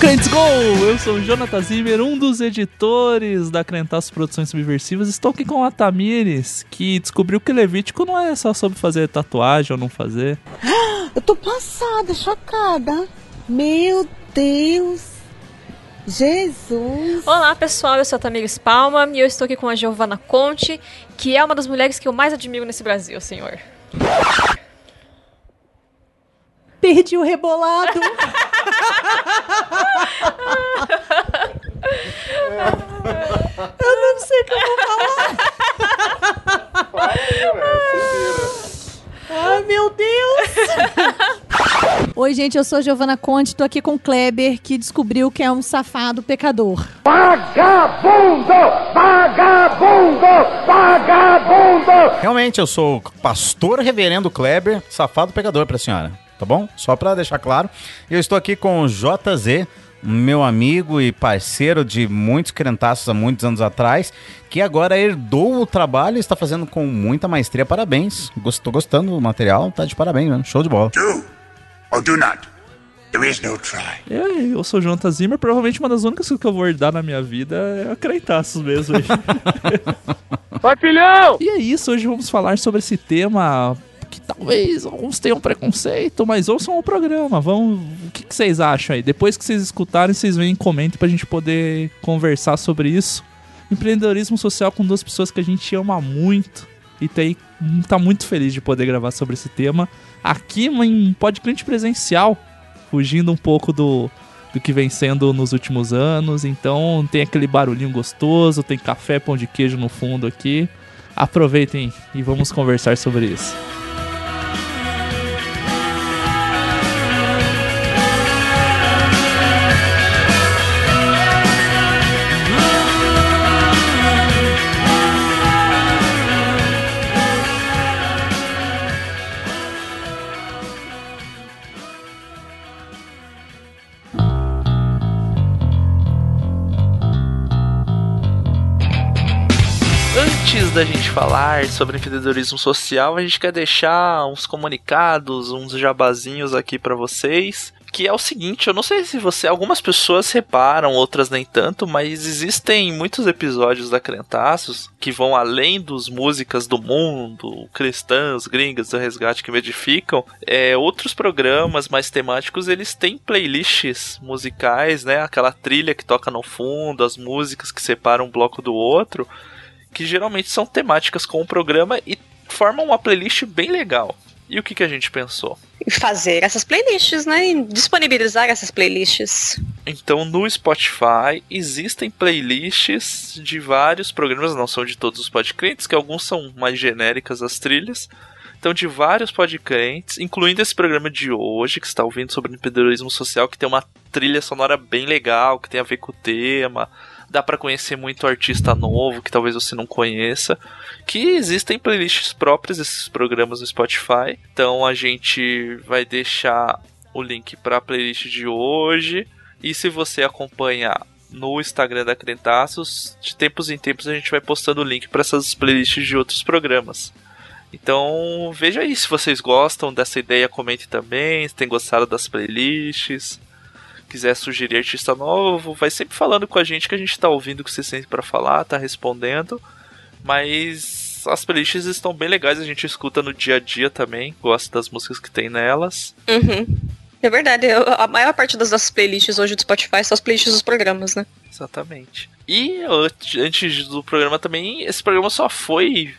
Crentes Go! Eu sou o Jonathan Zimmer, um dos editores da Crentaço Produções Subversivas. Estou aqui com a Tamires, que descobriu que Levítico não é só sobre fazer tatuagem ou não fazer. Eu tô passada, chocada. Meu Deus. Jesus. Olá pessoal, eu sou a Tamires Palma e eu estou aqui com a Giovana Conte, que é uma das mulheres que eu mais admiro nesse Brasil, senhor. Perdi o rebolado. eu não sei o que eu vou falar. Ai, meu Deus! Oi, gente, eu sou Giovana Conte, tô aqui com o Kleber, que descobriu que é um safado pecador. Vagabundo! Vagabundo! Vagabundo! Realmente, eu sou o pastor reverendo Kleber, safado pecador pra senhora, tá bom? Só pra deixar claro. Eu estou aqui com o JZ, meu amigo e parceiro de muitos crentaços há muitos anos atrás, que agora herdou o trabalho e está fazendo com muita maestria. Parabéns. Estou gostando do material, tá de parabéns, mano. Show de bola. Do or do not. There is no try. É, eu sou o Jonathan Zimmer, provavelmente uma das únicas coisas que eu vou herdar na minha vida é a Crentaços mesmo. Vai, filhão! e é isso, hoje vamos falar sobre esse tema talvez alguns tenham preconceito, mas ouçam o programa. Vamos, o que, que vocês acham aí? Depois que vocês escutarem, vocês vêm e comentem pra gente poder conversar sobre isso. Empreendedorismo social com duas pessoas que a gente ama muito e tem, tá muito feliz de poder gravar sobre esse tema aqui em podcast presencial, fugindo um pouco do, do que vem sendo nos últimos anos. Então tem aquele barulhinho gostoso, tem café, pão de queijo no fundo aqui. Aproveitem e vamos conversar sobre isso. Antes da gente falar sobre empreendedorismo social, a gente quer deixar uns comunicados, uns jabazinhos aqui pra vocês. Que é o seguinte, eu não sei se você. Algumas pessoas reparam, outras nem tanto, mas existem muitos episódios da Crentaços que vão além dos músicas do mundo, cristãs, gringas, do resgate que me edificam. É, outros programas mais temáticos, eles têm playlists musicais, né? Aquela trilha que toca no fundo, as músicas que separam um bloco do outro que geralmente são temáticas com o programa e formam uma playlist bem legal. E o que, que a gente pensou? Fazer essas playlists, né? E disponibilizar essas playlists. Então, no Spotify existem playlists de vários programas, não são de todos os podcrentes, que alguns são mais genéricas as trilhas. Então, de vários podcrentes, incluindo esse programa de hoje, que está ouvindo sobre empreendedorismo social, que tem uma trilha sonora bem legal, que tem a ver com o tema, dá para conhecer muito artista novo que talvez você não conheça, que existem playlists próprias desses programas no Spotify. Então a gente vai deixar o link para a playlist de hoje. E se você acompanhar no Instagram da Crentaços, de tempos em tempos a gente vai postando o link para essas playlists de outros programas. Então veja aí se vocês gostam dessa ideia, comente também, se tem gostado das playlists quiser sugerir artista novo, vai sempre falando com a gente que a gente tá ouvindo o que você sente para falar, tá respondendo. Mas as playlists estão bem legais, a gente escuta no dia a dia também, gosta das músicas que tem nelas. Uhum. É verdade, a maior parte das nossas playlists hoje do Spotify são as playlists dos programas, né? Exatamente. E ant- antes do programa também, esse programa só foi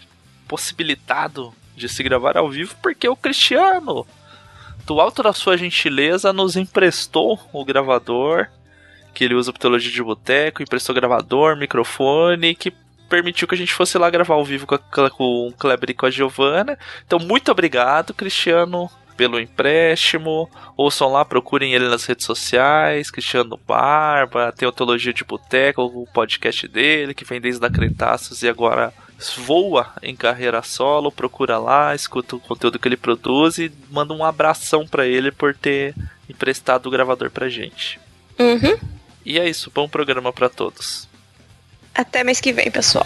possibilitado de se gravar ao vivo porque o Cristiano, do alto da sua gentileza, nos emprestou o gravador que ele usa para teologia de boteco, emprestou gravador, microfone, que permitiu que a gente fosse lá gravar ao vivo com, a, com o Kleber e com a Giovana. Então, muito obrigado, Cristiano, pelo empréstimo. Ouçam lá, procurem ele nas redes sociais, Cristiano Barba, tem o Teologia de Boteco, o podcast dele, que vem desde a Crentaços e agora voa em carreira solo, procura lá, escuta o conteúdo que ele produz e manda um abração pra ele por ter emprestado o gravador pra gente. Uhum. E é isso, bom programa pra todos. Até mês que vem, pessoal.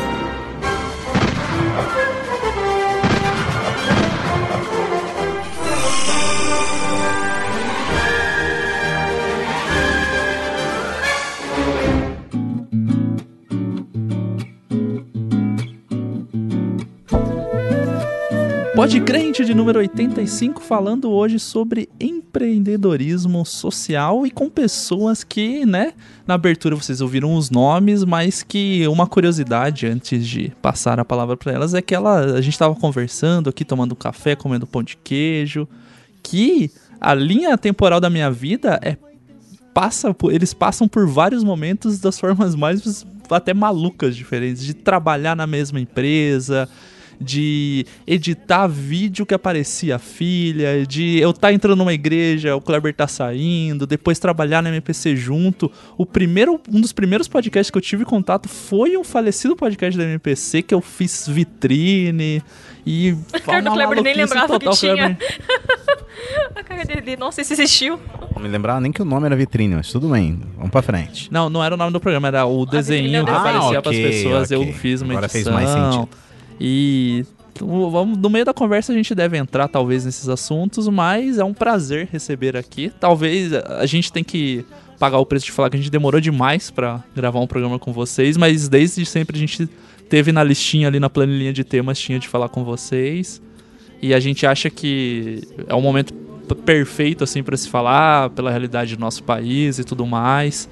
Pode Crente de número 85, falando hoje sobre empreendedorismo social e com pessoas que, né, na abertura vocês ouviram os nomes, mas que uma curiosidade antes de passar a palavra para elas é que ela, a gente estava conversando aqui, tomando café, comendo pão de queijo, que a linha temporal da minha vida é passa por, eles passam por vários momentos das formas mais até malucas diferentes, de trabalhar na mesma empresa, de editar vídeo que aparecia a filha, de eu estar tá entrando numa igreja, o Kleber tá saindo, depois trabalhar na MPC junto. O primeiro, um dos primeiros podcasts que eu tive contato foi um falecido podcast da MPC que eu fiz vitrine e a cara do Kleber nem lembrava total, que tinha. a cara dele, nossa, isso existiu. Não me lembrava nem que o nome era vitrine, mas tudo bem, vamos pra frente. Não, não era o nome do programa, era o desenho que aparecia ah, okay, pras pessoas, okay. eu fiz uma Agora edição. fez mais sentido. E no meio da conversa a gente deve entrar talvez nesses assuntos, mas é um prazer receber aqui. Talvez a gente tem que pagar o preço de falar que a gente demorou demais para gravar um programa com vocês, mas desde sempre a gente teve na listinha ali na planilhinha de temas tinha de falar com vocês. E a gente acha que é um momento perfeito assim para se falar pela realidade do nosso país e tudo mais.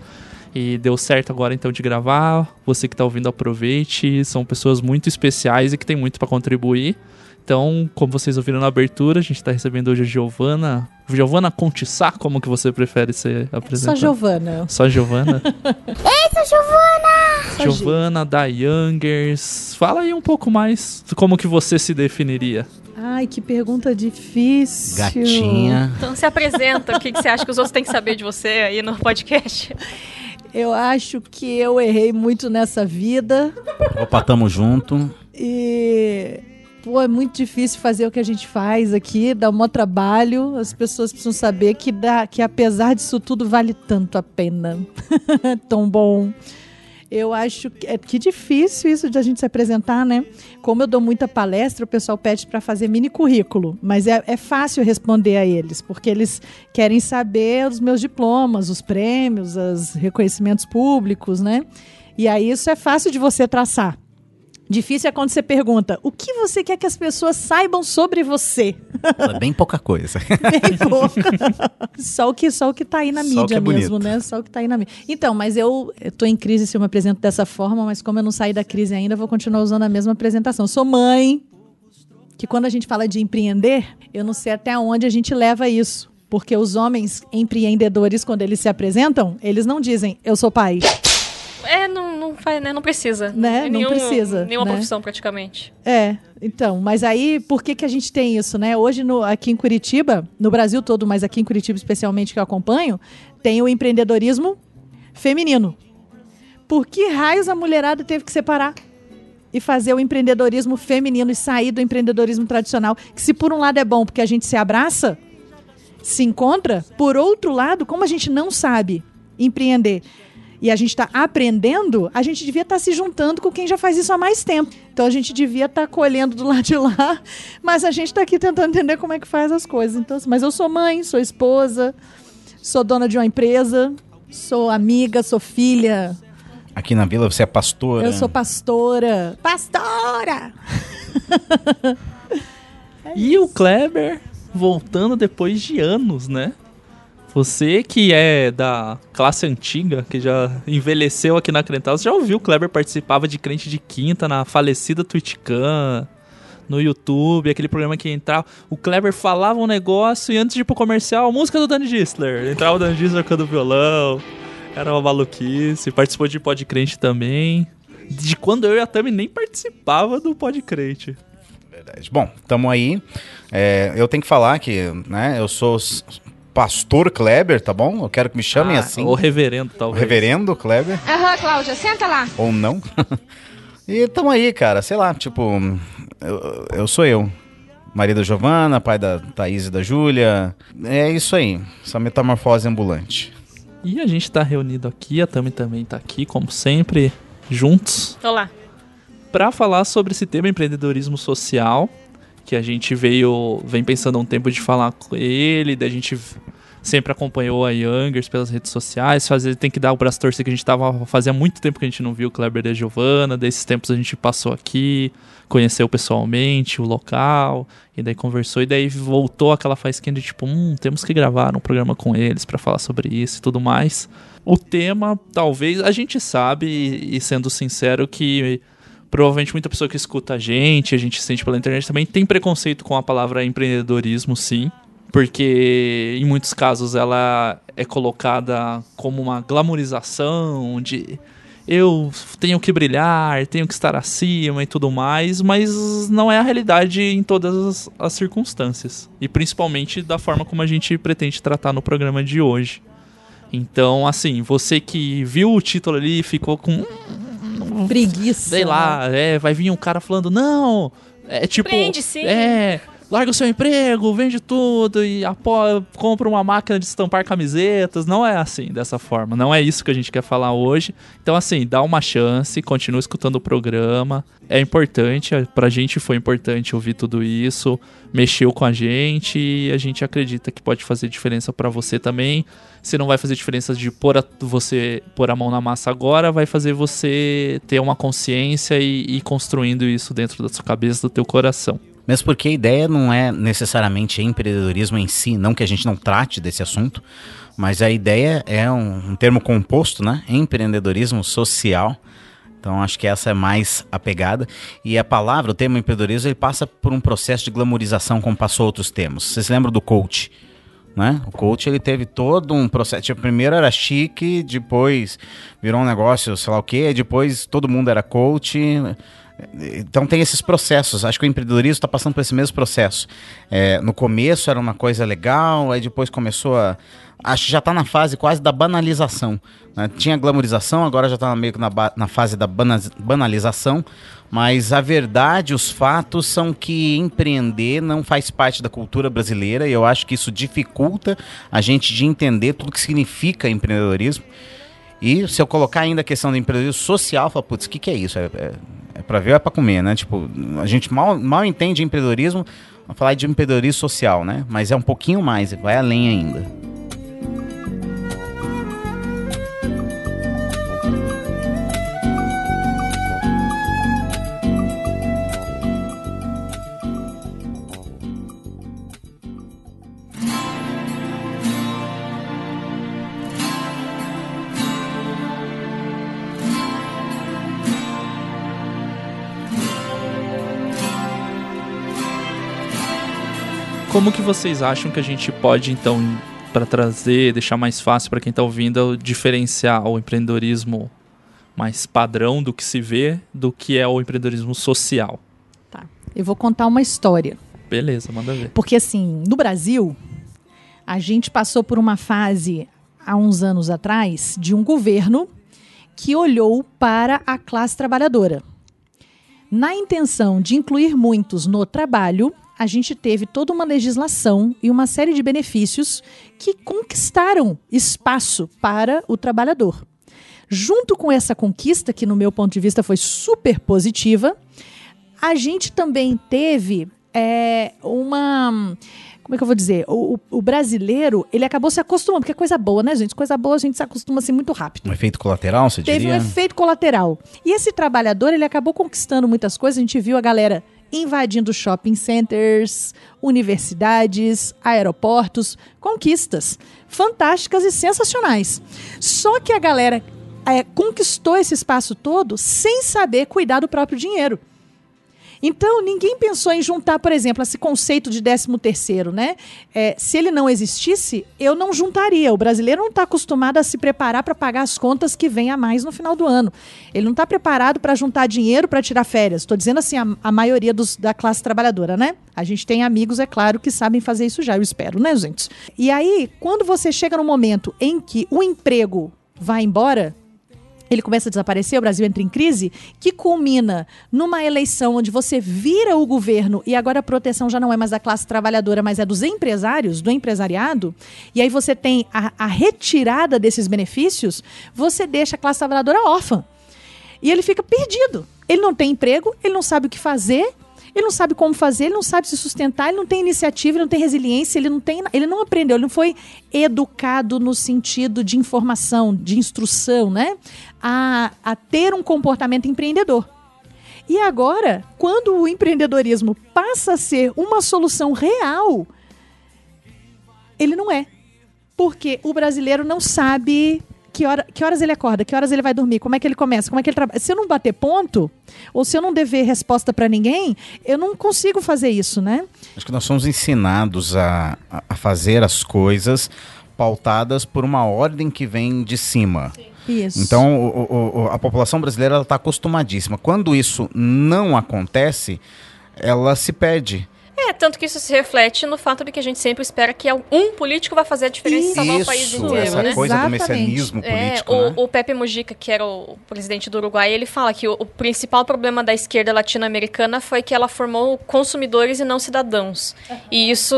E deu certo agora então de gravar. Você que está ouvindo, aproveite. São pessoas muito especiais e que tem muito para contribuir. Então, como vocês ouviram na abertura, a gente está recebendo hoje a Giovana. Giovana Contissá, como que você prefere ser apresentada? Só Giovana. Só Giovana? Eita, Giovana! Giovana da Youngers. Fala aí um pouco mais como que você se definiria. Ai, que pergunta difícil. Gatinha. Então se apresenta. O que, que você acha que os outros têm que saber de você aí no podcast? Eu acho que eu errei muito nessa vida. Opa, tamo junto. E. Pô, é muito difícil fazer o que a gente faz aqui, dá um maior trabalho. As pessoas precisam saber que, dá, que apesar disso tudo, vale tanto a pena. Tão bom. Eu acho que é que difícil isso de a gente se apresentar, né? Como eu dou muita palestra, o pessoal pede para fazer mini currículo, mas é, é fácil responder a eles, porque eles querem saber os meus diplomas, os prêmios, os reconhecimentos públicos, né? E aí isso é fácil de você traçar. Difícil é quando você pergunta: o que você quer que as pessoas saibam sobre você? É bem pouca coisa. bem pouca. só o que só o que tá aí na mídia é mesmo, bonito. né? Só o que tá aí na mídia. Então, mas eu, eu tô em crise se eu me apresento dessa forma, mas como eu não saí da crise ainda, vou continuar usando a mesma apresentação. Eu sou mãe, que quando a gente fala de empreender, eu não sei até onde a gente leva isso. Porque os homens empreendedores, quando eles se apresentam, eles não dizem, eu sou pai. É, não, faz, né? não precisa. Né? Não Nenhum, precisa. Nenhuma né? profissão, praticamente. É, então, mas aí, por que, que a gente tem isso, né? Hoje, no, aqui em Curitiba, no Brasil todo, mas aqui em Curitiba especialmente, que eu acompanho, tem o empreendedorismo feminino. Por que raios a mulherada teve que separar? E fazer o empreendedorismo feminino e sair do empreendedorismo tradicional, que se por um lado é bom porque a gente se abraça, se encontra, por outro lado, como a gente não sabe empreender e a gente está aprendendo, a gente devia estar tá se juntando com quem já faz isso há mais tempo. Então a gente devia estar tá colhendo do lado de lá, mas a gente está aqui tentando entender como é que faz as coisas. Então, assim, mas eu sou mãe, sou esposa, sou dona de uma empresa, sou amiga, sou filha. Aqui na vila você é pastora? Eu sou pastora. Pastora! é e o Kleber voltando depois de anos, né? Você que é da classe antiga, que já envelheceu aqui na Crentaus, já ouviu o Kleber participava de Crente de Quinta na falecida TwitchCam, no YouTube, aquele programa que entrava. O Kleber falava um negócio e antes de ir pro comercial, música do Danny Gisler. Entrava o Danny Gisler com o violão. Era uma maluquice. Participou de Podcrente também. De quando eu e a Tami nem participava do Podcrente. Verdade. Bom, tamo aí. É, eu tenho que falar que, né, eu sou Pastor Kleber, tá bom? Eu quero que me chamem ah, assim. Ou reverendo, talvez. Reverendo Kleber. Aham, Cláudia, senta lá. Ou não. e tamo aí, cara, sei lá, tipo, eu, eu sou eu. marido da Giovana, pai da Thaís e da Júlia. É isso aí, essa metamorfose ambulante. E a gente tá reunido aqui, a Tami também tá aqui, como sempre, juntos, Olá. para falar sobre esse tema empreendedorismo social, que a gente veio, vem pensando há um tempo de falar com ele, da gente sempre acompanhou a Youngers pelas redes sociais, fazer, tem que dar o braço torcer que a gente tava, fazia muito tempo que a gente não viu o Kleber e a Giovana, desses tempos a gente passou aqui, conheceu pessoalmente o local, e daí conversou, e daí voltou aquela faísquinha de tipo, hum, temos que gravar um programa com eles para falar sobre isso e tudo mais. O tema, talvez, a gente sabe, e sendo sincero, que provavelmente muita pessoa que escuta a gente, a gente sente pela internet também, tem preconceito com a palavra empreendedorismo, sim. Porque em muitos casos ela é colocada como uma glamorização de eu tenho que brilhar, tenho que estar acima e tudo mais, mas não é a realidade em todas as, as circunstâncias. E principalmente da forma como a gente pretende tratar no programa de hoje. Então, assim, você que viu o título ali e ficou com Preguiça. sei lá, é, vai vir um cara falando, não, é tipo, Prende, sim. é, larga o seu emprego, vende tudo e compra uma máquina de estampar camisetas, não é assim, dessa forma, não é isso que a gente quer falar hoje, então assim, dá uma chance, continua escutando o programa, é importante, pra gente foi importante ouvir tudo isso, mexeu com a gente e a gente acredita que pode fazer diferença pra você também, se não vai fazer diferença de pôr a, você pôr a mão na massa agora, vai fazer você ter uma consciência e ir construindo isso dentro da sua cabeça, do teu coração. Mesmo porque a ideia não é necessariamente empreendedorismo em si, não que a gente não trate desse assunto, mas a ideia é um, um termo composto, né? Empreendedorismo social. Então acho que essa é mais a pegada. E a palavra, o termo empreendedorismo, ele passa por um processo de glamorização como passou outros termos. Vocês lembram do coach? Né? O coach ele teve todo um processo. Tipo, primeiro era chique, depois virou um negócio, sei lá o quê, depois todo mundo era coach. Então tem esses processos. Acho que o empreendedorismo está passando por esse mesmo processo. É, no começo era uma coisa legal, aí depois começou a. Acho que já está na fase quase da banalização. né? Tinha glamorização, agora já está meio que na, na fase da bana- banalização. Mas a verdade, os fatos são que empreender não faz parte da cultura brasileira e eu acho que isso dificulta a gente de entender tudo que significa empreendedorismo. E se eu colocar ainda a questão do empreendedorismo social, fala, putz, o que, que é isso? É, é, pra ver ou é pra comer, né? Tipo, a gente mal, mal entende empreendedorismo, vamos falar de empreendedorismo social, né? Mas é um pouquinho mais, vai além ainda. Como que vocês acham que a gente pode, então, para trazer, deixar mais fácil para quem tá ouvindo, diferenciar o empreendedorismo mais padrão do que se vê do que é o empreendedorismo social? Tá. Eu vou contar uma história. Beleza, manda ver. Porque, assim, no Brasil, a gente passou por uma fase, há uns anos atrás, de um governo que olhou para a classe trabalhadora. Na intenção de incluir muitos no trabalho, a gente teve toda uma legislação e uma série de benefícios que conquistaram espaço para o trabalhador. Junto com essa conquista, que no meu ponto de vista foi super positiva, a gente também teve é, uma. Como é que eu vou dizer? O, o- brasileiro, ele acabou se acostumando, porque é coisa boa, né, gente? Coisa boa a gente se acostuma assim muito rápido. Um efeito colateral, você Teve diria? um efeito colateral. E esse trabalhador, ele acabou conquistando muitas coisas. A gente viu a galera invadindo shopping centers, universidades, aeroportos, conquistas fantásticas e sensacionais. Só que a galera é, conquistou esse espaço todo sem saber cuidar do próprio dinheiro. Então, ninguém pensou em juntar, por exemplo, esse conceito de 13 terceiro, né? É, se ele não existisse, eu não juntaria. O brasileiro não está acostumado a se preparar para pagar as contas que vem a mais no final do ano. Ele não está preparado para juntar dinheiro para tirar férias. Estou dizendo assim, a, a maioria dos, da classe trabalhadora, né? A gente tem amigos, é claro, que sabem fazer isso já, eu espero, né, gente? E aí, quando você chega no momento em que o emprego vai embora, ele começa a desaparecer, o Brasil entra em crise, que culmina numa eleição onde você vira o governo e agora a proteção já não é mais da classe trabalhadora, mas é dos empresários, do empresariado, e aí você tem a, a retirada desses benefícios, você deixa a classe trabalhadora órfã. E ele fica perdido. Ele não tem emprego, ele não sabe o que fazer, ele não sabe como fazer, ele não sabe se sustentar, ele não tem iniciativa, ele não tem resiliência, ele não tem, ele não aprendeu, ele não foi educado no sentido de informação, de instrução, né? A, a ter um comportamento empreendedor. E agora, quando o empreendedorismo passa a ser uma solução real, ele não é. Porque o brasileiro não sabe que, hora, que horas ele acorda, que horas ele vai dormir, como é que ele começa, como é que ele trabalha. Se eu não bater ponto, ou se eu não dever resposta para ninguém, eu não consigo fazer isso, né? Acho que nós somos ensinados a, a fazer as coisas pautadas por uma ordem que vem de cima. Isso. Então, o, o, a população brasileira está acostumadíssima. Quando isso não acontece, ela se perde. É, tanto que isso se reflete no fato de que a gente sempre espera que um político vai fazer a diferença e salvar o país inteiro, essa né? coisa do messianismo político, é, o, né? o, Pepe Mujica, que era o presidente do Uruguai, ele fala que o, o principal problema da esquerda latino-americana foi que ela formou consumidores e não cidadãos. E isso,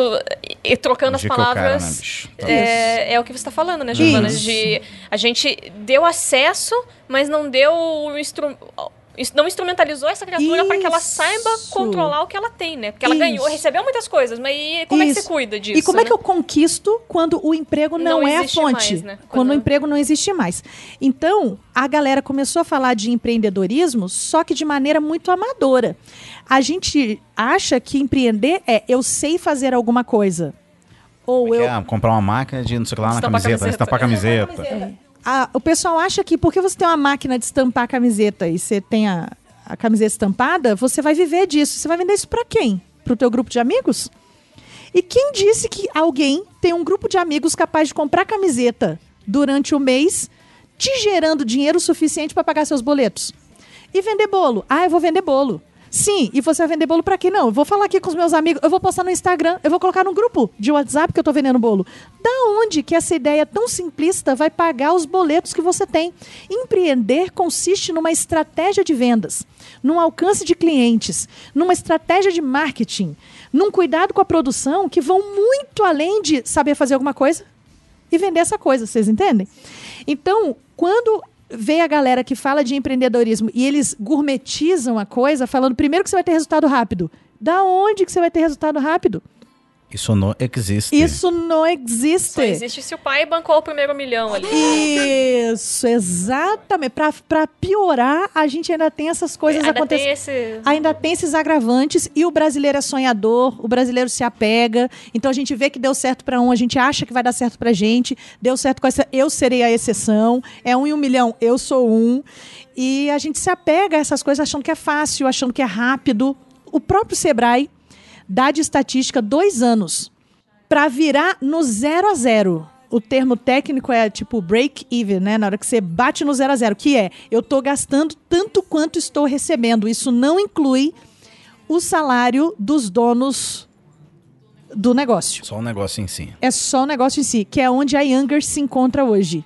e, trocando Mujica as palavras, é, cara, né, é, é, o que você está falando, né, Giovana? De, a gente deu acesso, mas não deu o instrumento não instrumentalizou essa criatura para que ela saiba controlar o que ela tem, né? Porque ela Isso. ganhou, recebeu muitas coisas, mas e como Isso. é que você cuida disso? E como né? é que eu conquisto quando o emprego não, não é a fonte? Mais, né? quando... quando o emprego não existe mais. Então, a galera começou a falar de empreendedorismo, só que de maneira muito amadora. A gente acha que empreender é eu sei fazer alguma coisa. Ou é eu. É? Comprar uma máquina de não sei o que lá na camiseta, estampar camiseta. camiseta. É a, o pessoal acha que porque você tem uma máquina de estampar camiseta e você tem a, a camiseta estampada, você vai viver disso. Você vai vender isso para quem? Para o teu grupo de amigos? E quem disse que alguém tem um grupo de amigos capaz de comprar camiseta durante o mês, te gerando dinheiro suficiente para pagar seus boletos? E vender bolo? Ah, eu vou vender bolo. Sim, e você vai vender bolo para quê? Não, eu vou falar aqui com os meus amigos, eu vou postar no Instagram, eu vou colocar no grupo de WhatsApp que eu tô vendendo bolo. Da onde que essa ideia tão simplista vai pagar os boletos que você tem? Empreender consiste numa estratégia de vendas, num alcance de clientes, numa estratégia de marketing, num cuidado com a produção que vão muito além de saber fazer alguma coisa e vender essa coisa, vocês entendem? Então, quando vê a galera que fala de empreendedorismo e eles gourmetizam a coisa, falando primeiro que você vai ter resultado rápido. Da onde que você vai ter resultado rápido? Isso não existe. Isso não existe. Só existe se o pai bancou o primeiro milhão ali. Isso, exatamente. Para piorar, a gente ainda tem essas coisas acontecendo. Esse... Ainda tem esses agravantes e o brasileiro é sonhador, o brasileiro se apega. Então a gente vê que deu certo para um, a gente acha que vai dar certo pra gente. Deu certo com essa, eu serei a exceção. É um em um milhão, eu sou um. E a gente se apega a essas coisas achando que é fácil, achando que é rápido. O próprio Sebrae dá de estatística dois anos para virar no zero a zero. O termo técnico é tipo break even, né? Na hora que você bate no zero a zero, que é eu estou gastando tanto quanto estou recebendo. Isso não inclui o salário dos donos do negócio. Só o negócio em si. É só o negócio em si, que é onde a Youngers se encontra hoje.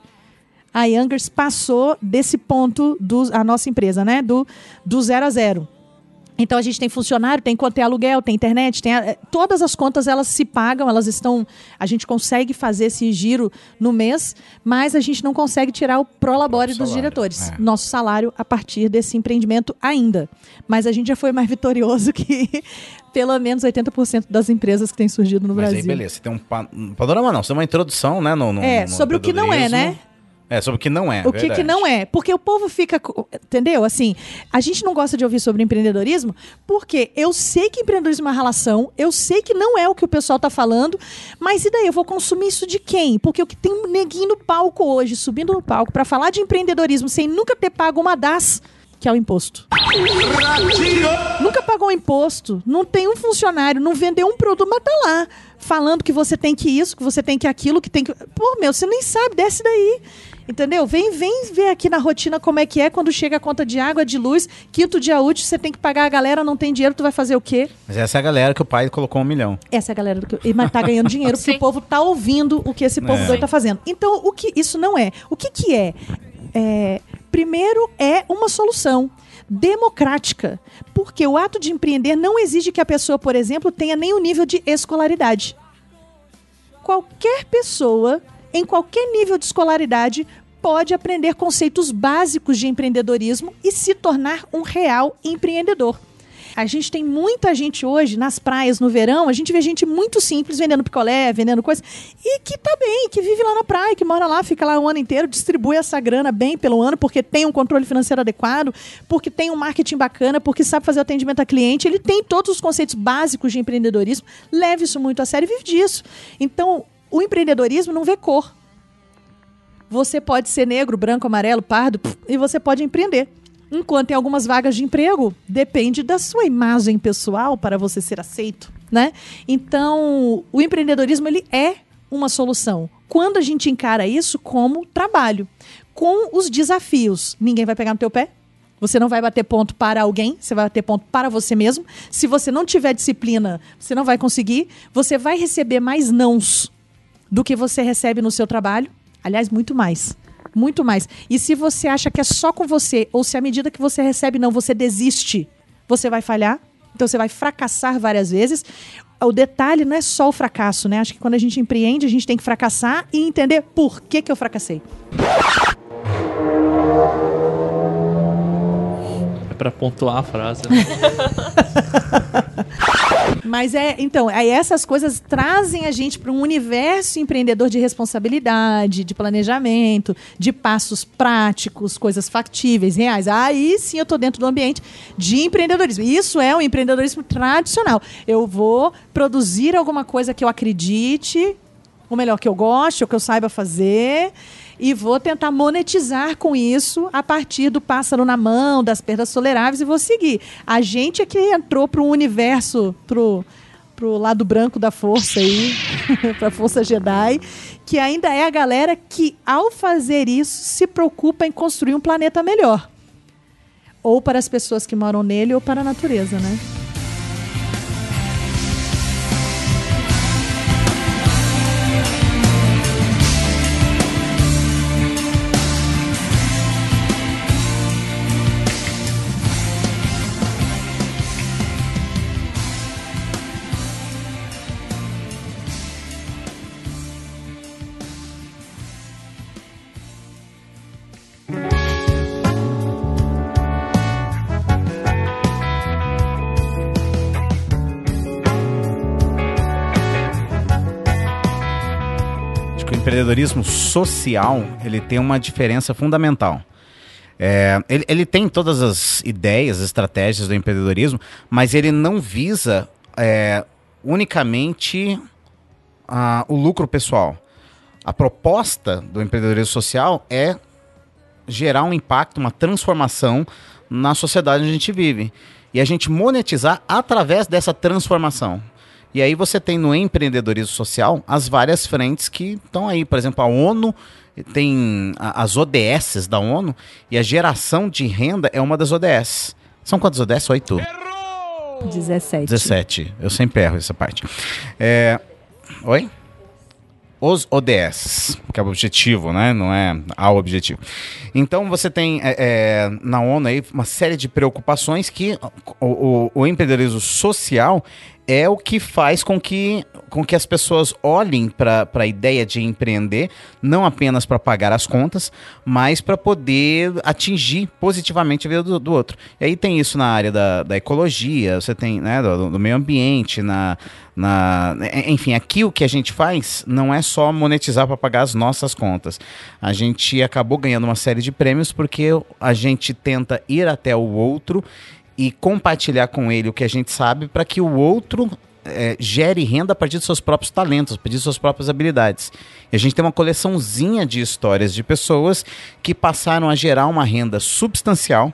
A Youngers passou desse ponto, do, a nossa empresa, né? Do, do zero a zero. Então a gente tem funcionário, tem conta, tem aluguel, tem internet, tem a, todas as contas elas se pagam, elas estão, a gente consegue fazer esse giro no mês, mas a gente não consegue tirar o prolabore dos salário, diretores, é. nosso salário a partir desse empreendimento ainda. Mas a gente já foi mais vitorioso que pelo menos 80% das empresas que têm surgido no mas Brasil. Mas aí beleza, você tem um panorama não, você tem uma introdução, né, no, no É, no sobre o que não é, né? É, sobre o que não é. O que, que não é. Porque o povo fica. Entendeu? Assim, a gente não gosta de ouvir sobre empreendedorismo porque eu sei que empreendedorismo é uma relação, eu sei que não é o que o pessoal tá falando, mas e daí? Eu vou consumir isso de quem? Porque o que tem um neguinho no palco hoje, subindo no palco, para falar de empreendedorismo sem nunca ter pago uma das que é o imposto. Nunca pagou imposto, não tem um funcionário, não vendeu um produto, mas tá lá, falando que você tem que isso, que você tem que aquilo, que tem que. Pô, meu, você nem sabe, desce daí. Entendeu? Vem, vem ver aqui na rotina como é que é quando chega a conta de água, de luz, quinto dia útil, você tem que pagar a galera, não tem dinheiro, tu vai fazer o quê? Mas essa é a galera que o pai colocou um milhão. Essa é a galera que mas tá ganhando dinheiro porque o povo tá ouvindo o que esse povo é. doido tá fazendo. Então, o que isso não é? O que que é? é Primeiro, é uma solução democrática, porque o ato de empreender não exige que a pessoa, por exemplo, tenha nenhum nível de escolaridade. Qualquer pessoa, em qualquer nível de escolaridade, pode aprender conceitos básicos de empreendedorismo e se tornar um real empreendedor. A gente tem muita gente hoje nas praias no verão, a gente vê gente muito simples vendendo picolé, vendendo coisa, e que tá bem, que vive lá na praia, que mora lá, fica lá o ano inteiro, distribui essa grana bem pelo ano, porque tem um controle financeiro adequado, porque tem um marketing bacana, porque sabe fazer atendimento a cliente, ele tem todos os conceitos básicos de empreendedorismo, leva isso muito a sério e vive disso. Então, o empreendedorismo não vê cor. Você pode ser negro, branco, amarelo, pardo, e você pode empreender. Enquanto em algumas vagas de emprego, depende da sua imagem pessoal para você ser aceito, né? Então, o empreendedorismo ele é uma solução. Quando a gente encara isso como trabalho, com os desafios, ninguém vai pegar no teu pé, você não vai bater ponto para alguém, você vai bater ponto para você mesmo. Se você não tiver disciplina, você não vai conseguir. Você vai receber mais nãos do que você recebe no seu trabalho. Aliás, muito mais muito mais. E se você acha que é só com você, ou se à medida que você recebe não, você desiste, você vai falhar. Então você vai fracassar várias vezes. O detalhe não é só o fracasso, né? Acho que quando a gente empreende, a gente tem que fracassar e entender por que, que eu fracassei. É para pontuar a frase. Né? Mas é, então, aí essas coisas trazem a gente para um universo empreendedor de responsabilidade, de planejamento, de passos práticos, coisas factíveis, reais. Aí sim eu estou dentro do ambiente de empreendedorismo. Isso é um empreendedorismo tradicional. Eu vou produzir alguma coisa que eu acredite, ou melhor, que eu goste, ou que eu saiba fazer e vou tentar monetizar com isso a partir do pássaro na mão, das perdas toleráveis e vou seguir. A gente é que entrou para o universo, pro pro lado branco da força aí, para a força Jedi, que ainda é a galera que ao fazer isso se preocupa em construir um planeta melhor. Ou para as pessoas que moram nele ou para a natureza, né? Empreendedorismo social ele tem uma diferença fundamental. É, ele, ele, tem todas as ideias, estratégias do empreendedorismo, mas ele não visa é, unicamente o lucro pessoal. A proposta do empreendedorismo social é gerar um impacto, uma transformação na sociedade onde a gente vive. E a gente monetizar através dessa transformação. E aí você tem no empreendedorismo social as várias frentes que estão aí. Por exemplo, a ONU tem as ODS da ONU e a geração de renda é uma das ODS. São quantas ODS? Oito? Errou! 17. 17. Eu sempre erro essa parte. É... Oi? os ODS, que é o objetivo, né? Não é ao objetivo. Então você tem é, é, na ONU aí uma série de preocupações que o, o, o empreendedorismo social é o que faz com que, com que as pessoas olhem para a ideia de empreender, não apenas para pagar as contas, mas para poder atingir positivamente a vida do, do, outro. E aí tem isso na área da, da ecologia, você tem né, do, do meio ambiente, na, na, enfim, aqui o que a gente faz não é só monetizar para pagar as nossas contas. A gente acabou ganhando uma série de prêmios porque a gente tenta ir até o outro e compartilhar com ele o que a gente sabe para que o outro é, gere renda a partir dos seus próprios talentos, a partir de suas próprias habilidades. E a gente tem uma coleçãozinha de histórias de pessoas que passaram a gerar uma renda substancial.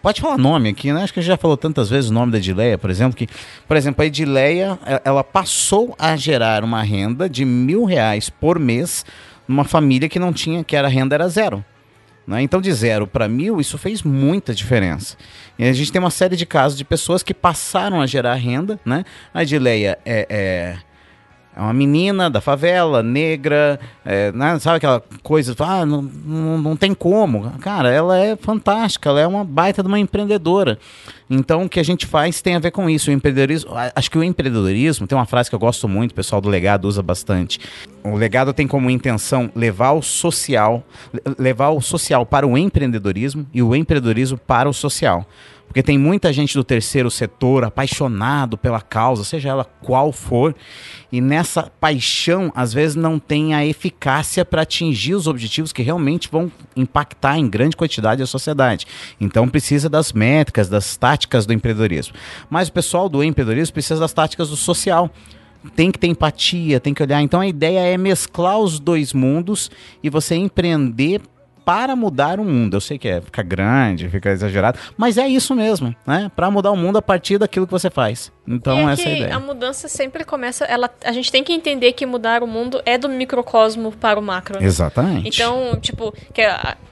Pode falar nome aqui, né? Acho que a gente já falou tantas vezes o nome da Edileia, por exemplo, que, por exemplo, a Edileia, ela passou a gerar uma renda de mil reais por mês numa família que não tinha, que era renda era zero. Né? Então, de zero para mil, isso fez muita diferença. E a gente tem uma série de casos de pessoas que passaram a gerar renda. Né? A Edileia é, é É uma menina da favela, negra, é, né, sabe aquela coisa, ah, não, não, não tem como. Cara, ela é fantástica, ela é uma baita de uma empreendedora. Então, o que a gente faz tem a ver com isso. O empreendedorismo, acho que o empreendedorismo tem uma frase que eu gosto muito, o pessoal do legado usa bastante. O legado tem como intenção levar o social, levar o social para o empreendedorismo e o empreendedorismo para o social. Porque tem muita gente do terceiro setor apaixonado pela causa, seja ela qual for, e nessa paixão, às vezes, não tem a eficácia para atingir os objetivos que realmente vão impactar em grande quantidade a sociedade. Então, precisa das métricas, das táticas do empreendedorismo. Mas o pessoal do empreendedorismo precisa das táticas do social tem que ter empatia, tem que olhar. Então a ideia é mesclar os dois mundos e você empreender para mudar o mundo. Eu sei que é, fica grande, fica exagerado, mas é isso mesmo, né? Para mudar o mundo a partir daquilo que você faz. Então, é essa é a ideia. A mudança sempre começa. Ela, a gente tem que entender que mudar o mundo é do microcosmo para o macro. Né? Exatamente. Então, tipo, que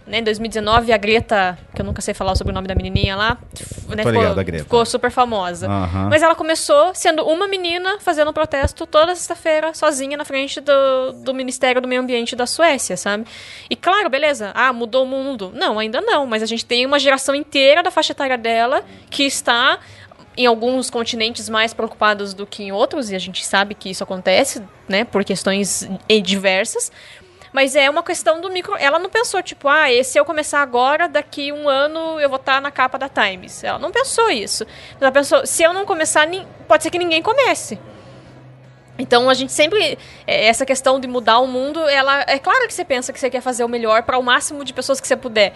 né, em 2019 a Greta, que eu nunca sei falar sobre o nome da menininha lá, né, ficou, ligado, ficou, super famosa. Uhum. Mas ela começou sendo uma menina fazendo um protesto toda sexta-feira, sozinha, na frente do, do Ministério do Meio Ambiente da Suécia, sabe? E claro, beleza, ah, mudou o mundo. Não, ainda não, mas a gente tem uma geração inteira da faixa etária dela que está em alguns continentes mais preocupados do que em outros, e a gente sabe que isso acontece, né, por questões diversas. Mas é uma questão do micro. Ela não pensou, tipo, ah, se eu começar agora, daqui um ano eu vou estar na capa da Times. Ela não pensou isso. Ela pensou, se eu não começar, pode ser que ninguém comece. Então a gente sempre é, essa questão de mudar o mundo, ela é claro que você pensa que você quer fazer o melhor para o máximo de pessoas que você puder.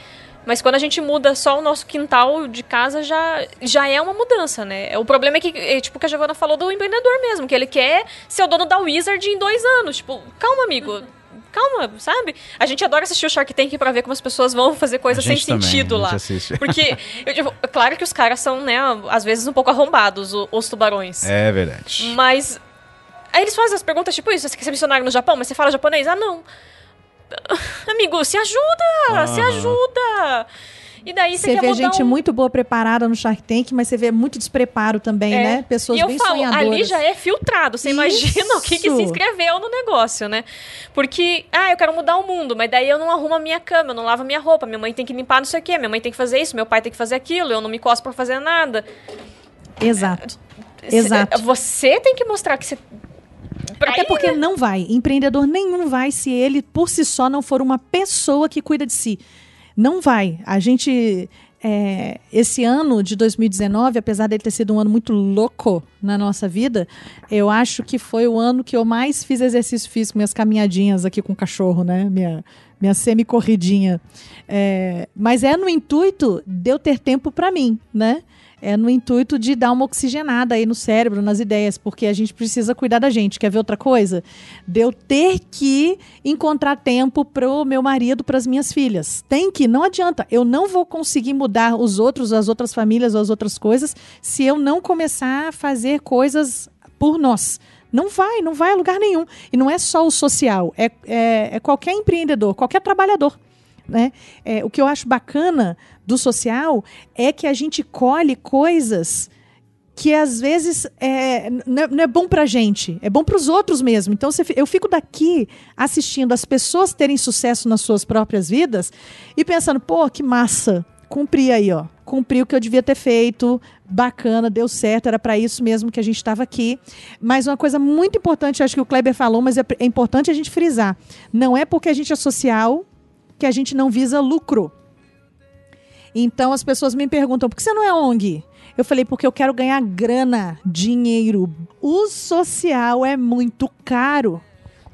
Mas quando a gente muda só o nosso quintal de casa, já, já é uma mudança, né? O problema é que, é, tipo, que a Giovana falou do empreendedor mesmo, que ele quer ser o dono da Wizard em dois anos. Tipo, calma, amigo. Calma, sabe? A gente adora assistir o Shark Tank pra ver como as pessoas vão fazer coisas sem também, sentido lá. Porque, eu, tipo, claro que os caras são, né, às vezes um pouco arrombados, os, os tubarões. É verdade. Mas. Aí eles fazem as perguntas tipo isso: você quer ser missionário no Japão, mas você fala japonês? Ah, não. Amigo, se ajuda! Se ajuda! E daí você, você vê gente um... muito boa preparada no Shark Tank, mas você vê muito despreparo também, é. né? Pessoas e eu bem falo, sonhadoras. ali já é filtrado. Você Isso. imagina o que, que se inscreveu no negócio, né? Porque, ah, eu quero mudar o mundo, mas daí eu não arrumo a minha cama, eu não lavo a minha roupa, minha mãe tem que limpar não sei o quê, minha mãe tem que fazer isso, meu pai tem que fazer aquilo, eu não me costo pra fazer nada. Exato. Exato. Você tem que mostrar que você até porque não vai. Empreendedor nenhum vai se ele, por si só, não for uma pessoa que cuida de si. Não vai. A gente. É, esse ano de 2019, apesar dele ter sido um ano muito louco na nossa vida, eu acho que foi o ano que eu mais fiz exercício físico, minhas caminhadinhas aqui com o cachorro, né? Minha, minha semi-corridinha. É, mas é no intuito de eu ter tempo para mim, né? É no intuito de dar uma oxigenada aí no cérebro, nas ideias, porque a gente precisa cuidar da gente. Quer ver outra coisa? De eu ter que encontrar tempo pro meu marido, para as minhas filhas. Tem que, não adianta. Eu não vou conseguir mudar os outros, as outras famílias as outras coisas se eu não começar a fazer coisas por nós. Não vai, não vai a lugar nenhum. E não é só o social, é, é, é qualquer empreendedor, qualquer trabalhador. Né? É, o que eu acho bacana do social é que a gente colhe coisas que às vezes é, não, é, é bom pra gente, é bom para os outros mesmo. Então eu fico daqui assistindo as pessoas terem sucesso nas suas próprias vidas e pensando, pô, que massa, cumpri aí, ó. Cumpri o que eu devia ter feito, bacana, deu certo, era para isso mesmo que a gente estava aqui. Mas uma coisa muito importante, acho que o Kleber falou, mas é, é importante a gente frisar: não é porque a gente é social que a gente não visa lucro. Então as pessoas me perguntam: por que você não é ONG? Eu falei, porque eu quero ganhar grana, dinheiro. O social é muito caro.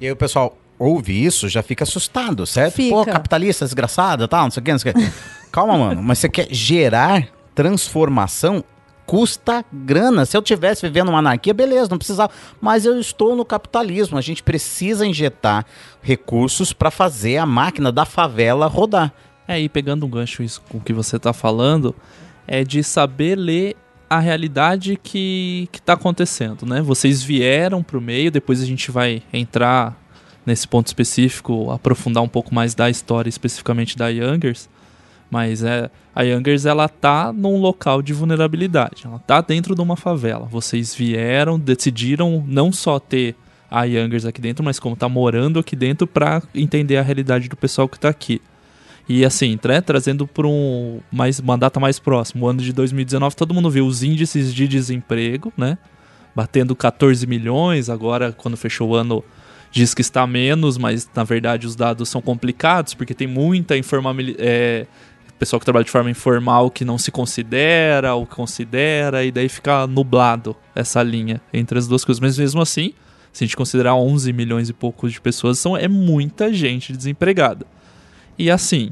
E aí o pessoal ouve isso, já fica assustado, certo? Fica. Pô, capitalista, desgraçada, tal, não sei o que, não sei o que. Calma, mano, mas você quer gerar transformação custa grana. Se eu tivesse vivendo uma anarquia, beleza, não precisava. Mas eu estou no capitalismo. A gente precisa injetar recursos para fazer a máquina da favela rodar. É, e pegando um gancho isso com o que você está falando, é de saber ler a realidade que, que tá acontecendo, né? Vocês vieram pro meio, depois a gente vai entrar nesse ponto específico, aprofundar um pouco mais da história especificamente da Youngers, mas é a Youngers ela tá num local de vulnerabilidade, ela tá dentro de uma favela. Vocês vieram, decidiram não só ter a Youngers aqui dentro, mas como tá morando aqui dentro para entender a realidade do pessoal que tá aqui. E assim, né, trazendo para um mais, uma data mais próxima, o ano de 2019, todo mundo viu os índices de desemprego, né? Batendo 14 milhões, agora quando fechou o ano diz que está menos, mas na verdade os dados são complicados, porque tem muita informalidade. É, pessoal que trabalha de forma informal que não se considera ou considera, e daí fica nublado essa linha entre as duas coisas. Mas mesmo assim, se a gente considerar 11 milhões e poucos de pessoas, são, é muita gente desempregada. E assim,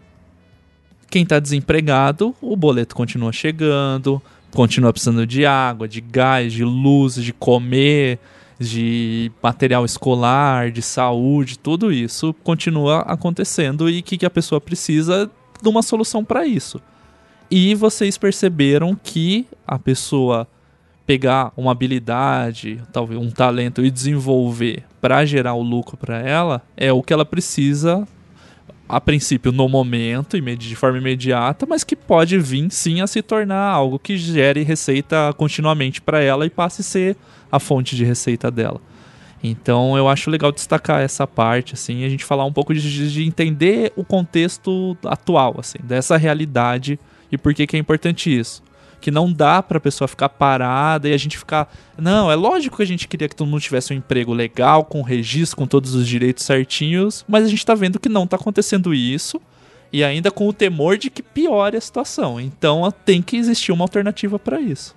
quem está desempregado, o boleto continua chegando, continua precisando de água, de gás, de luz, de comer, de material escolar, de saúde, tudo isso continua acontecendo e que, que a pessoa precisa de uma solução para isso. E vocês perceberam que a pessoa pegar uma habilidade, talvez um talento e desenvolver para gerar o lucro para ela é o que ela precisa a princípio no momento e de forma imediata, mas que pode vir sim a se tornar algo que gere receita continuamente para ela e passe a ser a fonte de receita dela. Então eu acho legal destacar essa parte, assim, a gente falar um pouco de, de entender o contexto atual, assim, dessa realidade e por que, que é importante isso que não dá para a pessoa ficar parada e a gente ficar. Não, é lógico que a gente queria que todo mundo tivesse um emprego legal, com registro, com todos os direitos certinhos, mas a gente tá vendo que não tá acontecendo isso e ainda com o temor de que piore a situação. Então tem que existir uma alternativa para isso.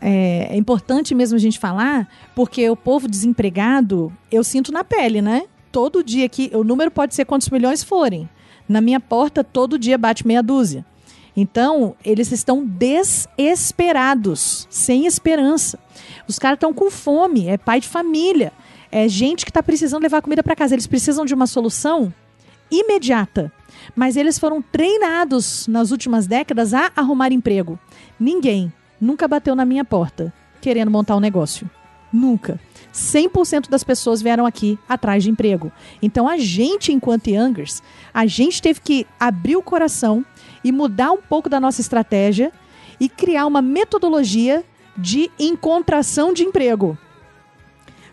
É, é, importante mesmo a gente falar, porque o povo desempregado, eu sinto na pele, né? Todo dia que. O número pode ser quantos milhões forem. Na minha porta, todo dia bate meia dúzia. Então, eles estão desesperados, sem esperança. Os caras estão com fome, é pai de família, é gente que está precisando levar comida para casa. Eles precisam de uma solução imediata. Mas eles foram treinados nas últimas décadas a arrumar emprego. Ninguém nunca bateu na minha porta querendo montar um negócio. Nunca. 100% das pessoas vieram aqui atrás de emprego. Então a gente, enquanto Youngers, a gente teve que abrir o coração e mudar um pouco da nossa estratégia e criar uma metodologia de encontração de emprego.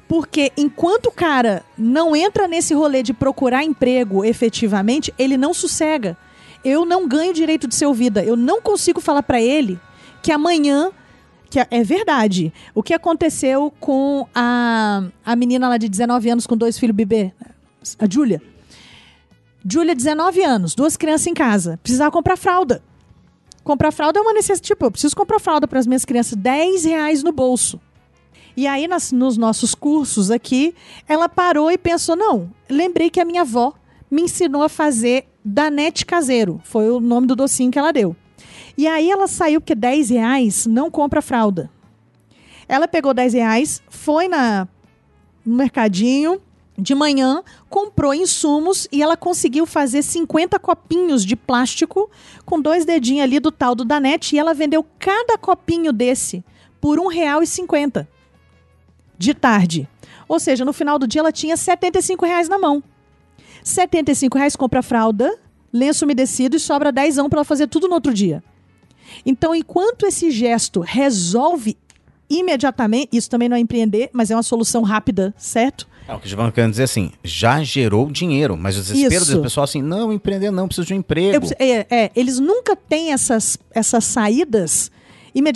Porque enquanto o cara não entra nesse rolê de procurar emprego efetivamente, ele não sossega. Eu não ganho direito de ser ouvida. Eu não consigo falar para ele que amanhã que é verdade. O que aconteceu com a, a menina lá de 19 anos com dois filhos bebê, a Júlia? Júlia, 19 anos, duas crianças em casa, precisava comprar fralda. Comprar fralda é uma necessidade. Tipo, eu preciso comprar fralda para as minhas crianças, 10 reais no bolso. E aí, nas, nos nossos cursos aqui, ela parou e pensou: não, lembrei que a minha avó me ensinou a fazer danete caseiro. Foi o nome do docinho que ela deu. E aí ela saiu, porque 10 reais não compra fralda. Ela pegou 10 reais, foi na, no mercadinho, de manhã, comprou insumos e ela conseguiu fazer 50 copinhos de plástico com dois dedinhos ali do tal do Danete e ela vendeu cada copinho desse por R$ 1,50 de tarde. Ou seja, no final do dia ela tinha 75 reais na mão. 75 reais compra fralda, lenço umedecido e sobra 10 para ela fazer tudo no outro dia. Então, enquanto esse gesto resolve imediatamente, isso também não é empreender, mas é uma solução rápida, certo? É, o que o Giovanni quer dizer assim, já gerou dinheiro, mas o desespero Isso. do pessoal assim, não, empreender não, preciso de um emprego. Eu, é, é, eles nunca têm essas, essas saídas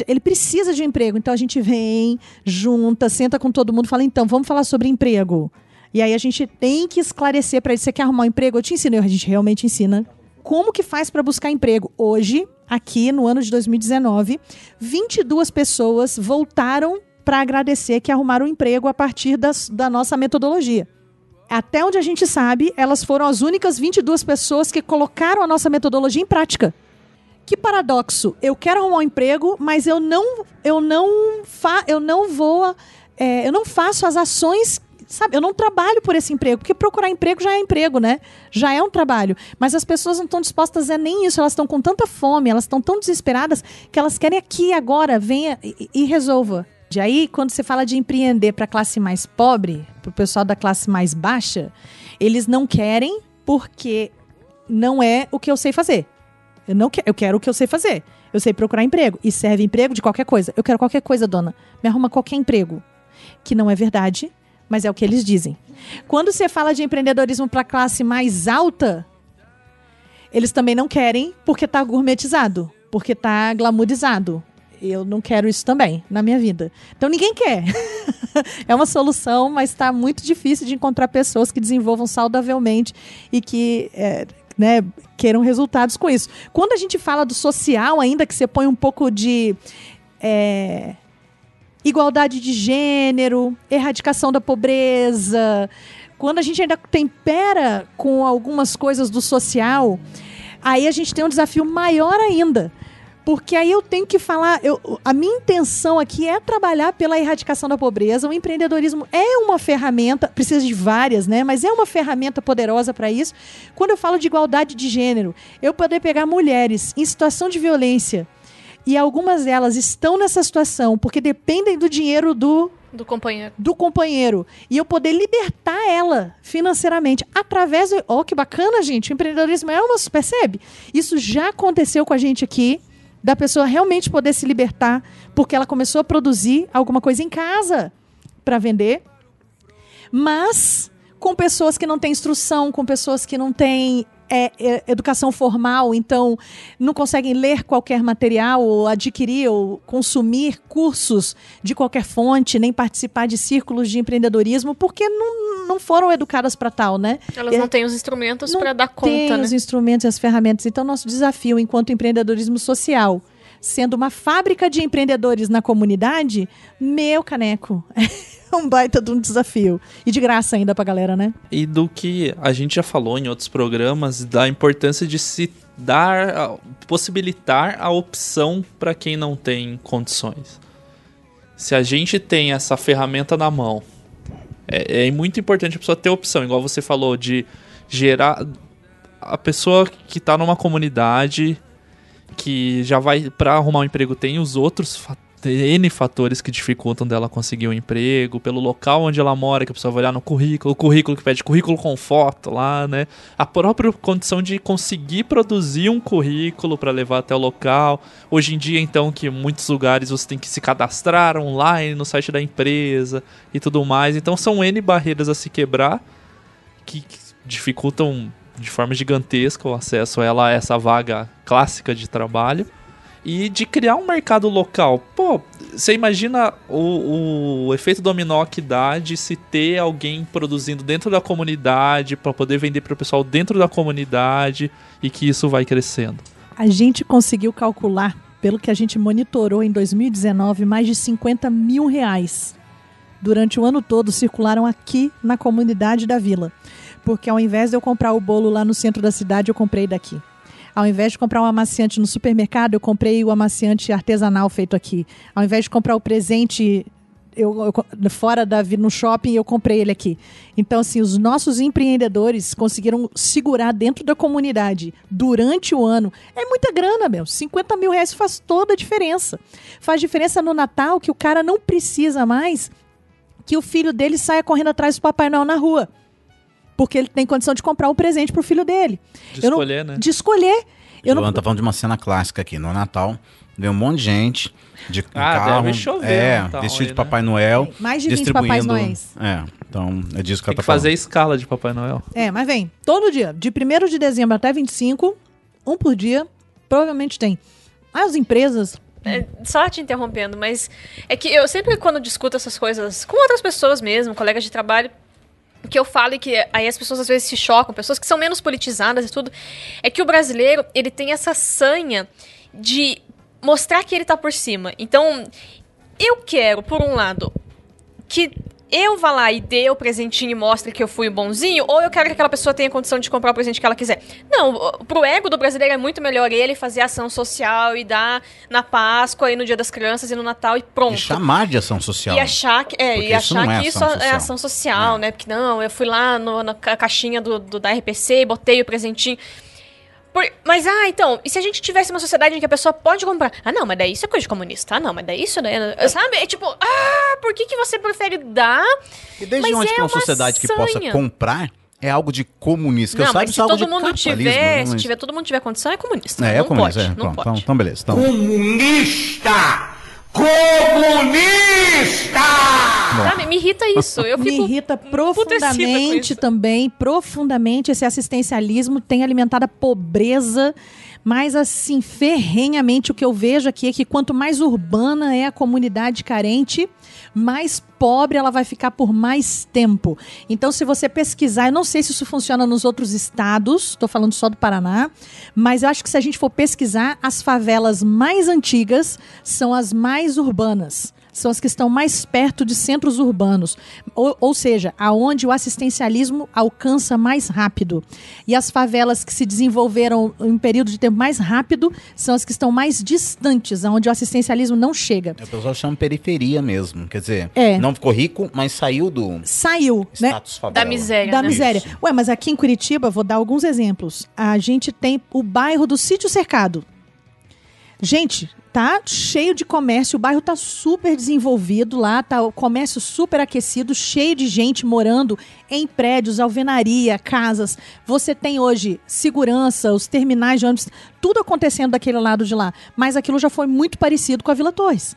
ele precisa de um emprego. Então a gente vem, junta, senta com todo mundo, fala: então, vamos falar sobre emprego. E aí a gente tem que esclarecer para ele: você quer arrumar um emprego? Eu te ensino, a gente realmente ensina. Como que faz para buscar emprego? Hoje, aqui no ano de 2019, 22 pessoas voltaram para agradecer que arrumaram um emprego a partir das, da nossa metodologia. Até onde a gente sabe, elas foram as únicas 22 pessoas que colocaram a nossa metodologia em prática. Que paradoxo! Eu quero arrumar um emprego, mas eu não, eu não, fa, eu não vou, é, eu não faço as ações sabe, eu não trabalho por esse emprego, porque procurar emprego já é emprego, né? Já é um trabalho. Mas as pessoas não estão dispostas a nem isso, elas estão com tanta fome, elas estão tão desesperadas que elas querem aqui agora, venha e, e resolva. De aí, quando você fala de empreender para a classe mais pobre, para o pessoal da classe mais baixa, eles não querem porque não é o que eu sei fazer. Eu não eu quero o que eu sei fazer. Eu sei procurar emprego e serve emprego de qualquer coisa. Eu quero qualquer coisa, dona. Me arruma qualquer emprego. Que não é verdade, mas é o que eles dizem. Quando você fala de empreendedorismo para classe mais alta, eles também não querem porque está gourmetizado, porque está glamourizado. Eu não quero isso também na minha vida. Então ninguém quer. é uma solução, mas está muito difícil de encontrar pessoas que desenvolvam saudavelmente e que é, né, queiram resultados com isso. Quando a gente fala do social, ainda que você põe um pouco de é, igualdade de gênero, erradicação da pobreza, quando a gente ainda tempera com algumas coisas do social, aí a gente tem um desafio maior ainda porque aí eu tenho que falar, eu, a minha intenção aqui é trabalhar pela erradicação da pobreza. O empreendedorismo é uma ferramenta, precisa de várias, né? Mas é uma ferramenta poderosa para isso. Quando eu falo de igualdade de gênero, eu poder pegar mulheres em situação de violência e algumas delas estão nessa situação porque dependem do dinheiro do do companheiro. Do companheiro. E eu poder libertar ela financeiramente através. Ó, oh, que bacana, gente. O empreendedorismo é uma. Percebe? Isso já aconteceu com a gente aqui da pessoa realmente poder se libertar porque ela começou a produzir alguma coisa em casa para vender, mas com pessoas que não têm instrução, com pessoas que não têm é, é, educação formal, então não conseguem ler qualquer material, ou adquirir ou consumir cursos de qualquer fonte, nem participar de círculos de empreendedorismo, porque não, não foram educadas para tal, né? Elas não têm os instrumentos para dar conta, têm né? os instrumentos e as ferramentas. Então, nosso desafio enquanto empreendedorismo social sendo uma fábrica de empreendedores na comunidade, meu caneco. É um baita de um desafio. E de graça ainda pra galera, né? E do que a gente já falou em outros programas, da importância de se dar, possibilitar a opção para quem não tem condições. Se a gente tem essa ferramenta na mão, é, é muito importante a pessoa ter opção, igual você falou, de gerar. A pessoa que está numa comunidade que já vai para arrumar um emprego tem os outros N fatores que dificultam dela conseguir um emprego, pelo local onde ela mora, que a pessoa vai olhar no currículo, o currículo que pede currículo com foto lá, né? A própria condição de conseguir produzir um currículo para levar até o local. Hoje em dia, então, que muitos lugares você tem que se cadastrar online no site da empresa e tudo mais. Então, são N barreiras a se quebrar que dificultam de forma gigantesca o acesso a ela a essa vaga clássica de trabalho e de criar um mercado local. Pô, você imagina o, o efeito dominó que dá de se ter alguém produzindo dentro da comunidade para poder vender para o pessoal dentro da comunidade e que isso vai crescendo. A gente conseguiu calcular, pelo que a gente monitorou em 2019, mais de 50 mil reais durante o ano todo circularam aqui na comunidade da vila porque ao invés de eu comprar o bolo lá no centro da cidade, eu comprei daqui. Ao invés de comprar um amaciante no supermercado, eu comprei o amaciante artesanal feito aqui. Ao invés de comprar o presente eu, eu, fora da no shopping, eu comprei ele aqui. Então, assim, os nossos empreendedores conseguiram segurar dentro da comunidade durante o ano. É muita grana, meu. 50 mil reais faz toda a diferença. Faz diferença no Natal que o cara não precisa mais que o filho dele saia correndo atrás do Papai Noel na rua porque ele tem condição de comprar um presente pro filho dele. De eu escolher, não, né? De escolher. Eu não... tá falando de uma cena clássica aqui. No Natal, veio um monte de gente de ah, carro. Deve chover é, vestido de né? Papai Noel. É, mais de 20 Papais Noéis. É, então é disso que Tem ela tá que fazer falando. escala de Papai Noel. É, mas vem. Todo dia. De 1 de dezembro até 25, um por dia, provavelmente tem. As empresas é, só te interrompendo, mas é que eu sempre, quando discuto essas coisas com outras pessoas mesmo, colegas de trabalho, que eu falo e que aí as pessoas às vezes se chocam, pessoas que são menos politizadas e tudo, é que o brasileiro, ele tem essa sanha de mostrar que ele tá por cima. Então, eu quero, por um lado, que eu vá lá e dê o presentinho e mostre que eu fui bonzinho, ou eu quero que aquela pessoa tenha condição de comprar o presente que ela quiser. Não, pro ego do brasileiro é muito melhor ele fazer ação social e dar na Páscoa e no Dia das Crianças e no Natal e pronto. E chamar de ação social. E achar que, é, e achar é que isso social. é ação social, é. né? Porque não, eu fui lá no, na caixinha do, do, da RPC e botei o presentinho. Por, mas, ah, então, e se a gente tivesse uma sociedade em que a pessoa pode comprar? Ah, não, mas daí isso é coisa de comunista. Ah, não, mas daí isso daí. É, sabe? É tipo, ah, por que, que você prefere dar? E desde onde é que uma, sociedade sanha. que possa comprar é algo de comunista. Que não, eu mas se todo mundo tiver, se tiver todo mundo tiver condição, é comunista. É, é comunista. Pode, é. Não pode. Então, então, beleza. Então. Comunista! Comunista! Sabe, me irrita isso. Eu Me fico irrita emputecida com profundamente também, profundamente. Esse assistencialismo tem alimentado a pobreza, mas assim, ferrenhamente o que eu vejo aqui é que quanto mais urbana é a comunidade carente, mais pobre ela vai ficar por mais tempo. Então, se você pesquisar, eu não sei se isso funciona nos outros estados, estou falando só do Paraná, mas eu acho que se a gente for pesquisar, as favelas mais antigas são as mais urbanas são as que estão mais perto de centros urbanos, ou, ou seja, aonde o assistencialismo alcança mais rápido. E as favelas que se desenvolveram em um período de tempo mais rápido são as que estão mais distantes, aonde o assistencialismo não chega. O pessoal chama periferia mesmo. Quer dizer, É. não ficou rico, mas saiu do Saiu, né? status favela. Da miséria. Da né? miséria. Ué, mas aqui em Curitiba, vou dar alguns exemplos. A gente tem o bairro do Sítio Cercado. Gente, tá cheio de comércio, o bairro tá super desenvolvido lá, tá o comércio super aquecido, cheio de gente morando em prédios, alvenaria, casas. Você tem hoje segurança, os terminais de ônibus, tudo acontecendo daquele lado de lá. Mas aquilo já foi muito parecido com a Vila Torres.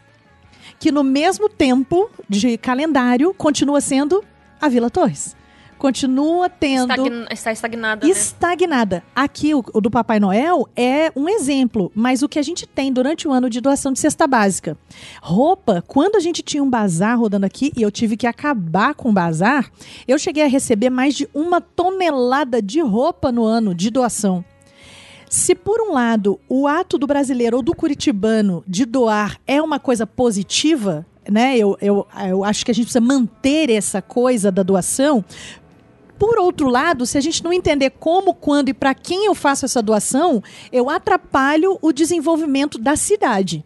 Que no mesmo tempo de calendário continua sendo a Vila Torres. Continua tendo Estagn- Está estagnada, né? estagnada. Aqui, o, o do Papai Noel é um exemplo, mas o que a gente tem durante o ano de doação de cesta básica. Roupa, quando a gente tinha um bazar rodando aqui e eu tive que acabar com o bazar, eu cheguei a receber mais de uma tonelada de roupa no ano de doação. Se por um lado o ato do brasileiro ou do curitibano de doar é uma coisa positiva, né? Eu, eu, eu acho que a gente precisa manter essa coisa da doação. Por outro lado, se a gente não entender como, quando e para quem eu faço essa doação, eu atrapalho o desenvolvimento da cidade.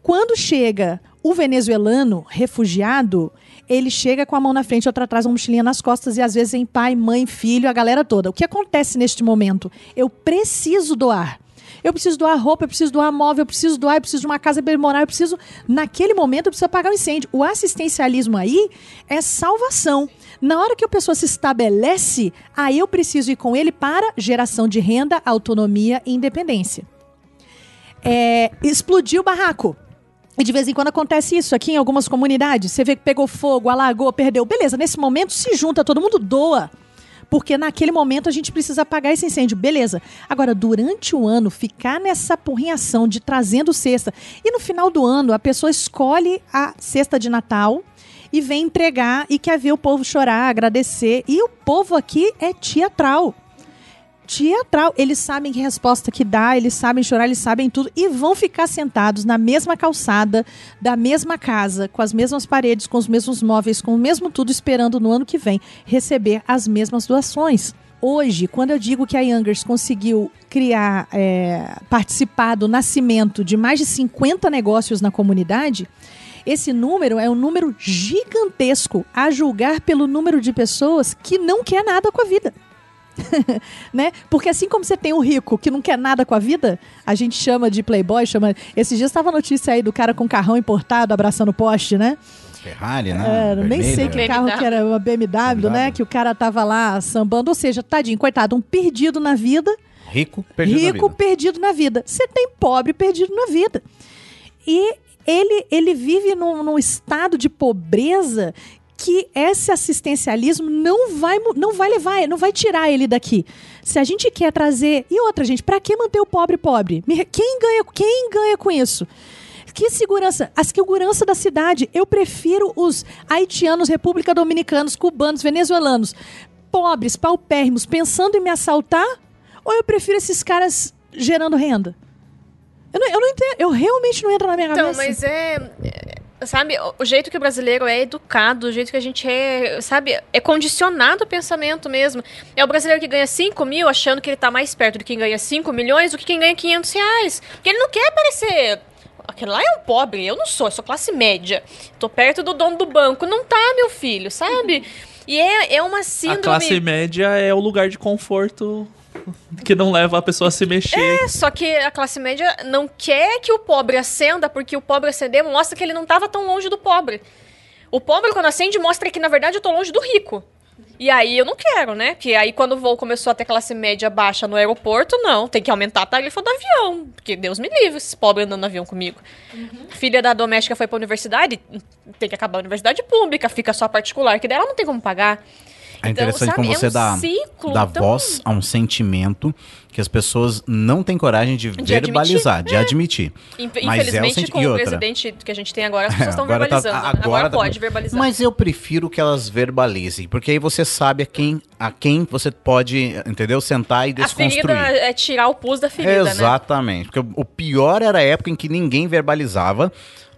Quando chega o venezuelano refugiado, ele chega com a mão na frente, outra atrás, uma mochilinha nas costas e às vezes em pai, mãe, filho, a galera toda. O que acontece neste momento? Eu preciso doar. Eu preciso doar roupa, eu preciso doar móvel, eu preciso doar, eu preciso de uma casa bem morar, eu preciso. Naquele momento, eu preciso apagar o incêndio. O assistencialismo aí é salvação. Na hora que a pessoa se estabelece, aí eu preciso ir com ele para geração de renda, autonomia e independência. É, explodiu o barraco. E de vez em quando acontece isso aqui em algumas comunidades. Você vê que pegou fogo, alagou, perdeu. Beleza, nesse momento se junta, todo mundo doa. Porque naquele momento a gente precisa apagar esse incêndio. Beleza. Agora, durante o ano, ficar nessa porrinhação de trazendo cesta. E no final do ano, a pessoa escolhe a cesta de Natal e vem entregar e quer ver o povo chorar, agradecer. E o povo aqui é teatral teatral. Eles sabem que resposta que dá, eles sabem chorar, eles sabem tudo e vão ficar sentados na mesma calçada, da mesma casa, com as mesmas paredes, com os mesmos móveis, com o mesmo tudo, esperando no ano que vem receber as mesmas doações. Hoje, quando eu digo que a Youngers conseguiu criar, é, participar do nascimento de mais de 50 negócios na comunidade, esse número é um número gigantesco, a julgar pelo número de pessoas que não quer nada com a vida. né? Porque assim como você tem o rico que não quer nada com a vida, a gente chama de playboy, chama. Esses dias estava a notícia aí do cara com carrão importado abraçando poste, né? Ferrari, né? É, nem sei que né? carro que era, uma BMW, né? Que o cara tava lá sambando, ou seja, tadinho, coitado, um perdido na vida, Rico, perdido na rico vida. perdido na vida. Você tem pobre perdido na vida. E ele, ele vive num, num estado de pobreza que esse assistencialismo não vai, não vai levar, não vai tirar ele daqui. Se a gente quer trazer. E outra, gente, para que manter o pobre pobre? Quem ganha, quem ganha com isso? Que segurança? A segurança da cidade. Eu prefiro os haitianos, República Dominicanos, cubanos, venezuelanos, pobres, paupérrimos, pensando em me assaltar? Ou eu prefiro esses caras gerando renda? Eu não, eu não entendo. Eu realmente não entra na minha Então, cabeça. mas é, é, Sabe, o- jeito que o brasileiro é educado, o jeito que a gente é, sabe, é condicionado o pensamento mesmo. É o brasileiro que ganha 5 mil achando que ele tá mais perto de quem ganha 5 milhões do que quem ganha 500 reais. Porque ele não quer parecer. Aquele lá é um pobre, eu não sou, eu sou classe média. Tô perto do dono do banco. Não tá, meu filho, sabe? E é, é uma A síndrome. classe média é o lugar de conforto que não leva a pessoa a se mexer. É, só que a classe média não quer que o pobre acenda, porque o pobre acender mostra que ele não estava tão longe do pobre. O pobre, quando acende, mostra que, na verdade, eu tô longe do rico. E aí eu não quero, né? Porque aí quando o voo começou a ter classe média baixa no aeroporto, não, tem que aumentar a tarifa do avião. Porque Deus me livre, esses pobres andando no avião comigo. Uhum. Filha da doméstica foi pra universidade, tem que acabar a universidade pública, fica só particular, que dela não tem como pagar. É então, interessante então, como você é um dá, ciclo, dá então... voz a um sentimento que as pessoas não têm coragem de, de verbalizar, admitir. de é. admitir. Infelizmente, mas é o com o outro. que a gente tem agora, as pessoas estão tá- verbalizando. Tá, agora, agora tá, pode verbalizar. Mas eu prefiro que elas verbalizem, porque aí você sabe a quem, a quem você pode, entendeu, sentar e desconstruir. A ferida é tirar o pus da ferida, né? Exatamente. Né? Porque o pior era a época em que ninguém verbalizava,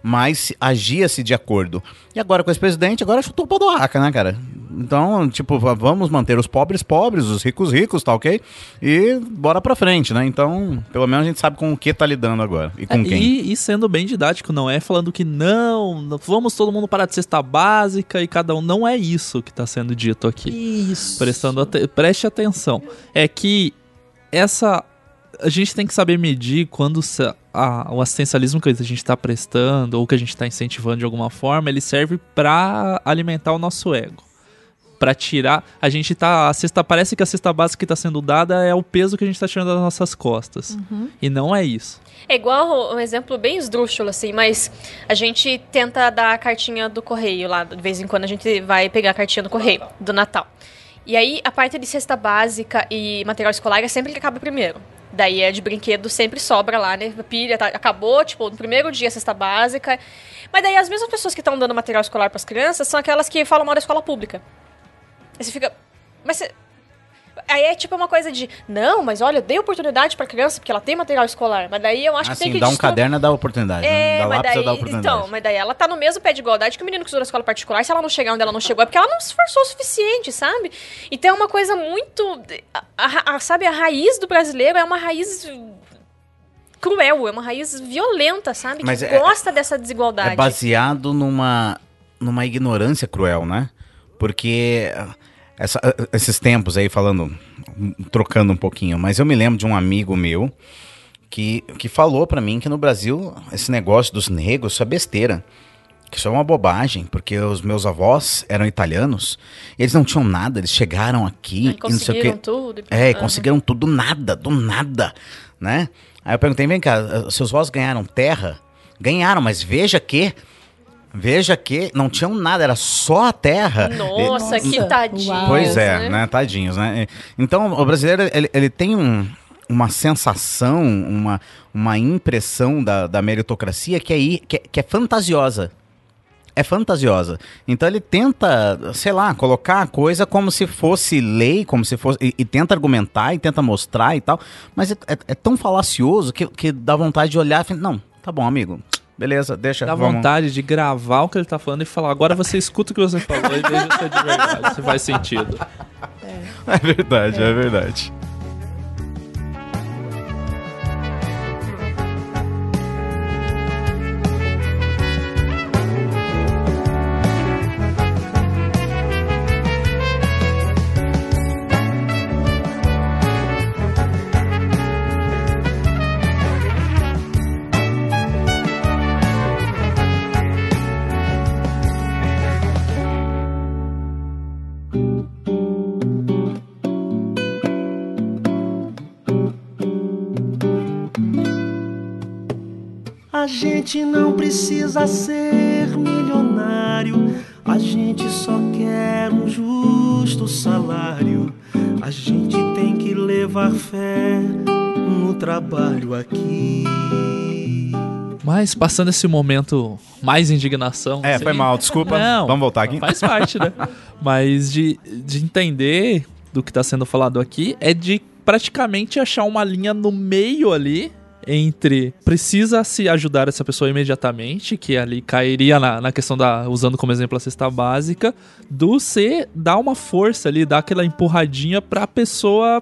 mas agia-se de acordo. E agora com esse presidente, agora chutou o pau do arca, né, cara? Então, tipo, vamos manter os pobres pobres, os ricos ricos, tá ok? E bora pra frente, né? Então, pelo menos a gente sabe com o que tá lidando agora e com é, quem. E, e, sendo bem didático, não é falando que não, vamos todo mundo parar de cesta básica e cada um. Não é isso que tá sendo dito aqui. Isso. Prestando preste atenção. É que essa a gente tem que saber medir quando a, o assistencialismo que a gente está prestando ou que a gente está incentivando de alguma forma, ele serve para alimentar o nosso ego para tirar. A gente tá. A cesta, parece que a cesta básica que está sendo dada é o peso que a gente está tirando das nossas costas. Uhum. E não é isso. É igual um exemplo bem esdrúxulo, assim, mas a gente tenta dar a cartinha do correio lá. De vez em quando a gente vai pegar a cartinha do correio, do Natal. E aí, a parte de cesta básica e material escolar é sempre que acaba primeiro. Daí é de brinquedo, sempre sobra lá, né? Pilha, tá, acabou, tipo, no primeiro dia cesta básica. Mas daí as mesmas pessoas que estão dando material escolar para as crianças são aquelas que falam mal da escola pública. Aí você fica. Mas você. Aí é tipo uma coisa de, não, mas olha, eu dei oportunidade pra criança porque ela tem material escolar. Mas daí eu acho assim, que tem que. Dá um caderno dá oportunidade. Né? É, né? Dá mas lápis daí, dá oportunidade. Então, mas daí ela tá no mesmo pé de igualdade que o menino que estuda na escola particular. Se ela não chegar onde ela não chegou, é porque ela não se esforçou o suficiente, sabe? Então é uma coisa muito. A, a, sabe, a raiz do brasileiro é uma raiz cruel, é uma raiz violenta, sabe? Mas que é, gosta dessa desigualdade. É baseado numa, numa ignorância cruel, né? Porque essa, esses tempos aí, falando, trocando um pouquinho, mas eu me lembro de um amigo meu que, que falou para mim que no Brasil esse negócio dos negros isso é besteira. Que isso é uma bobagem, porque os meus avós eram italianos, eles não tinham nada, eles chegaram aqui e não sei o quê. tudo. É, uhum. conseguiram tudo do nada, do nada, né? Aí eu perguntei, vem cá, seus avós ganharam terra? Ganharam, mas veja que Veja que não tinham nada, era só a terra. Nossa, que tadinhos. Pois é, né? né? Tadinhos, né? Então, o brasileiro, ele, ele tem um, uma sensação, uma, uma impressão da, da meritocracia que é, que, é, que é fantasiosa. É fantasiosa. Então ele tenta, sei lá, colocar a coisa como se fosse lei, como se fosse. E, e tenta argumentar e tenta mostrar e tal. Mas é, é, é tão falacioso que, que dá vontade de olhar e falar, não, tá bom, amigo Beleza, deixa. Dá vamos. vontade de gravar o que ele tá falando e falar. Agora você escuta o que você falou e veja se é de verdade, se faz sentido. É, é verdade, é, é verdade. Gente não precisa ser milionário, a gente só quer um justo salário. A gente tem que levar fé no trabalho aqui. Mas passando esse momento mais indignação. É, assim, foi mal, desculpa. Não, Vamos voltar aqui. Faz parte, né? Mas de, de entender do que está sendo falado aqui é de praticamente achar uma linha no meio ali entre precisa se ajudar essa pessoa imediatamente, que ali cairia na, na questão da, usando como exemplo a cesta básica, do ser dar uma força ali, dar aquela empurradinha pra pessoa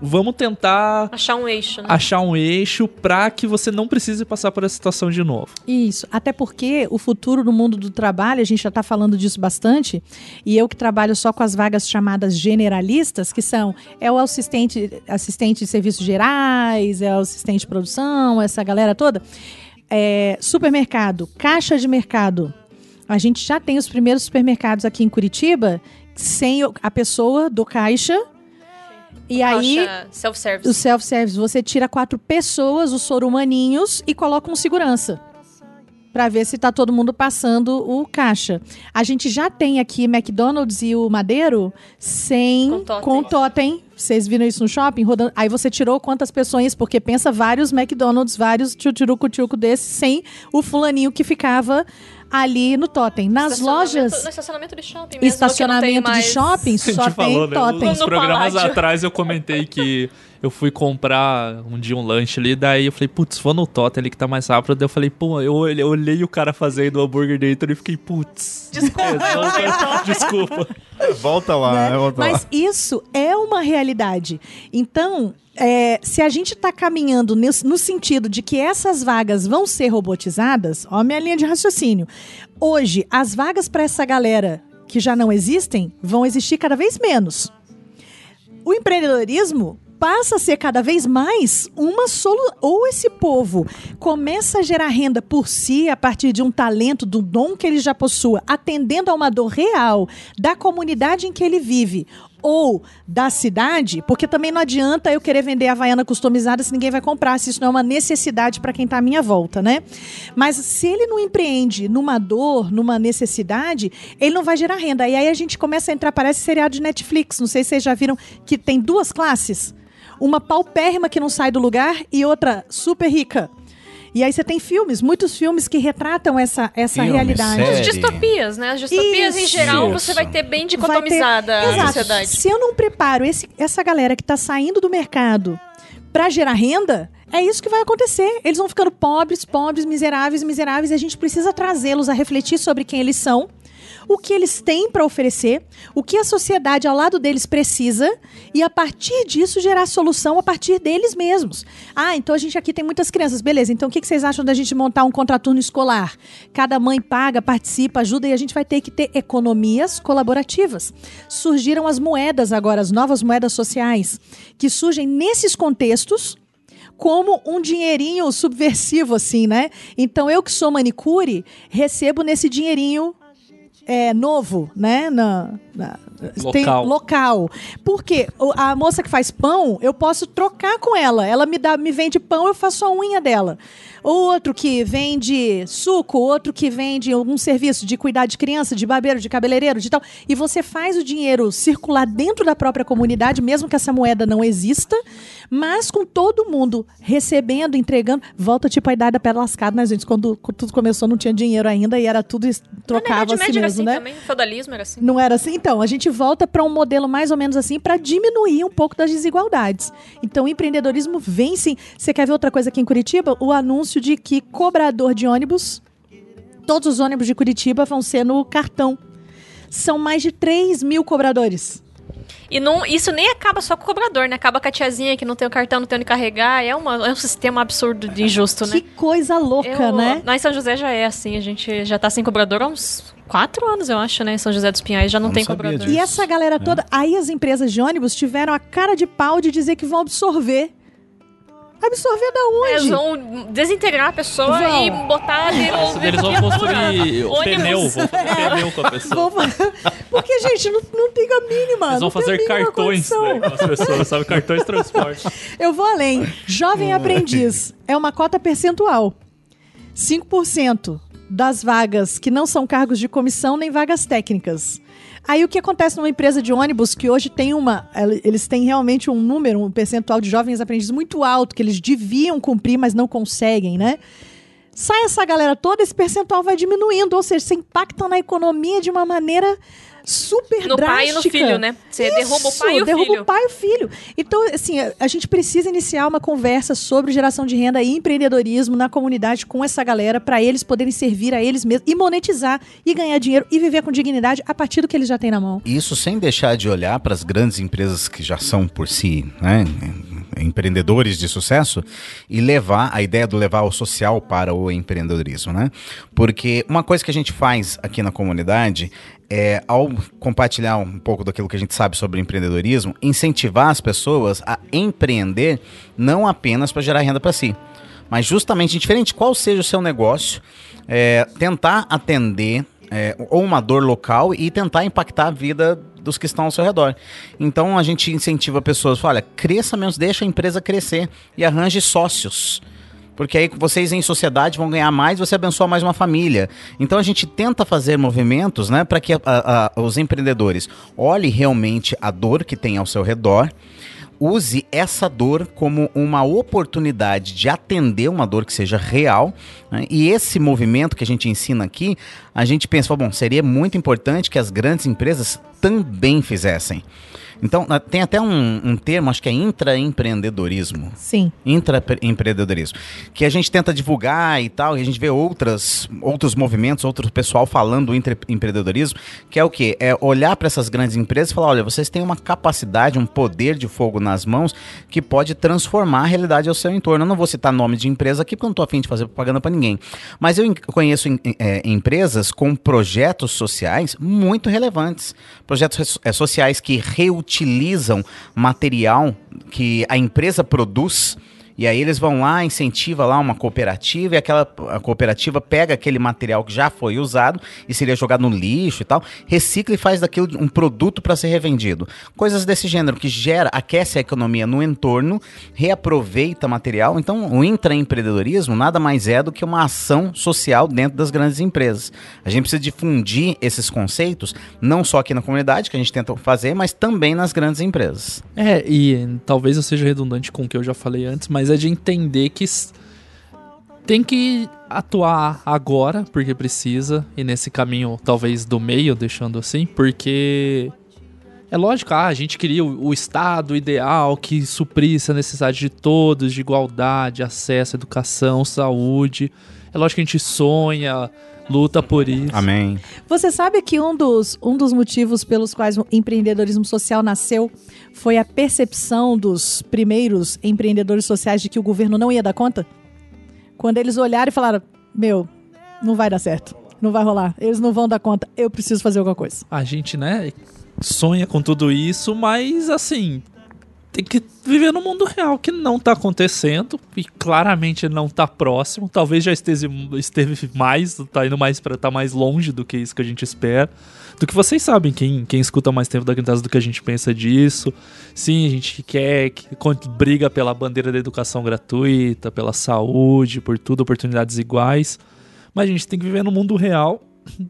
vamos tentar achar um eixo, né? achar um eixo para que você não precise passar por essa situação de novo. Isso, até porque o futuro do mundo do trabalho, a gente já está falando disso bastante, e eu que trabalho só com as vagas chamadas generalistas, que são é o assistente, assistente de serviços gerais, é o assistente de produção, essa galera toda. É, supermercado, caixa de mercado. A gente já tem os primeiros supermercados aqui em Curitiba sem a pessoa do caixa. E aí, self-service. o self-service, você tira quatro pessoas, os sorumaninhos, e coloca um segurança. Pra ver se tá todo mundo passando o caixa. A gente já tem aqui McDonald's e o Madeiro sem Com totem. com totem. Vocês viram isso no shopping? Rodando. Aí você tirou quantas pessoas? Porque pensa vários McDonald's, vários tchutchurucu-tchucu desses, sem o fulaninho que ficava ali no totem. Nas lojas, No estacionamento de shopping mesmo. estacionamento de shopping, só tem falou, né? totem. Uns No programas paládio. atrás eu comentei que eu fui comprar um dia um lanche ali, daí eu falei, putz, vou no Totem ali que tá mais rápido. Daí eu falei, pô, eu olhei, eu olhei o cara fazendo o hambúrguer dentro e fiquei, putz. Desculpa. Desculpa. Volta lá, né? né? Volta lá. Mas isso é uma realidade. Então, é, se a gente está caminhando no sentido de que essas vagas vão ser robotizadas, ó a minha linha de raciocínio. Hoje, as vagas para essa galera que já não existem vão existir cada vez menos. O empreendedorismo passa a ser cada vez mais uma solução. Ou esse povo começa a gerar renda por si a partir de um talento, do dom que ele já possua, atendendo a uma dor real da comunidade em que ele vive. Ou da cidade, porque também não adianta eu querer vender havaiana customizada se ninguém vai comprar, se isso não é uma necessidade para quem está à minha volta, né? Mas se ele não empreende numa dor, numa necessidade, ele não vai gerar renda. E aí a gente começa a entrar, parece seriado de Netflix. Não sei se vocês já viram que tem duas classes. Uma paupérrima que não sai do lugar e outra super rica. E aí você tem filmes, muitos filmes que retratam essa, essa Filme, realidade. série. As distopias, né? As distopias em Isso. geral Isso. você vai ter bem Vai ter- dicotomizada a Exato. sociedade. Se eu não preparo esse- essa galera que está saindo do mercado para gerar renda, é isso que vai acontecer. Eles vão ficando pobres, pobres, miseráveis, miseráveis, e a gente precisa trazê-los a refletir sobre quem eles são, o que eles têm para oferecer, o que a sociedade ao lado deles precisa, e a partir disso gerar solução a partir deles mesmos. Ah, então a gente aqui tem muitas crianças, beleza? Então o que vocês acham da gente montar um contraturno escolar? Cada mãe paga, participa, ajuda, e a gente vai ter que ter economias colaborativas. Surgiram as moedas agora, as novas moedas sociais, que surgem nesses contextos como um dinheirinho subversivo, assim, né? Então, eu que sou manicure, recebo nesse dinheirinho é, novo, né? Na, na- Local. local. Porque a moça que faz pão, eu posso trocar com ela. Ela me dá, me vende pão, eu faço a unha dela. Ou outro que vende suco, outro que vende algum serviço de cuidar de criança, de barbeiro, de cabeleireiro, de tal. E você faz o dinheiro circular dentro da própria comunidade, mesmo que essa moeda não exista, mas com todo mundo recebendo, entregando. Volta tipo a idade da pedra lascada, né, gente? Quando, tudo começou, não tinha dinheiro ainda e era tudo Na trocava Idade assim mesmo, assim né? também. Feudalismo era assim. Não era assim? Então, a gente volta para um modelo mais ou menos assim para diminuir um pouco das desigualdades. Então, o empreendedorismo vem sim. Você quer ver outra coisa aqui em Curitiba? O anúncio de que cobrador de ônibus, todos os ônibus de Curitiba vão ser no cartão. São mais de 3 mil cobradores. E não, isso nem acaba só com o cobrador, né? Acaba com a tiazinha que não tem o cartão, não tem onde carregar. É, uma, é um sistema absurdo de injusto, Que né? coisa louca, Eu- né? Lá em São José já é assim, a gente já tá sem cobrador há uns quatro anos, eu acho, né? Em São José dos Pinhais já não não tem cobrador. disso. E essa galera toda. Aí as empresas de ônibus tiveram a cara de pau de dizer que vão absorver. Absorver da Eles onde? vão desintegrar a pessoa Vão. e botar dentro Eles vão construir Ônibus. pneu, vão fazer pneu com a pessoa. Porque, gente, não, não tem a mínima. Eles vão fazer cartões né, com as pessoas, sabe? Cartões de transporte. Eu vou além. Jovem aprendiz é uma cota percentual. 5% das vagas que não são cargos de comissão nem vagas técnicas. Aí o que acontece numa empresa de ônibus que hoje tem uma. Eles têm realmente um número, um percentual de jovens aprendizes muito alto, que eles deviam cumprir, mas não conseguem, né? Sai essa galera toda, esse percentual vai diminuindo, ou seja, você impacta na economia de uma maneira super No drástica. pai e no filho, né? Você derruba o pai e o derruba filho. o pai e o filho. Então, assim, a, a gente precisa iniciar uma conversa sobre geração de renda e empreendedorismo na comunidade com essa galera para eles poderem servir a eles mesmos e monetizar e ganhar dinheiro e viver com dignidade a partir do que eles já têm na mão. Isso sem deixar de olhar para as grandes empresas que já são por si, né, empreendedores de sucesso e levar a ideia do levar o social para o empreendedorismo, né? Porque uma coisa que a gente faz aqui na comunidade é, ao compartilhar um pouco daquilo que a gente sabe sobre empreendedorismo, incentivar as pessoas a empreender não apenas para gerar renda para si, mas justamente, indiferente qual seja o seu negócio, é, tentar atender é, ou uma dor local e tentar impactar a vida dos que estão ao seu redor. Então a gente incentiva pessoas, olha, cresça menos, deixa a empresa crescer e arranje sócios. Porque aí vocês em sociedade vão ganhar mais, você abençoa mais uma família. Então a gente tenta fazer movimentos, né, para que a, a, os empreendedores olhem realmente a dor que tem ao seu redor use essa dor como uma oportunidade de atender uma dor que seja real. Né? E esse movimento que a gente ensina aqui, a gente pensa, bom, seria muito importante que as grandes empresas também fizessem. Então, tem até um, um termo, acho que é intraempreendedorismo. Sim. Intraempreendedorismo. Que a gente tenta divulgar e tal, e a gente vê outras, outros movimentos, outro pessoal falando do empreendedorismo, que é o quê? É olhar para essas grandes empresas e falar: olha, vocês têm uma capacidade, um poder de fogo nas mãos que pode transformar a realidade ao seu entorno. Eu não vou citar nome de empresa aqui, porque eu não estou afim de fazer propaganda para ninguém. Mas eu conheço é, empresas com projetos sociais muito relevantes. Projetos é, sociais que reutilizam utilizam material que a empresa produz e aí eles vão lá, incentiva lá uma cooperativa e aquela a cooperativa pega aquele material que já foi usado e seria jogado no lixo e tal, recicla e faz daquilo um produto para ser revendido. Coisas desse gênero que gera, aquece a economia no entorno, reaproveita material. Então, o intraempreendedorismo nada mais é do que uma ação social dentro das grandes empresas. A gente precisa difundir esses conceitos não só aqui na comunidade que a gente tenta fazer, mas também nas grandes empresas. É, e talvez eu seja redundante com o que eu já falei antes, mas mas é de entender que tem que atuar agora, porque precisa, e nesse caminho talvez do meio, deixando assim, porque é lógico, ah, a gente queria o, o, Estado ideal que suprisse a necessidade de todos, de igualdade, acesso, educação, saúde. É lógico que a gente sonha, luta por isso. Amém. Você sabe que um dos, um dos motivos pelos quais o empreendedorismo social nasceu foi a percepção dos primeiros empreendedores sociais de que o governo não ia dar conta? Quando eles olharam e falaram: Meu, não vai dar certo, não vai rolar, eles não vão dar conta, eu preciso fazer alguma coisa. A gente, né, sonha com tudo isso, mas assim, tem que viver no mundo real, que não tá acontecendo e claramente não tá próximo. Talvez já esteve, esteve mais, tá indo mais para tá mais longe do que isso que a gente espera. Do que vocês sabem, quem, quem escuta mais tempo da Quintas do que a gente pensa disso. Sim, a gente quer, que briga pela bandeira da educação gratuita, pela saúde, por tudo, oportunidades iguais. Mas a gente tem que viver no mundo real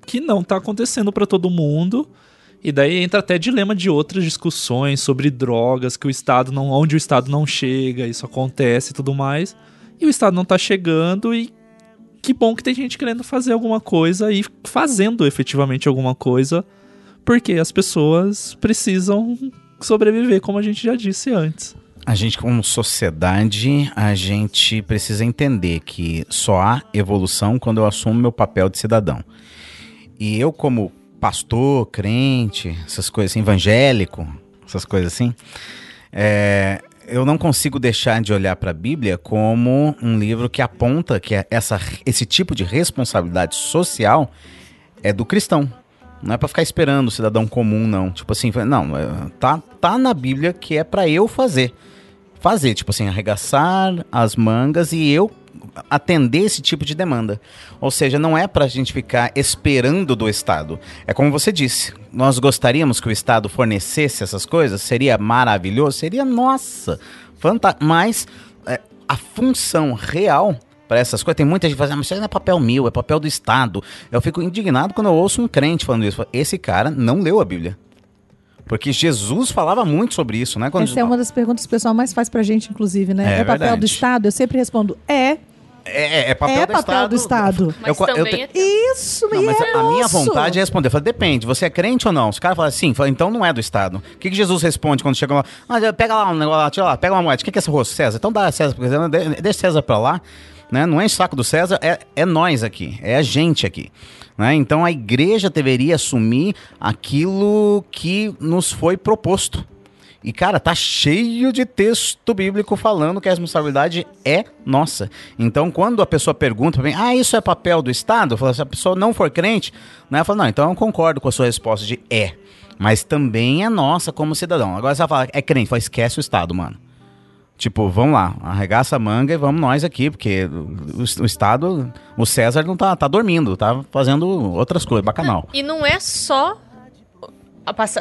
que não tá acontecendo para todo mundo e daí entra até dilema de outras discussões sobre drogas, que o Estado não. onde o Estado não chega, isso acontece e tudo mais. E o Estado não tá chegando e que bom que tem gente querendo fazer alguma coisa e fazendo efetivamente alguma coisa, porque as pessoas precisam sobreviver, como a gente já disse antes. A gente, como sociedade, a gente precisa entender que só há evolução quando eu assumo meu papel de cidadão. E eu, como pastor, crente, essas coisas assim, evangélico, essas coisas assim, é, eu não consigo deixar de olhar para a Bíblia como um livro que aponta que essa, esse tipo de responsabilidade social é do cristão. Não é para ficar esperando o cidadão comum, não. Tipo assim, não, é, tá, tá na Bíblia que é para eu fazer. Fazer, tipo assim, arregaçar as mangas e eu atender esse tipo de demanda. Ou seja, não é para a gente ficar esperando do Estado. É como você disse, nós gostaríamos que o Estado fornecesse essas coisas, seria maravilhoso, seria nossa, fantástico. Mas é, a função real para essas coisas. Tem muita gente fazendo, mas isso não é papel meu, é papel do Estado. Eu fico indignado quando eu ouço um crente falando isso. Esse cara não leu a Bíblia. Porque Jesus falava muito sobre isso, né? Quando Essa é uma das perguntas que o pessoal mais faz pra gente, inclusive, né? É, é papel verdade. do Estado? Eu sempre respondo, é. É, é, é papel, é do, papel estado. do Estado. Mas eu, também eu te... é... Isso, não, mas a, a minha vontade é responder. Eu falo, depende, você é crente ou não? Os caras falam assim, fala, então não é do Estado. O que, que Jesus responde quando chega lá? Ah, pega lá um negócio lá, tira lá, pega uma moeda. O que, que é esse rosto? César? Então dá César, porque deixa César pra lá. Né? Não é saco do César, é, é nós aqui, é a gente aqui. Né? Então a igreja deveria assumir aquilo que nos foi proposto. E, cara, tá cheio de texto bíblico falando que a responsabilidade é nossa. Então, quando a pessoa pergunta pra mim, ah, isso é papel do Estado? Falo, se a pessoa não for crente, né? Eu falo, não, então eu concordo com a sua resposta de é. Mas também é nossa como cidadão. Agora você vai falar, é crente, fala, esquece o Estado, mano. Tipo, vamos lá, arregaça a manga e vamos nós aqui, porque o, o, Estado, o César não tá, tá dormindo, tá fazendo outras coisas, bacanal. E não é só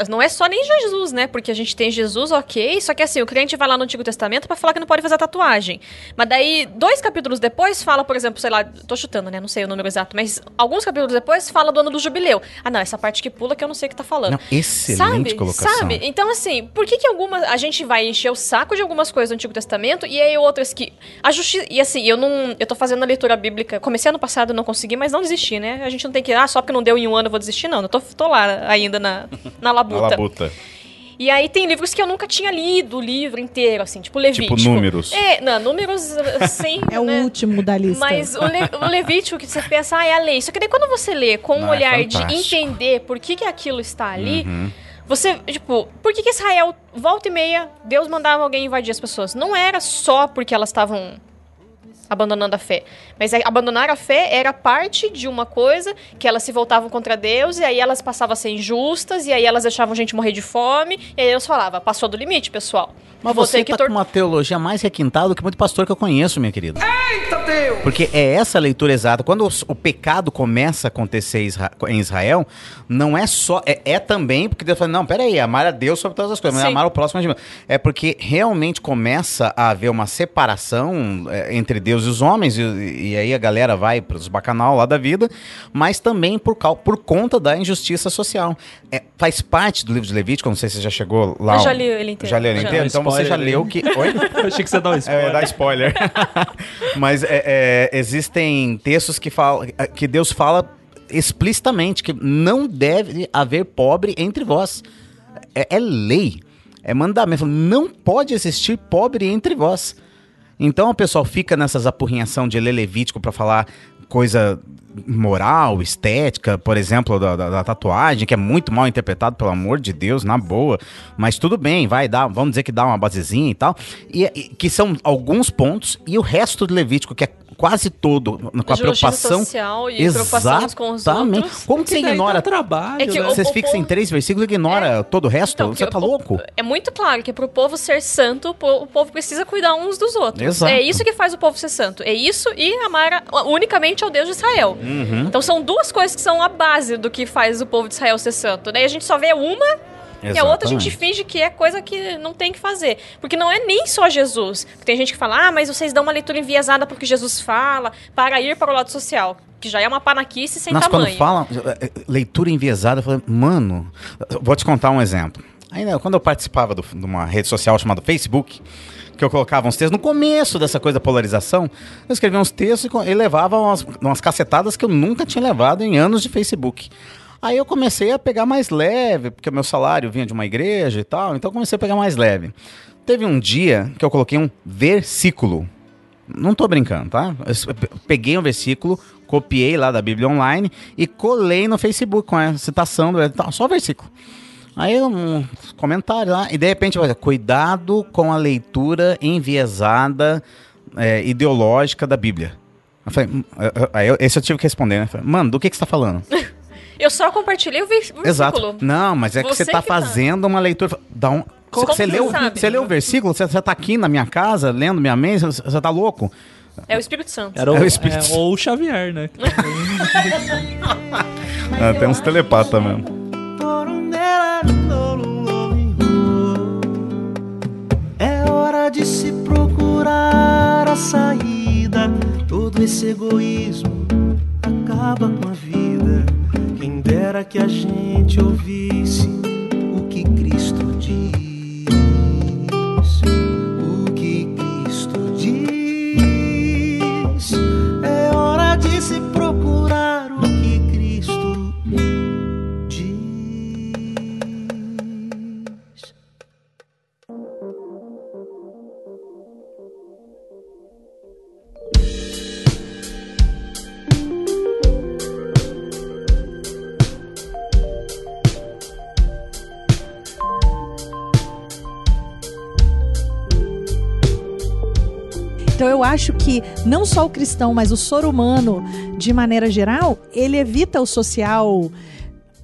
não é só nem Jesus, né? Porque a gente tem Jesus, ok. Só que assim, o crente vai lá no Antigo Testamento para falar que não pode fazer tatuagem. Mas daí, dois capítulos depois, fala, por exemplo, sei lá, tô chutando, né? Não sei o número exato, mas alguns capítulos depois fala do ano do jubileu. Ah, não, essa parte que pula que eu não sei o que tá falando. Não, excelente sabe? colocação. Sabe? Então, assim, por que que algumas. A gente vai encher o saco de algumas coisas do Antigo Testamento e aí outras que. A justiça. E assim, eu não. Eu tô fazendo a leitura bíblica. Comecei ano passado, não consegui, mas não desisti, né? A gente não tem que. Ah, só porque não deu em um ano eu vou desistir, não. Eu tô, tô lá ainda na, na labuta. Na labuta. E aí tem livros que eu nunca tinha lido o livro inteiro, assim, tipo Levítico. Tipo números. É, não, números sim. é o né? último da lista. Mas o, Le, o, Levítico que você pensa, ah, é a lei. Só que daí quando você lê com um é olhar é de entender por que, que aquilo está ali, uhum. você, tipo, por que, que Israel, volta e meia, Deus mandava alguém invadir as pessoas? Não era só porque elas estavam abandonando a fé. Mas abandonar a fé era parte de uma coisa que elas se voltavam contra Deus e aí elas passavam a ser injustas e aí elas deixavam gente morrer de fome e aí Deus falava, passou do limite, pessoal. Mas você tá tor... com uma teologia mais requintada do que muito pastor que eu conheço, minha querida. Eita Deus! Porque é essa a leitura exata. Quando o, o pecado começa a acontecer em Israel, não é só... É, é, também porque Deus fala, não, peraí, amar a Deus sobre todas as coisas, mas amar o próximo... É porque realmente começa a haver uma separação é, entre Deus e os homens, e, e aí a galera vai para os bacanal lá da vida, mas também por, por conta da injustiça social. É, faz parte do livro de Levítico, não sei se você já chegou lá. Eu já li ele inteiro. Já li ele inteiro? Então você já leu que. Oi? Eu achei que você dá um spoiler. É, dá spoiler. mas é, é, existem textos que, fala, que Deus fala explicitamente que não deve haver pobre entre vós. É, é lei. É mandamento. Não pode existir pobre entre vós. Então o pessoal fica nessas apurrinhação de ler Levítico para falar coisa moral, estética, por exemplo, da, da, da, tatuagem, que é muito mal interpretado, pelo amor de Deus, na boa. Mas tudo bem, vai dar, vamos dizer que dá uma basezinha e tal. E, e que são alguns pontos, e o resto do Levítico, que é quase todo com a preocupação social e Exatamente. com os outros. Como que você ignora trabalho? É que né? Vocês fixam em três versículos e ignora é. todo o resto? Então, você tá louco? É muito claro que para o povo ser santo, o povo precisa cuidar uns dos outros. Exato. É isso que faz o povo ser santo. É isso e amar unicamente ao Deus de Israel. Uhum. Então são duas coisas que são a base do que faz o povo de Israel ser santo. Daí a gente só vê uma Exatamente. E a outra a gente finge que é coisa que não tem que fazer. Porque não é nem só Jesus. Tem gente que fala, ah, mas vocês dão uma leitura enviesada porque Jesus fala, para ir para o lado social. Que já é uma panaquice sem Mas tamanho. quando fala eh, leitura enviesada, eu falo, mano, vou te contar um exemplo. Ainda quando eu participava do, de uma rede social chamada Facebook, que eu colocava uns textos no começo dessa coisa da polarização, eu escrevia uns textos e levava umas, umas cacetadas que eu nunca tinha levado em anos de Facebook. Aí eu comecei a pegar mais leve, porque o meu salário vinha de uma igreja e tal, então eu comecei a pegar mais leve. Teve um dia que eu coloquei um versículo. Não tô brincando, tá? Eu peguei um versículo, copiei lá da Bíblia Online e colei no Facebook com a citação do só versículo. Aí um comentário lá, e de repente, cuidado com a leitura enviesada é, ideológica da Bíblia. Eu falei, hum, aí esse eu tive que responder, né? Falei, Mano, do que, que você tá falando? Eu só compartilhei o versículo. Exato. Não, mas é que você, está tá fazendo uma leitura. Dá um. Como você, leu, você leu o versículo? Você, você tá aqui na minha casa, lendo minha mente, você, você tá louco? É o Espírito Santo. Era o, é o Espírito é, Ou o Xavier, né? ah, tem uns telepatas mesmo. É hora de se procurar a saída. Todo esse egoísmo acaba com a vida. Dera que a gente ouvisse o que Cristo diz. Então eu acho que não só o cristão, mas o ser humano, de maneira geral, ele evita o social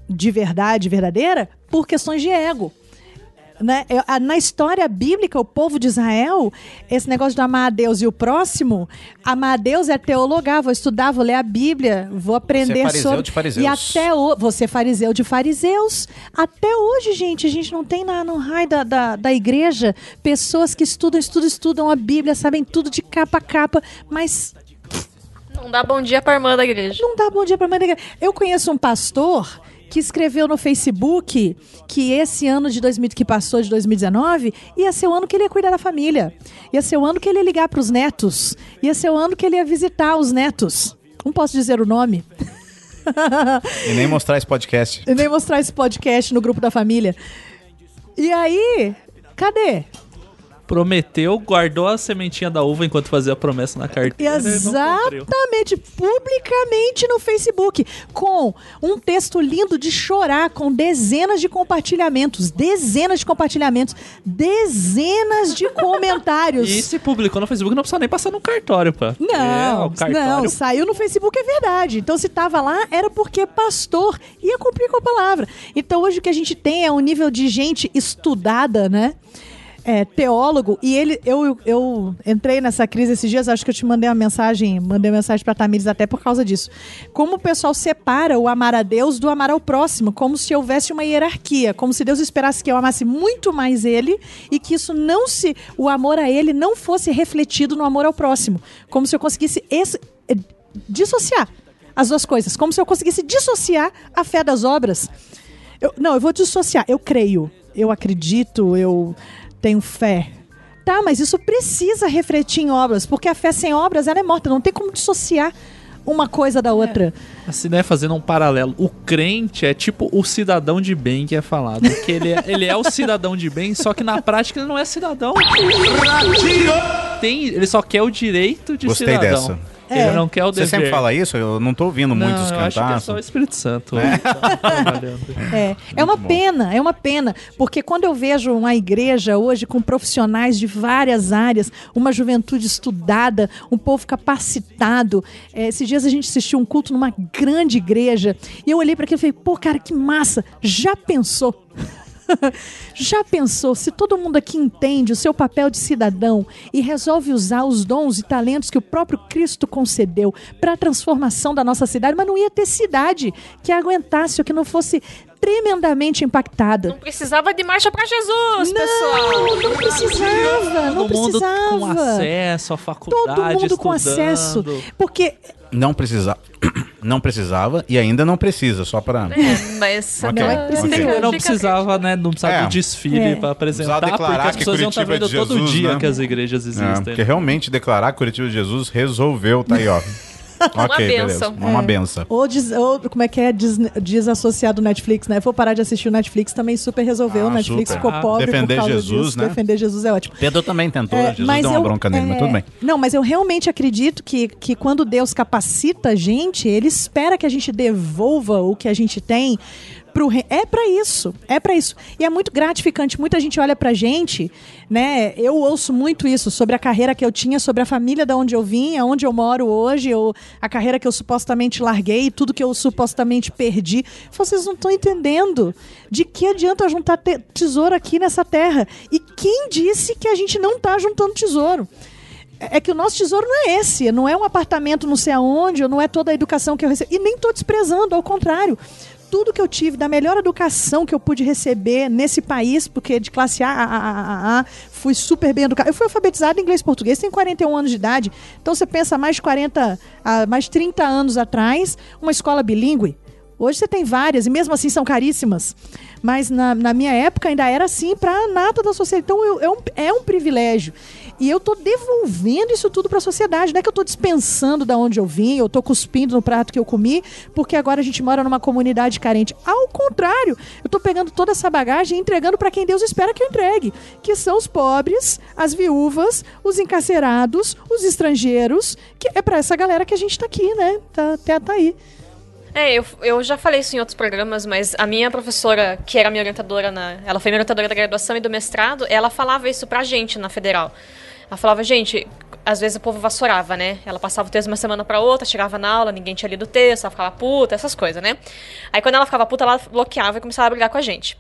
de verdade verdadeira por questões de ego. Né? Eu- a- Na história bíblica, o povo de Israel, esse negócio de amar a Deus e o próximo, amar a Deus é teologar, vou estudar, vou ler a Bíblia, vou aprender fariseu sobre. de fariseus. E até o... você fariseu de fariseus. Até hoje, gente, a gente não tem na, no raio da, da, da igreja pessoas que estudam, estudam, estudam a Bíblia, sabem tudo de capa a capa, mas Não dá bom dia pra irmã da igreja. não dá bom dia pra mãe da igreja. Eu conheço um pastor que escreveu no Facebook que esse ano de 2000 que passou de 2019 ia ser o ano que ele ia cuidar da família. Ia ser o ano que ele ia ligar pros netos. Ia ser o ano que ele ia visitar os netos. Não posso dizer o nome. E nem mostrar esse podcast. E nem mostrar esse podcast no grupo da família. E aí, cadê? Prometeu, guardou a sementinha da uva enquanto fazia a promessa na carteira. Exatamente, publicamente no Facebook, com um texto lindo de chorar, com dezenas de compartilhamentos, dezenas de compartilhamentos, dezenas de comentários. E se publicou no Facebook, não precisa nem passar no cartório, pá. É, Não, o cartório não, saiu no Facebook, é verdade. Então, se tava lá, era porque pastor ia cumprir com a palavra. Então, hoje o que a gente tem é um nível de gente estudada, né? É, teólogo, e ele, eu, eu entrei nessa crise esses dias, acho que eu te mandei uma mensagem, mandei uma mensagem pra Tamires até por causa disso. Como o pessoal separa o amar a Deus do amar ao próximo, como se houvesse uma hierarquia, como se Deus esperasse que eu amasse muito mais ele e que isso não se, o amor a ele não fosse refletido no amor ao próximo, como se eu conseguisse esse- eh, dissociar as duas coisas, como se eu conseguisse dissociar a fé das obras. Eu- não, eu vou dissociar. Eu creio, eu acredito, eu tenho fé. Tá, mas isso precisa refletir em obras, porque a fé sem obras ela é morta. Não tem como dissociar uma coisa da outra. Assim, né, fazendo um paralelo. O crente é tipo o cidadão de bem que é falado. Que ele é, ele é o cidadão de bem, só que na prática ele não é cidadão. Tem, ele só quer o direito de Gostei cidadão. dessa. Ele É. não quer o Você dever. sempre fala isso? Eu não tô ouvindo não, muitos eu acho que é só o Espírito Santo. que tá trabalhando. É, é uma bom. pena, é uma pena, porque quando eu vejo uma igreja hoje com profissionais de várias áreas, uma juventude estudada, um povo capacitado. é, esses dias a gente assistiu um culto numa grande igreja e eu olhei para aquilo e falei, pô, cara, que massa! Já pensou? Já pensou se todo mundo aqui entende o seu papel de cidadão e resolve usar os dons e talentos que o próprio Cristo concedeu para a transformação da nossa cidade, mas não ia ter cidade que aguentasse ou que não fosse tremendamente impactada. Não precisava de marcha pra Jesus, pessoal. Não, não precisava, não Todo mundo com precisava. acesso à faculdade, Todo mundo com estudando. acesso. Porque Não precisava. Não precisava e ainda não precisa, só pra. É, mas Ok, não, ok. fica- Não fica- precisava, né? Não precisava É. do desfile É. pra apresentar, declarar porque as que pessoas iam estar vendo é de todo Jesus, dia né? que as igrejas É, existem. porque realmente declarar que Curitiba de Jesus resolveu, tá aí, ó. beleza. benção. Uma benção. Ou, des- ou como é que é des- desassociado do Netflix, né? Vou parar de assistir o Netflix, também super resolveu. Ah, o Netflix super. ficou Ah, pobre defender por causa Jesus, disso. né? Defender Jesus é ótimo. Pedro também tentou, É, Jesus mas deu uma eu- bronca nele, mas é, tudo bem. Não, mas eu realmente acredito que, que quando Deus capacita a gente, Ele espera que a gente devolva o que a gente tem pro re... É pra isso, é pra isso. E é muito gratificante. Muita gente olha pra gente, né? Eu ouço muito isso sobre a carreira que eu tinha, sobre a família da onde eu vim, aonde eu moro hoje, ou a carreira que eu supostamente larguei, tudo que eu supostamente perdi. Vocês não estão entendendo de que adianta juntar te- tesouro aqui nessa terra. E quem disse que a gente não tá juntando tesouro? É que o nosso tesouro não é esse, não é um apartamento não sei aonde, não é toda a educação que eu recebo. E nem estou desprezando, ao contrário. Tudo que eu tive, da melhor educação que eu pude receber nesse país, porque de classe A, A, A, A, A, fui super bem educado. Eu fui alfabetizado em inglês e português, tenho 41 anos de idade. Então você pensa mais de 40, ah, mais de 30 anos atrás, uma escola bilíngue. Hoje você tem várias, e mesmo assim são caríssimas. Mas na, na minha época ainda era assim para a nata da sociedade. Então eu- é, um, é um privilégio. E eu tô devolvendo isso tudo para a sociedade. Não é que eu tô dispensando da onde eu vim, eu tô cuspindo no prato que eu comi, porque agora a gente mora numa comunidade carente. Ao contrário, eu tô pegando toda essa bagagem e entregando para quem Deus espera que eu entregue, que são os pobres, as viúvas, os encarcerados, os estrangeiros, que é para essa galera que a gente tá aqui, né? Tá, tá, tá aí. É, eu, eu já falei isso em outros programas, mas a minha professora, que era minha orientadora, na, ela foi minha orientadora da graduação e do mestrado, ela falava isso pra gente na federal. Ela falava, gente, às vezes o povo vassourava, né? Ela passava o texto uma semana pra outra, chegava na aula, ninguém tinha lido o texto, ela ficava puta, essas coisas, né? Aí quando ela ficava puta, ela bloqueava e começava a brigar com a gente.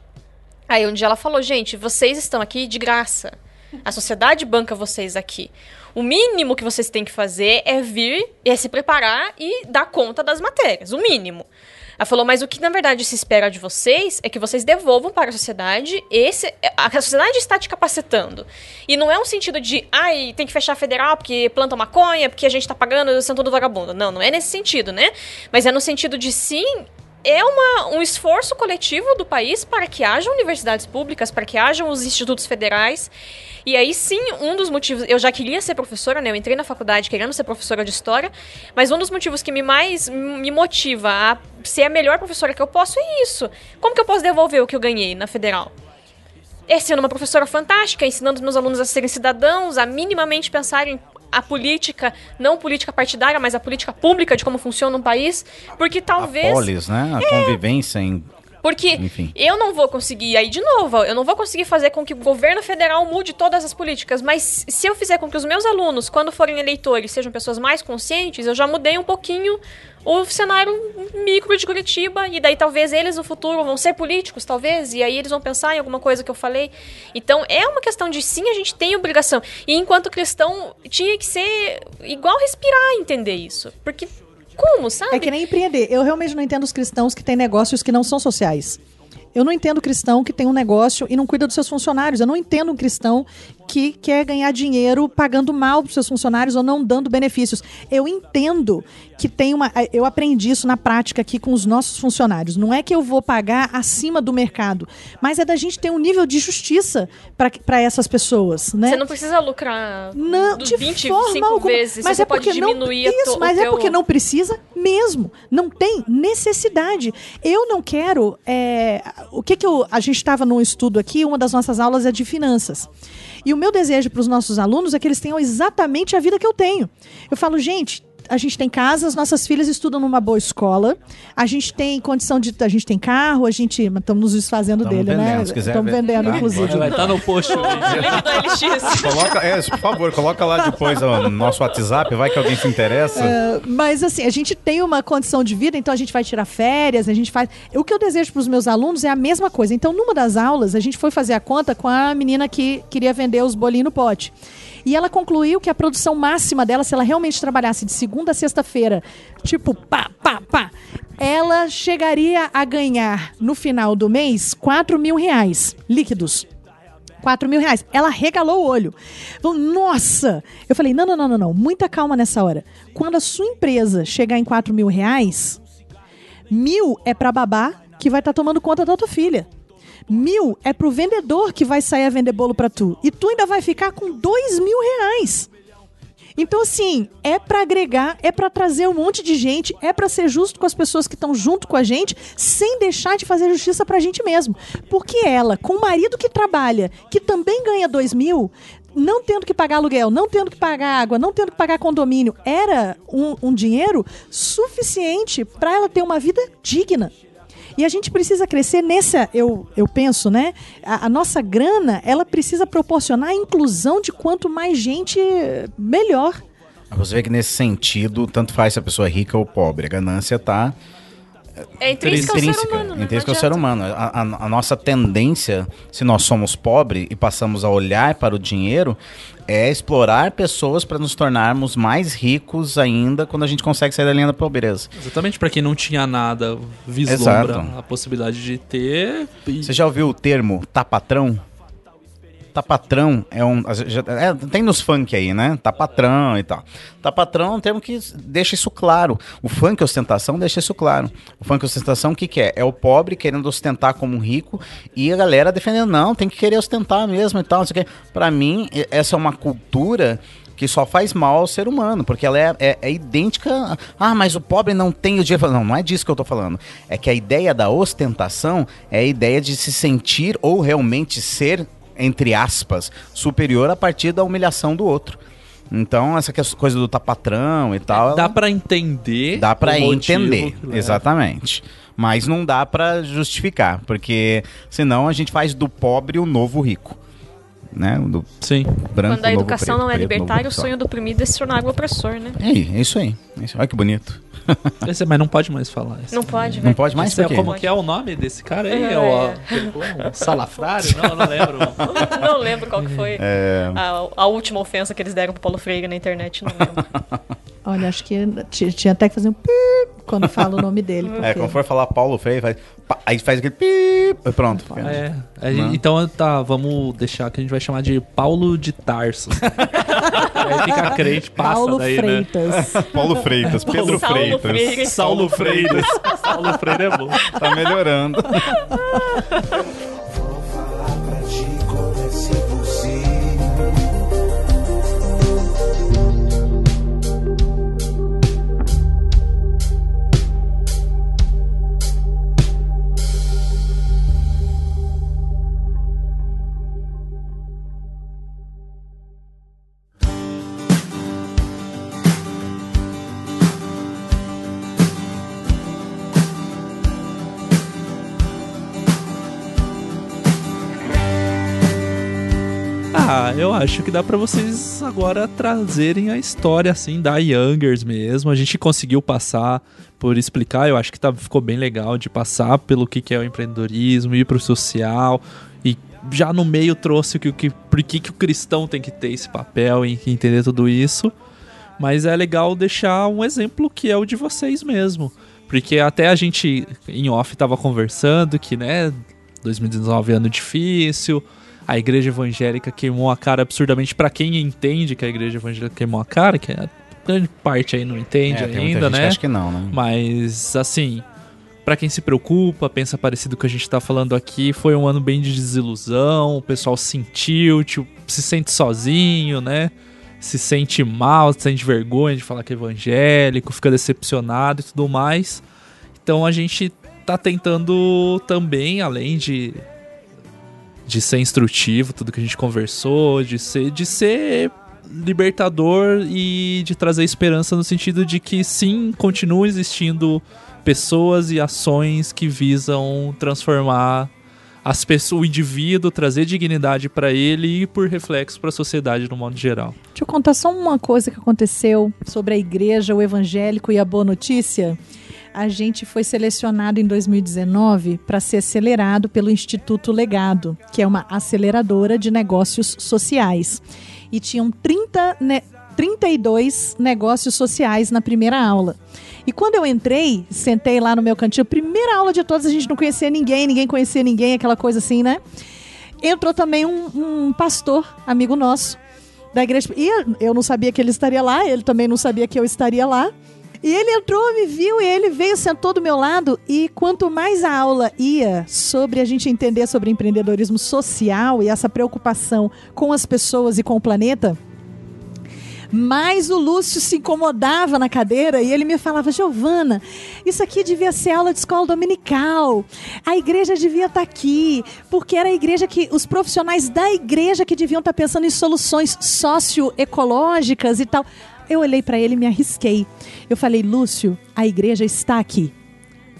Aí um dia ela falou, gente, vocês estão aqui de graça. A sociedade banca vocês aqui. O mínimo que vocês têm que fazer é vir, é se preparar e dar conta das matérias. O mínimo. Ela falou, mas o que na verdade se espera de vocês é que vocês devolvam para a sociedade esse. A sociedade está te capacitando. E não é um sentido de, ai, tem que fechar a federal porque planta maconha, porque a gente está pagando, são todo vagabundo. Não, não é nesse sentido, né? Mas é no sentido de sim é uma, um esforço coletivo do país para que haja universidades públicas, para que hajam os institutos federais. E aí sim, um dos motivos. Eu já queria ser professora, né? Eu entrei na faculdade querendo ser professora de história, mas um dos motivos que me mais me motiva a ser a melhor professora que eu posso é isso. Como que eu posso devolver o que eu ganhei na federal? É sendo uma professora fantástica, ensinando os meus alunos a serem cidadãos, a minimamente pensarem a política, não política partidária, mas a política pública de como funciona um país, porque talvez... A polis, né? A é, convivência em porque Enfim. eu não vou conseguir, aí de novo, eu não vou conseguir fazer com que o governo federal mude todas as políticas, mas se eu fizer com que os meus alunos, quando forem eleitores, sejam pessoas mais conscientes, eu já mudei um pouquinho o cenário micro de Curitiba, e daí talvez eles no futuro vão ser políticos, talvez, e aí eles vão pensar em alguma coisa que eu falei. Então é uma questão de sim, a gente tem obrigação. E enquanto cristão, tinha que ser igual respirar entender isso. Porque como, sabe? É que nem empreender. Eu realmente não entendo os cristãos que têm negócios que não são sociais. Eu não entendo cristão que tem um negócio e não cuida dos seus funcionários. Eu não entendo um cristão que quer ganhar dinheiro pagando mal para os seus funcionários ou não dando benefícios. Eu entendo que tem uma. Eu aprendi isso na prática aqui com os nossos funcionários. Não é que eu vou pagar acima do mercado, mas é da gente ter um nível de justiça para essas pessoas. Né? Você não precisa lucrar não, de 20, forma alguma. vezes. Mas você é porque diminuir não, isso, mas é porque não precisa mesmo. Não tem necessidade. Eu não quero. É, o que, que eu, a gente estava num estudo aqui, uma das nossas aulas é de finanças. E o meu desejo para os nossos alunos é que eles tenham exatamente a vida que eu tenho. Eu falo, gente, a gente tem casas, nossas filhas estudam numa boa escola, a gente tem condição de. A gente tem carro, a gente. Estamos nos desfazendo Tamo dele, vendendo, né? Estamos vendendo, inclusive. Vai estar no post. coloca, é, por favor, coloca lá depois no nosso WhatsApp, vai que alguém se interessa. Uh, mas assim, a gente tem uma condição de vida, então a gente vai tirar férias, a gente faz. O que eu desejo para os meus alunos é a mesma coisa. Então, numa das aulas, a gente foi fazer a conta com a menina que queria vender os bolinhos no pote. E ela concluiu que a produção máxima dela, se ela realmente trabalhasse de segunda a sexta-feira, tipo pá, pá, pá, ela chegaria a ganhar no final do mês 4 mil reais líquidos. 4 mil reais. Ela regalou o olho. Falou, nossa! Eu falei, não, não, não, não, não. Muita calma nessa hora. Quando a sua empresa chegar em 4 mil reais, mil é para babá que vai estar tá tomando conta da tua filha. Mil é pro vendedor que vai sair a vender bolo para tu. E tu ainda vai ficar com dois mil reais. Então, assim, é para agregar, é para trazer um monte de gente, é para ser justo com as pessoas que estão junto com a gente, sem deixar de fazer justiça pra gente mesmo. Porque ela, com o marido que trabalha, que também ganha dois mil, não tendo que pagar aluguel, não tendo que pagar água, não tendo que pagar condomínio, era um, um dinheiro suficiente para ela ter uma vida digna. E a gente precisa crescer nessa, eu, eu penso, né? A, a, nossa grana, ela precisa proporcionar a inclusão de quanto mais gente, melhor. Você vê que nesse sentido, tanto faz se a pessoa é rica ou pobre, a ganância está é intrínseca, intrínseca ao ser humano. Né? Intrínseca ao ser humano. A, a, a, nossa tendência, se nós somos pobres e passamos a olhar para o dinheiro, é explorar pessoas para nos tornarmos mais ricos ainda quando a gente consegue sair da linha da pobreza. Exatamente, para quem não tinha nada, vislumbra Exato. a possibilidade de ter. Você já ouviu o termo tá patrão? Tá patrão é um. É, tem nos funk aí, né? Tá patrão e tal. Tá patrão é um termo que deixa isso claro. O funk ostentação deixa isso claro. O funk ostentação, o que, que é? É o pobre querendo ostentar como um rico e a galera defendendo, não, tem que querer ostentar mesmo e tal. Não sei. Pra mim, essa é uma cultura que só faz mal ao ser humano, porque ela é, é, é, idêntica. Ah, mas o pobre não tem o dinheiro. Não, não é disso que eu tô falando. É que a ideia da ostentação é a ideia de se sentir ou realmente ser entre aspas, superior a partir da humilhação do outro. Então, essa coisa do tapatrão e tal. Dá para entender. Dá para entender, exatamente. Mas não dá para justificar, porque senão a gente faz do pobre o novo rico. Né? Do Sim. branco, Quando a novo educação preto, não é preto, libertária, o sonho do oprimido é se tornar o opressor, né? É, é isso aí. É isso. Olha que bonito. Esse, mas não pode mais falar isso. Não pode, Não velho. pode mais Esse é, como que é o nome desse cara aí? É, É. o, um salafrário? Não, eu não lembro. não lembro qual que foi É. a, a última ofensa que eles deram pro Paulo Freire na internet, não lembro. Olha, acho que ti- tinha até que fazer um pi quando fala o nome dele. É, porque- quando for falar Paulo Freire, faz, aí faz aquele pip, e pronto. É, gente- então tá, vamos deixar que a gente vai chamar de Paulo de Tarso. Aí fica crente, passa Paulo daí, Freitas. Paulo Freitas, Pedro Saulo Freitas. Freire. Saulo Freire. Saulo Freire é bom. Tá melhorando. Eu acho que dá pra vocês agora trazerem a história assim da Youngers mesmo. A gente conseguiu passar por explicar, eu acho que tá, ficou bem legal de passar pelo que, que é o empreendedorismo, ir pro social e já no meio trouxe o que, que, por que, que o cristão tem que ter esse papel e entender tudo isso. Mas é legal deixar um exemplo que é o de vocês mesmo. Porque até a gente em off tava conversando que, né, 2019 é ano difícil, a igreja evangélica queimou a cara absurdamente pra quem entende que a igreja evangélica queimou a cara, que a grande parte aí não entende É, ainda, né? acha que não, né? Mas assim, pra quem se preocupa, pensa parecido com o que a gente tá falando aqui, foi um ano bem de desilusão, o pessoal sentiu, tipo, se sente sozinho, né? Se sente mal, se sente vergonha de falar que é evangélico, fica decepcionado e tudo mais. Então a gente tá tentando também, além de de ser instrutivo, tudo que a gente conversou, de ser de ser libertador e de trazer esperança no sentido de que sim, continuam existindo pessoas e ações que visam transformar as pessoas, o indivíduo, trazer dignidade para ele e por reflexo para a sociedade no modo geral. Deixa eu contar só uma coisa que aconteceu sobre a igreja, o evangélico e a boa notícia. A gente foi selecionado em 2019 para ser acelerado pelo Instituto Legado, que é uma aceleradora de negócios sociais. E tinham 30, ne 32 negócios sociais na primeira aula. E quando eu entrei, sentei lá no meu cantinho, primeira aula de todas, a gente não conhecia ninguém, ninguém conhecia ninguém, aquela coisa assim, né? Entrou também um, um pastor, amigo nosso, da igreja. E eu não sabia que ele estaria lá, ele também não sabia que eu estaria lá. E ele entrou, me viu, e ele veio, sentou do meu lado. E quanto mais a aula ia sobre a gente entender sobre empreendedorismo social e essa preocupação com as pessoas e com o planeta, mais o Lúcio se incomodava na cadeira e ele me falava: Giovana, isso aqui devia ser aula de escola dominical. A igreja devia estar aqui, porque era a igreja que os profissionais da igreja que deviam estar pensando em soluções socioecológicas e tal. Eu olhei para ele e me arrisquei. Eu falei: Lúcio, a igreja está aqui.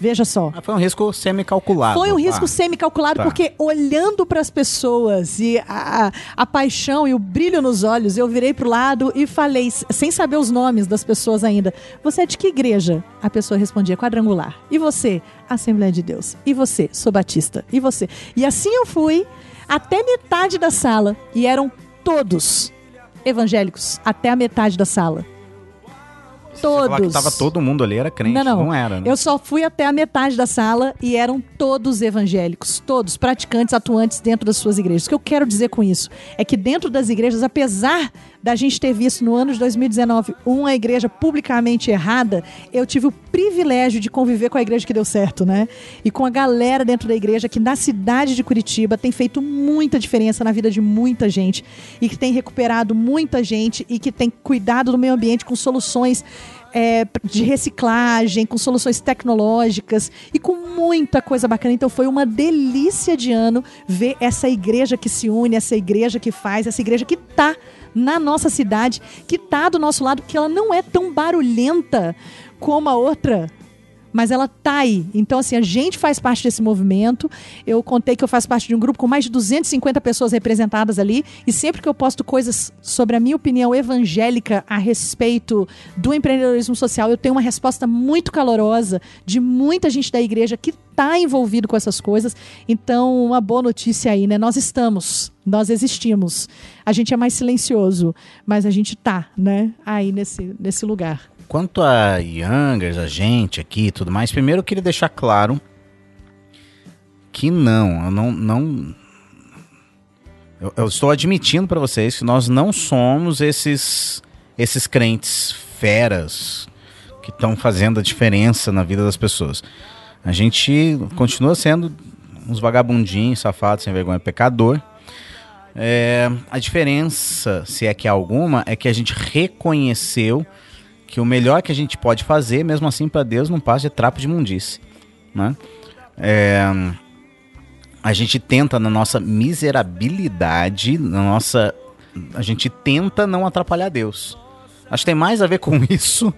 Veja só. Foi um risco semi-calculado. Foi um risco Ah, semi-calculado, tá. porque olhando para as pessoas e a, a, a paixão e o brilho nos olhos, eu virei pro lado e falei, sem saber os nomes das pessoas ainda: Você é de que igreja? A pessoa respondia: Quadrangular. E você? Assembleia de Deus. E você? Sou Batista. E você? E assim eu fui até metade da sala. E eram todos evangélicos, até a metade da sala. Você Todos. tava todo mundo ali, era crente. Não, não. Não era, né? Eu só fui até a metade da sala e eram todos evangélicos, todos praticantes, atuantes dentro das suas igrejas. O que eu quero dizer com isso é que dentro das igrejas, apesar da gente ter visto no ano de 2019 uma igreja publicamente errada, eu tive o privilégio de conviver com a igreja que deu certo, né? E com a galera dentro da igreja que na cidade de Curitiba tem feito muita diferença na vida de muita gente e que tem recuperado muita gente e que tem cuidado do meio ambiente com soluções é, de reciclagem, com soluções tecnológicas e com muita coisa bacana. Então foi uma delícia de ano ver essa igreja que se une, essa igreja que faz, essa igreja que tá na nossa cidade, que tá do nosso lado, que ela não é tão barulhenta como a outra mas ela tá aí. Então, assim, a gente faz parte desse movimento. Eu contei que eu faço parte de um grupo com mais de 250 pessoas representadas ali, e sempre que eu posto coisas sobre a minha opinião evangélica a respeito do empreendedorismo social, eu tenho uma resposta muito calorosa de muita gente da igreja que está envolvido com essas coisas. Então, uma boa notícia aí, né? Nós estamos, nós existimos. A gente é mais silencioso, mas a gente tá, né? Aí nesse, nesse lugar. Quanto a Youngers, a gente aqui e tudo mais, primeiro eu queria deixar claro que não, eu não. não eu, eu estou admitindo para vocês que nós não somos esses, esses crentes feras que estão fazendo a diferença na vida das pessoas. A gente continua sendo uns vagabundinhos, safados, sem vergonha, pecador. É, a diferença, se é que há alguma, é que a gente reconheceu que o melhor que a gente pode fazer, mesmo assim, para Deus, não passa de trapo de mundice. Né? É, a gente tenta, na nossa miserabilidade, na nossa. A gente tenta não atrapalhar Deus. Acho que tem mais a ver com isso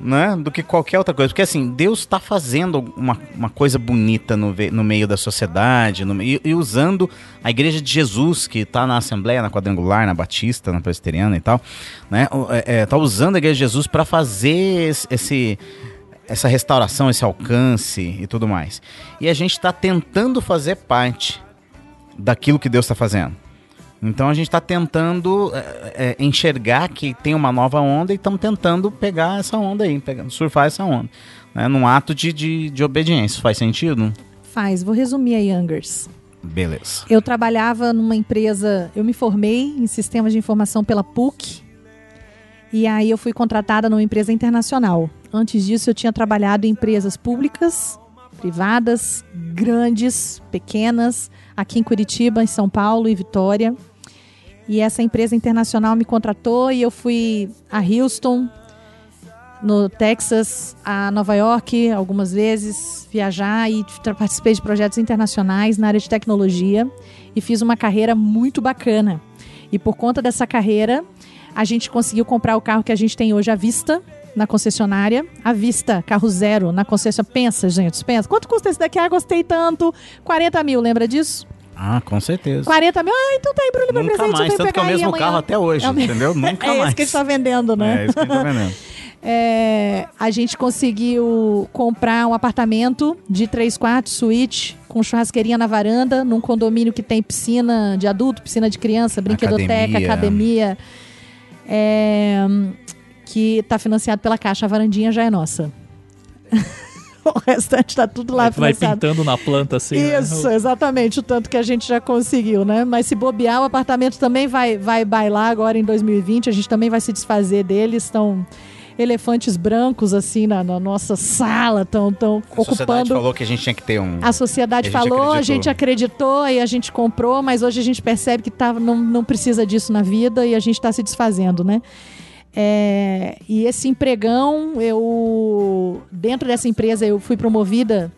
né, do que qualquer outra coisa. Porque assim, Deus está fazendo uma, uma coisa bonita no, no meio da sociedade no, e, e usando a igreja de Jesus, que está na Assembleia, na Quadrangular, na Batista, na Presbiteriana e tal, né, é, é, tá usando a igreja de Jesus para fazer esse, essa restauração, esse alcance e tudo mais. E a gente está tentando fazer parte daquilo que Deus está fazendo. Então a gente está tentando é, é, enxergar que tem uma nova onda e estamos tentando pegar essa onda aí, pegar, surfar essa onda. Né, num ato de, de, de obediência. Faz sentido? Faz. Vou resumir a Youngers. Beleza. Eu trabalhava numa empresa, eu me formei em sistemas de informação pela PUC. E aí eu fui contratada numa empresa internacional. Antes disso eu tinha trabalhado em empresas públicas, privadas, grandes, pequenas, aqui em Curitiba, em São Paulo e Vitória. E essa empresa internacional me contratou e eu fui a Houston, no Texas, a Nova York, algumas vezes, viajar e participei de projetos internacionais na área de tecnologia e fiz uma carreira muito bacana. E por conta dessa carreira, a gente conseguiu comprar o carro que a gente tem hoje à vista na concessionária, à vista, carro zero na concessionária. Pensa, gente, pensa. Quanto custa esse daqui? Ah, gostei tanto. 40 mil, lembra disso? Ah, com certeza. 40 mil. Ah, então tá aí, Bruno, meu presente. Mais, tanto que é o mesmo carro até hoje, é entendeu? Nunca é mais. É isso que a gente tá vendendo, né? É isso que a gente tá vendendo. é, a gente conseguiu comprar um apartamento de três quartos, suíte, com churrasqueirinha na varanda, num condomínio que tem piscina de adulto, piscina de criança, brinquedoteca, academia. academia é, que está financiado pela Caixa. A varandinha já é nossa. o restante está tudo lá Vai pintando na planta assim. Né? Isso, né? exatamente, o tanto que a gente já conseguiu, né? Mas se bobear, o apartamento também vai, vai bailar agora em 2020, a gente também vai se desfazer dele. Estão elefantes brancos assim na, na nossa sala, estão tão ocupando. A sociedade falou que a gente tinha que ter um. A sociedade a falou, acreditou. a gente acreditou e a gente comprou, mas hoje a gente percebe que tá, não, não precisa disso na vida e a gente está se desfazendo, né? É, e esse empregão, eu dentro dessa empresa eu fui promovida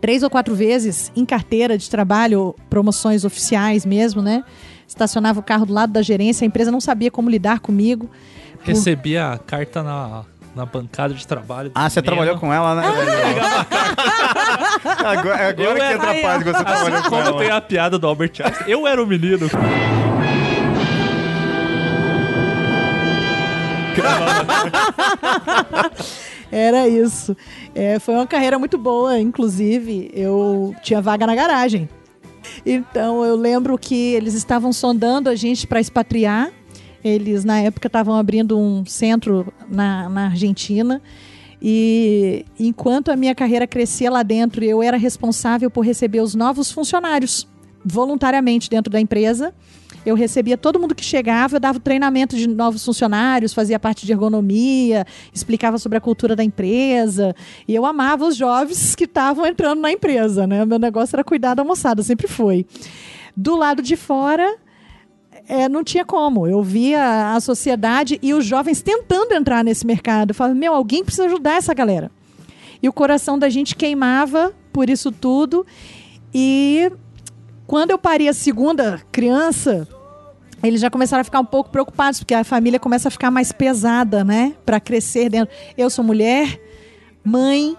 três ou quatro vezes em carteira de trabalho, promoções oficiais mesmo, né? Estacionava o carro do lado da gerência, a empresa não sabia como lidar comigo. Recebia a carta na, na bancada de trabalho. Ah, você trabalhou com ela, né? Ah, agora agora que entra a parte que você trabalhou com ela. Quando tem a piada do Albert Einstein, eu era o menino. Era isso. É, foi uma carreira muito boa, inclusive. Eu tinha vaga na garagem. Então eu lembro que eles estavam sondando a gente para expatriar. Eles, na época, estavam abrindo um centro na, na Argentina. E enquanto a minha carreira crescia lá dentro, eu era responsável por receber os novos funcionários voluntariamente dentro da empresa. Eu recebia todo mundo que chegava, eu dava treinamento de novos funcionários, fazia parte de ergonomia, explicava sobre a cultura da empresa. E eu amava os jovens que estavam entrando na empresa, né? Meu negócio era cuidar da moçada, sempre foi. Do lado de fora, é, não tinha como. Eu via a sociedade e os jovens tentando entrar nesse mercado. Eu falava, meu, alguém precisa ajudar essa galera. E o coração da gente queimava por isso tudo. E quando eu parei a segunda criança, eles já começaram a ficar um pouco preocupados, porque a família começa a ficar mais pesada, né? Para crescer dentro. Eu sou mulher, mãe,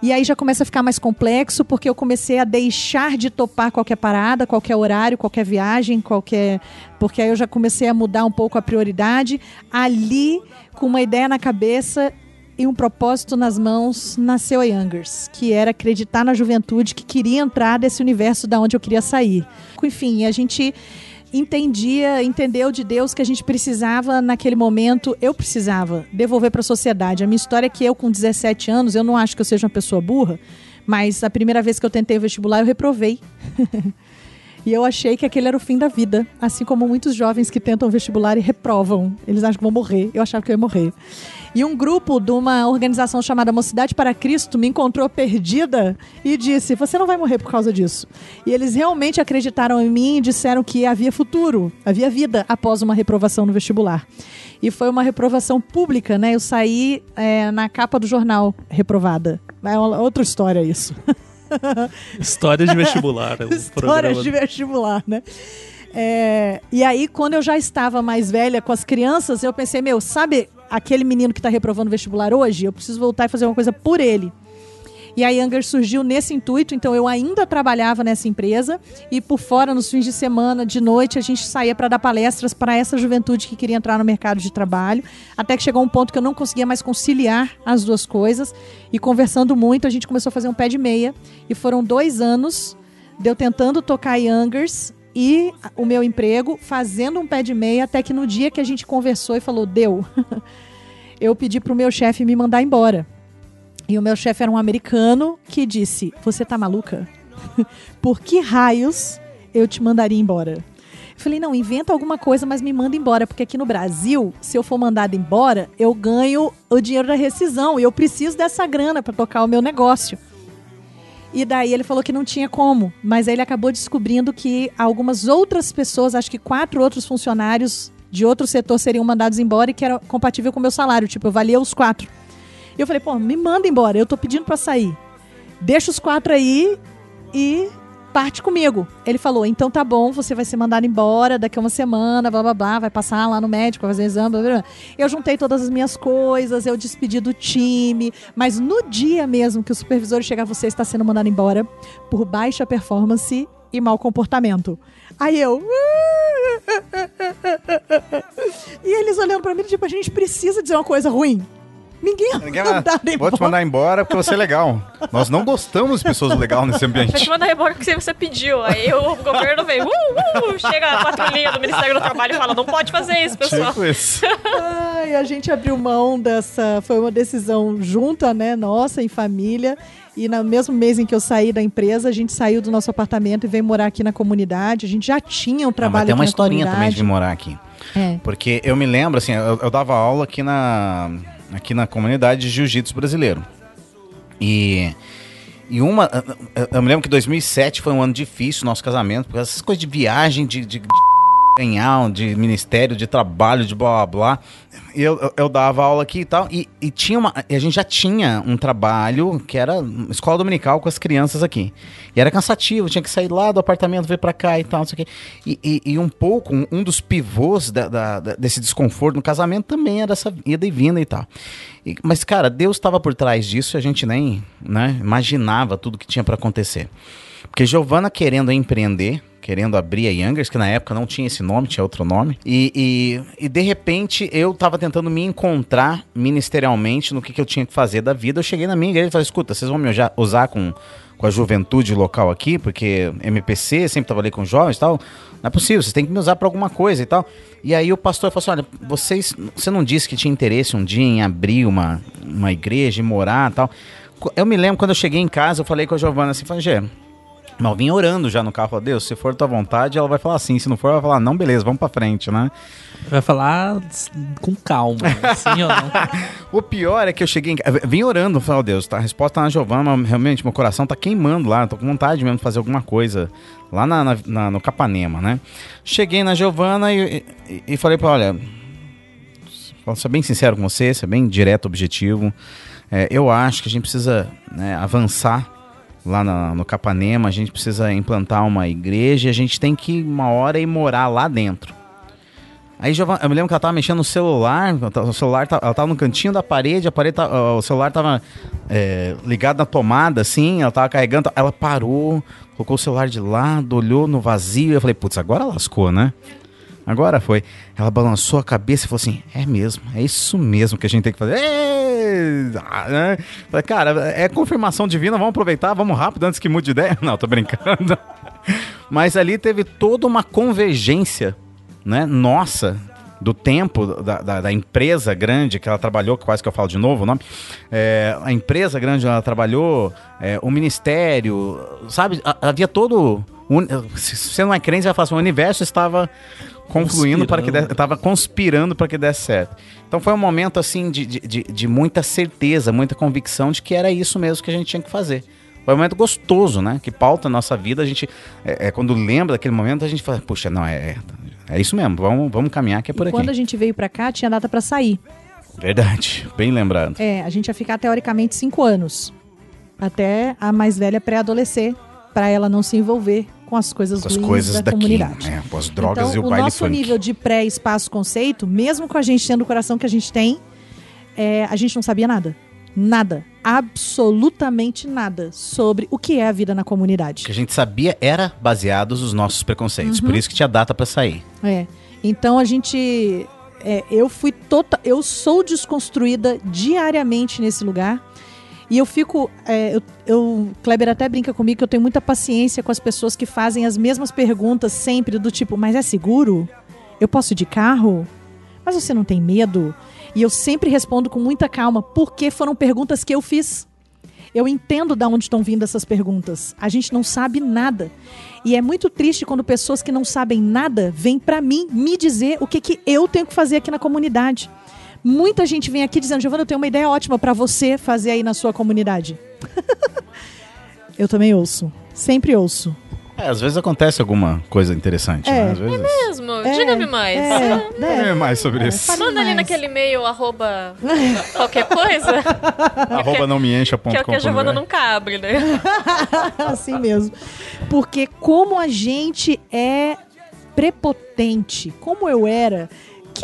E aí já começa a ficar mais complexo, porque eu comecei a deixar de topar qualquer parada, qualquer horário, qualquer viagem, qualquer. Porque aí eu já comecei a mudar um pouco a prioridade. Ali, com uma ideia na cabeça e um propósito nas mãos, nasceu a Youngers, que era acreditar na juventude que queria entrar desse universo da onde eu queria sair. Enfim, a gente entendia, entendeu de Deus que a gente precisava naquele momento, eu precisava devolver para a sociedade. A minha história é que eu com 17 anos, eu não acho que eu seja uma pessoa burra, mas a primeira vez que eu tentei vestibular eu reprovei. E eu achei que aquele era o fim da vida. Assim como muitos jovens que tentam vestibular e reprovam. Eles acham que vão morrer. Eu achava que eu ia morrer. E um grupo de uma organização chamada Mocidade para Cristo me encontrou perdida e disse: Você não vai morrer por causa disso. E eles realmente acreditaram em mim e disseram que havia futuro, havia vida após uma reprovação no vestibular. E foi uma reprovação pública, né? Eu saí é, na capa do jornal reprovada. É outra história isso. Histórias de vestibular. É Histórias de vestibular, né? É, e aí, quando eu já estava mais velha com as crianças, eu pensei, meu, sabe aquele menino que está reprovando vestibular hoje? Eu preciso voltar e fazer uma coisa por ele. E a Younger surgiu nesse intuito, então eu ainda trabalhava nessa empresa e por fora, nos fins de semana, de noite, a gente saía para dar palestras para essa juventude que queria entrar no mercado de trabalho. Até que chegou um ponto que eu não conseguia mais conciliar as duas coisas. E conversando muito, a gente começou a fazer um pé de meia. E foram dois anos de eu tentando tocar Youngers e o meu emprego, fazendo um pé de meia, até que no dia que a gente conversou e falou, deu, eu pedi pro meu chefe me mandar embora. E o meu chefe era um americano que disse: Você tá maluca? Por que raios eu te mandaria embora? Eu falei: Não, inventa alguma coisa, mas me manda embora, porque aqui no Brasil, se eu for mandado embora, eu ganho o dinheiro da rescisão e eu preciso dessa grana para tocar o meu negócio. E daí ele falou que não tinha como, mas aí ele acabou descobrindo que algumas outras pessoas, acho que quatro outros funcionários de outro setor seriam mandados embora e que era compatível com o meu salário, tipo, eu valia os quatro. E eu falei, pô, me manda embora, eu tô pedindo para sair. Deixa os quatro aí e parte comigo. Ele falou, então tá bom, você vai ser mandado embora daqui a uma semana, blá blá blá, vai passar lá no médico, vai fazer exame, blá, blá. Eu juntei todas as minhas coisas, eu despedi do time, mas no dia mesmo que o supervisor chegar, você está sendo mandado embora por baixa performance e mau comportamento. Aí eu. E eles olhando para mim, tipo, a gente precisa dizer uma coisa ruim. Ninguém, Ninguém vai mandar embora. Vou te mandar embora porque você é legal. Nós não gostamos de pessoas legais nesse ambiente. Vou te mandar embora porque você pediu. Aí o governo vem, uh, uh, chega a patrulhinha do Ministério do Trabalho e fala, não pode fazer isso, pessoal. Tipo isso. Ai, a gente abriu mão dessa, foi uma decisão junta, né, nossa, em família. E no mesmo mês em que eu saí da empresa, a gente saiu do nosso apartamento e veio morar aqui na comunidade. A gente já tinha um trabalho ah, mas tem uma historinha também de morar aqui. É. Porque eu me lembro, assim, eu, eu dava aula aqui na aqui na comunidade de jiu-jitsu brasileiro. E, e uma. Eu me lembro que 2007 foi um ano difícil, nosso casamento, porque essas coisas de viagem, de, de, de ganhar, de ministério, de trabalho, de blá blá blá eu, eu, dava aula aqui e tal, e, e tinha uma. A gente já tinha um trabalho que era escola dominical com as crianças aqui. E era cansativo, tinha que sair lá do apartamento, vir para cá e tal, não sei o quê. E, e, e um pouco, um, um dos pivôs da, da, da, desse desconforto no casamento também era essa ida e vinda e tal. E, mas, cara, Deus estava por trás disso e a gente nem né, imaginava tudo que tinha para acontecer. Porque Giovana querendo empreender, querendo abrir a Youngers, que na época não tinha esse nome, tinha outro nome. E, e, e de repente eu tava tentando me encontrar ministerialmente no que, que eu tinha que fazer da vida. Eu cheguei na minha igreja e falei: escuta, vocês vão me usar com, com a juventude local aqui, porque MPC sempre ali com jovens e tal. Não é possível, vocês têm que me usar para alguma coisa e tal. E aí o pastor falou assim: olha, vocês. Você não disse que tinha interesse um dia em abrir uma, uma igreja e morar e tal. Eu me lembro quando eu cheguei em casa, eu falei com a Giovana assim, falei, Mal vinha orando já no carro, falou, Deus, se for tua vontade, ela vai falar sim, se não for, ela vai falar, não, beleza, vamos pra frente, né? Vai falar com calma, sim ou não? o pior é que eu cheguei em casa, vim orando, falei, oh, Deus, tá, a resposta tá na Giovana, realmente, meu coração tá queimando lá, tô com vontade mesmo de fazer alguma coisa lá na, na, na no Capanema, né? Cheguei na Giovana e, e, e falei pra olha, vou ser bem sincero com você, ser bem direto, objetivo, é, eu acho que a gente precisa né, avançar lá na, no Capanema, a gente precisa implantar uma igreja, a gente tem que uma hora ir morar lá dentro. Aí eu me lembro que ela tava mexendo no celular, o celular ela tava no cantinho da parede, a parede o celular tava é, ligado na tomada, assim, ela tava carregando, ela parou, colocou o celular de lado, olhou no vazio, eu falei, putz, agora lascou, né? Agora foi. Ela balançou a cabeça e falou assim: é mesmo, é isso mesmo que a gente tem que fazer. Ah, né? Falei, cara, é confirmação divina, vamos aproveitar, vamos rápido antes que mude de ideia. Não, tô brincando. Mas ali teve toda uma convergência né, nossa, do tempo da, da, da, empresa grande que ela trabalhou, quase que eu falo de novo o nome, é, a empresa grande ela trabalhou, é, o ministério, sabe, havia todo. Se você não é crente, você vai falar assim, o universo estava confluindo para que estava conspirando para que desse certo. Então foi um momento assim de, de, de muita certeza, muita convicção de que era isso mesmo que a gente tinha que fazer. Foi um momento gostoso, né? Que pauta a nossa vida. A gente, é, é quando lembra daquele momento, a gente fala, puxa, não, é, é isso mesmo, vamos, vamos caminhar que é por e aqui. Quando a gente veio para cá, tinha data para sair. Verdade, bem lembrado. É, a gente ia ficar teoricamente cinco anos. Até a mais velha pré-adolescer, para ela não se envolver com as coisas com as coisas da daqui, comunidade. Né? Com as drogas então, e o, o baile nosso nível de pré-espaço-conceito, mesmo com a gente tendo o coração que a gente tem, é, a gente não sabia nada. Nada. Absolutamente nada sobre o que é a vida na comunidade. O que a gente sabia era baseados nos nossos preconceitos. Uhum. Por isso que tinha data para sair. É. Então a gente. É, eu fui total. Eu sou desconstruída diariamente nesse lugar. E eu fico. É, eu, eu, Kleber até brinca comigo que eu tenho muita paciência com as pessoas que fazem as mesmas perguntas sempre, do tipo, mas é seguro? Eu posso ir de carro? Mas você não tem medo? E eu sempre respondo com muita calma, porque foram perguntas que eu fiz. Eu entendo de onde estão vindo essas perguntas. A gente não sabe nada. E é muito triste quando pessoas que não sabem nada vêm para mim me dizer o que, que eu tenho que fazer aqui na comunidade. Muita gente vem aqui dizendo, Giovana, eu tenho uma ideia ótima para você fazer aí na sua comunidade. eu também ouço. Sempre ouço. É, às vezes acontece alguma coisa interessante. É, né? às vezes... é mesmo? É, Diga-me mais. É, é. mais sobre isso. Manda ali naquele e-mail, arroba qualquer coisa. arroba não me encha. Que é o que a Giovana nunca abre, né? assim mesmo. Porque como a gente é prepotente, como eu era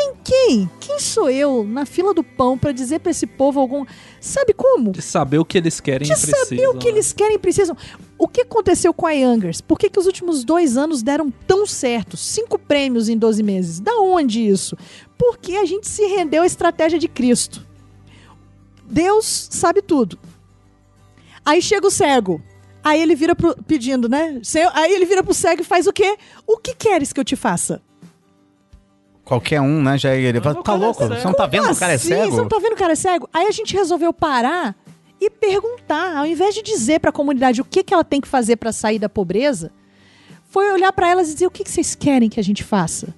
quem, quem? Quem sou eu na fila do pão para dizer para esse povo algum. Sabe como? De saber o que eles querem De e precisam. saber o que né? eles querem e precisam. O que aconteceu com a Youngers? Por que, que os últimos dois anos deram tão certo? Cinco prêmios em 12 meses. Da onde isso? Porque a gente se rendeu à estratégia de Cristo. Deus sabe tudo. Aí chega o cego. Aí ele vira pro, pedindo, né? Aí ele vira pro cego e faz o quê? O que queres que eu te faça? Qualquer um, né? Já ele fala, tá louco? É você não tá vendo que o cara é cego? Você não tá vendo o cara é cego? Aí a gente resolveu parar e perguntar, ao invés de dizer para a comunidade o que, que ela tem que fazer para sair da pobreza, foi olhar para elas e dizer o que, que vocês querem que a gente faça.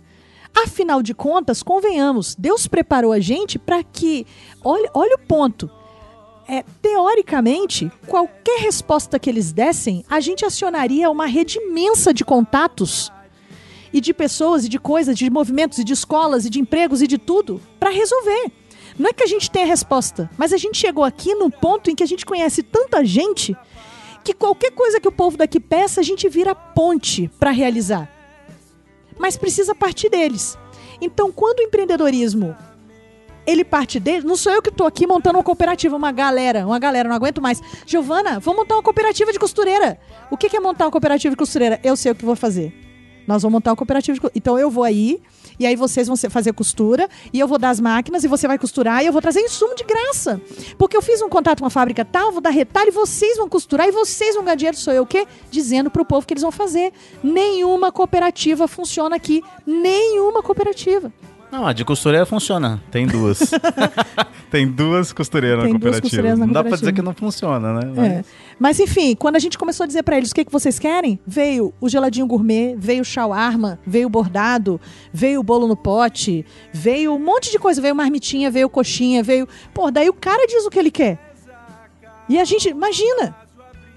Afinal de contas, convenhamos, Deus preparou a gente para que, olha, olha o ponto. É, teoricamente, qualquer resposta que eles dessem, a gente acionaria uma rede imensa de contatos e de pessoas e de coisas, de movimentos e de escolas e de empregos e de tudo para resolver. Não é que a gente tenha a resposta, mas a gente chegou aqui num ponto em que a gente conhece tanta gente que qualquer coisa que o povo daqui peça, a gente vira ponte para realizar. Mas precisa partir deles. Então, quando o empreendedorismo ele parte dele, não sou eu que estou aqui montando uma cooperativa, uma galera, uma galera, não aguento mais. Giovana, vamos montar uma cooperativa de costureira. O que é montar uma cooperativa de costureira? Eu sei o que vou fazer. Nós vamos montar uma cooperativa de Então eu vou aí, e aí vocês vão fazer costura, e eu vou dar as máquinas, e você vai costurar, e eu vou trazer insumo de graça. Porque eu fiz um contato com uma fábrica tal, vou dar retalho, e vocês vão costurar, e vocês vão ganhar dinheiro. Sou eu o quê? Dizendo pro povo que eles vão fazer. Nenhuma cooperativa funciona aqui. Nenhuma cooperativa. Não, a de costureira funciona. Tem duas. Tem duas costureiras Tem na cooperativa. Costureiras na não cooperativa. dá pra dizer que não funciona, né? Mas... É. Mas enfim, quando a gente começou a dizer para eles o que, que vocês querem, veio o geladinho gourmet, veio o shawarma, veio o bordado, veio o bolo no pote, veio um monte de coisa, veio marmitinha, veio coxinha, veio. Pô, daí o cara diz o que ele quer. E a gente, imagina,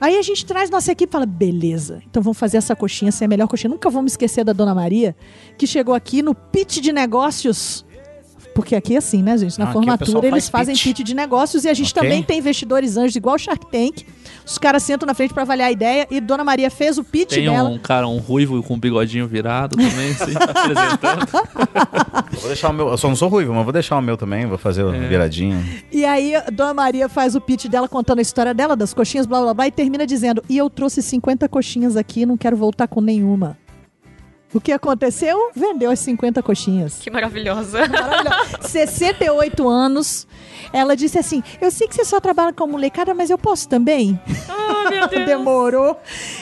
Aí a gente traz nossa equipe e fala: beleza, então vamos fazer essa coxinha ser a melhor coxinha. Nunca vamos esquecer da Dona Maria, que chegou aqui no pitch de negócios. Porque aqui é assim, né, gente? Na ah, formatura eles fazem pitch. pitch de negócios e a gente okay. também tem investidores anjos igual Shark Tank. Os caras sentam na frente pra avaliar a ideia e Dona Maria fez o pitch Tem dela. um cara, um ruivo com um bigodinho virado também, assim, apresentando. Vou deixar o meu. Eu só não sou ruivo, mas vou deixar o meu também, vou fazer o É. viradinho. E aí, Dona Maria faz o pitch dela contando a história dela, das coxinhas, blá blá blá, e termina dizendo: E eu trouxe 50 coxinhas aqui, não quero voltar com nenhuma. O que aconteceu? Vendeu as 50 coxinhas. Que maravilhosa. 68 anos. Ela disse assim: Eu sei que você só trabalha com molecada, mas eu posso também. Oh, meu Deus. Demorou.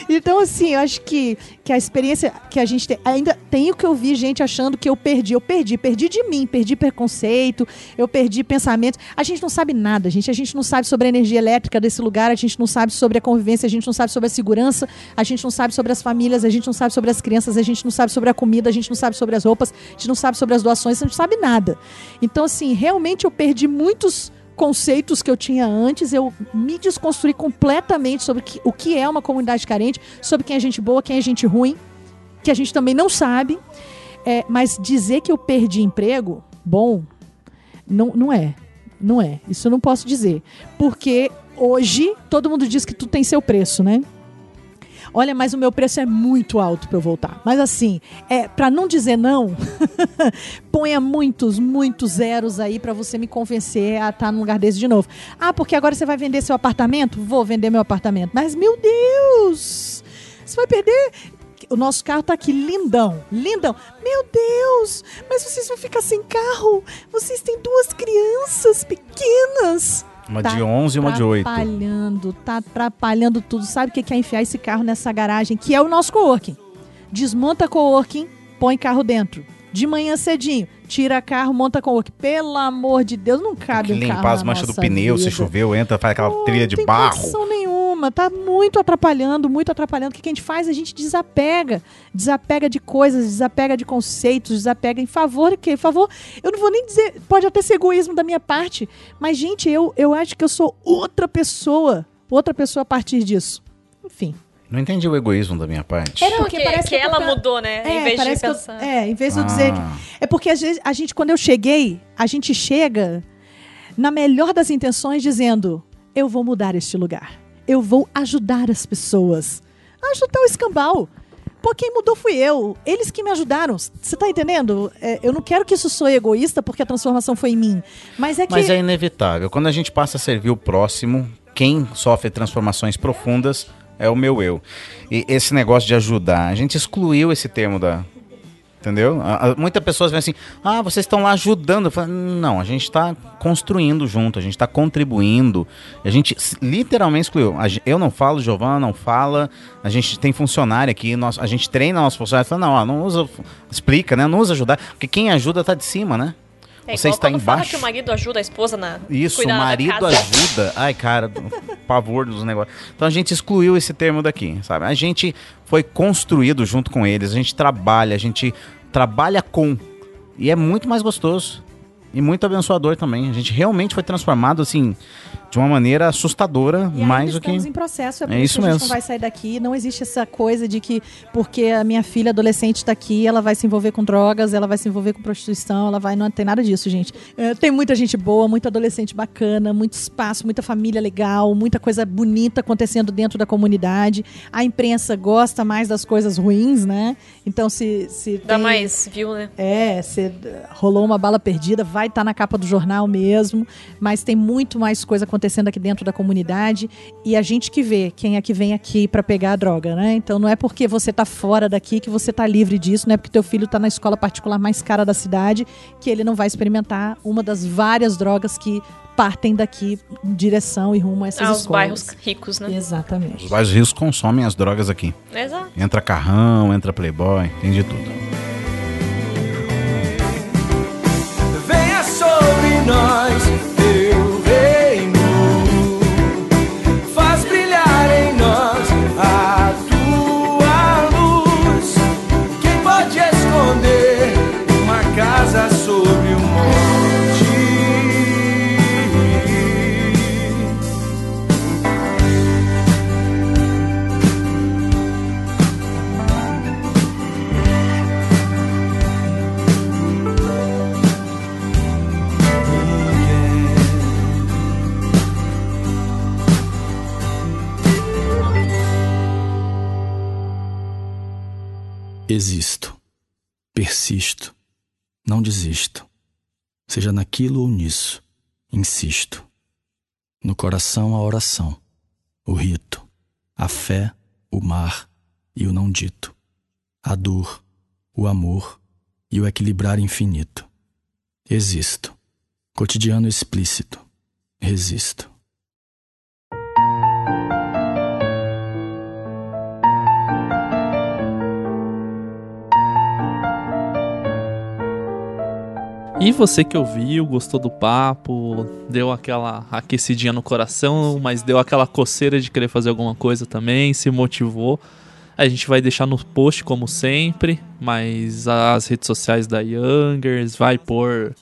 Então, assim, eu acho que, que a experiência que a gente tem. Ainda tenho que ouvir gente achando que eu perdi. Eu perdi. Perdi de mim, perdi preconceito, eu perdi pensamentos. A gente não sabe nada, gente. A gente não sabe sobre a energia elétrica desse lugar, a gente não sabe sobre a convivência, a gente não sabe sobre a segurança, a gente não sabe sobre as famílias, a gente não sabe sobre as crianças, a gente não sabe sobre a comida, a gente não sabe sobre as roupas, a gente não sabe sobre as doações, a gente não sabe nada. Então, assim, realmente eu perdi muitos conceitos que eu tinha antes, eu me desconstruí completamente sobre o que é uma comunidade carente, sobre quem é gente boa, quem é gente ruim, que a gente também não sabe. É, mas dizer que eu perdi emprego, bom, não, não é. Não é. Isso eu não posso dizer. Porque hoje todo mundo diz que tudo tem seu preço, né? Olha, mas o meu preço é muito alto para eu voltar. Mas assim, é para não dizer não, ponha muitos, muitos zeros aí para você me convencer a estar num lugar desse de novo. Ah, porque agora você vai vender seu apartamento? Vou vender meu apartamento. Mas meu Deus! Você vai perder o nosso carro tá aqui lindão, lindão. Meu Deus, mas vocês vão ficar sem carro? Vocês têm duas crianças pequenas. Uma de 11 e uma de 8. Atrapalhando, tá atrapalhando tudo. Sabe o que que é enfiar esse carro nessa garagem? Que é o nosso coworking. Desmonta coworking, põe carro dentro. De manhã cedinho, tira carro, monta coworking. Pelo amor de Deus, não cabe Que um carro limpar as manchas do pneu, se vida. choveu, entra, faz aquela trilha de não tem barro. Nenhuma, tá muito atrapalhando, muito atrapalhando. O que a gente faz? A gente desapega. Desapega de coisas, desapega de conceitos, desapega em favor de quê? Em favor, eu não vou nem dizer, pode até ser egoísmo da minha parte, mas, gente, eu, eu acho que eu sou outra pessoa, outra pessoa a partir disso. Enfim. Não entendi o egoísmo da minha parte. Não, porque que, parece que que ela tá- mudou, né? em vez de que eu- pensar. é, em vez de eu Ah. dizer. que- É porque às vezes a gente, quando eu cheguei, a gente chega na melhor das intenções dizendo: eu vou mudar este lugar. Eu vou ajudar as pessoas. Ajudar o escambau. Pô, quem mudou fui eu. Eles que me ajudaram. Você tá entendendo? É, eu não quero que isso soe egoísta porque a transformação foi em mim. Mas é que. Mas é inevitável. Quando a gente passa a servir o próximo, quem sofre transformações profundas é o meu eu. E esse negócio de ajudar, a gente excluiu esse termo da. Entendeu? Muitas pessoas vêm assim, ah, vocês estão lá ajudando. Falo, não, a gente está construindo junto, a gente está contribuindo. A gente literalmente excluiu. Eu não falo, Giovana não fala, a gente tem funcionário aqui, nós, a gente treina nossos funcionários, fala, não, ó, não usa, explica, né? Não usa ajudar, porque quem ajuda está de cima, né? É Você está quando fala embaixo. que o marido ajuda a esposa na Isso, o marido ajuda. Ai, cara, pavor dos negócios. Então a gente excluiu esse termo daqui, sabe? A gente foi construído junto com eles, a gente trabalha, a gente trabalha com. E é muito mais gostoso. E muito abençoador também. A gente realmente foi transformado, assim, de uma maneira assustadora, E mais do que. estamos em processo, é por É isso que a gente mesmo. não vai sair daqui. Não existe essa coisa de que porque a minha filha adolescente está aqui, ela vai se envolver com drogas, ela vai se envolver com prostituição, ela vai. Não tem nada disso, gente. É, tem muita gente boa, muito adolescente bacana, muito espaço, muita família legal, muita coisa bonita acontecendo dentro da comunidade. A imprensa gosta mais das coisas ruins, né? Então, se. se Dá tem- mais, viu, né? é, se rolou uma bala perdida, vai estar na capa do jornal mesmo, mas tem muito mais coisa acontecendo aqui dentro da comunidade e a gente que vê quem é que vem aqui para pegar a droga, né? Então não é porque você tá fora daqui que você tá livre disso, não é porque teu filho tá na escola particular mais cara da cidade que ele não vai experimentar uma das várias drogas que partem daqui em direção e rumo a essas Aos escolas. bairros ricos, né? Exatamente. Os bairros rios consomem as drogas aqui. Exato. Entra carrão, entra playboy, tem de tudo. Venha sobre nós, Seja naquilo ou nisso, insisto. No coração a oração, o rito, a fé, o mar e o não dito, a dor, o amor e o equilibrar infinito. Existo. Cotidiano explícito. Resisto. E você que ouviu, gostou do papo, deu aquela aquecidinha no coração, mas deu aquela coceira de querer fazer alguma coisa também, se motivou. A gente vai deixar no post como sempre, mas as redes sociais da Youngers vai por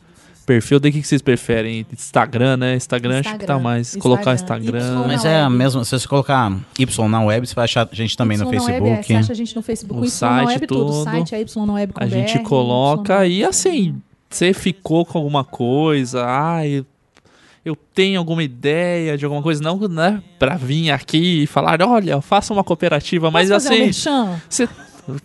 perfil, daí o que vocês preferem? Instagram, né? Instagram, Instagram. acho que tá mais. Instagram. Colocar Instagram. Mas é a mesma. Se você colocar Y na web, você vai achar a gente também y no Facebook. Web, é, você acha a gente no Facebook. O, o site, web, tudo. O site é Y na web com A BR, gente coloca e assim você ficou com alguma coisa, ah, eu, eu tenho alguma ideia de alguma coisa, não, né, pra vir aqui e falar, olha, faça uma cooperativa, Posso mas assim, um você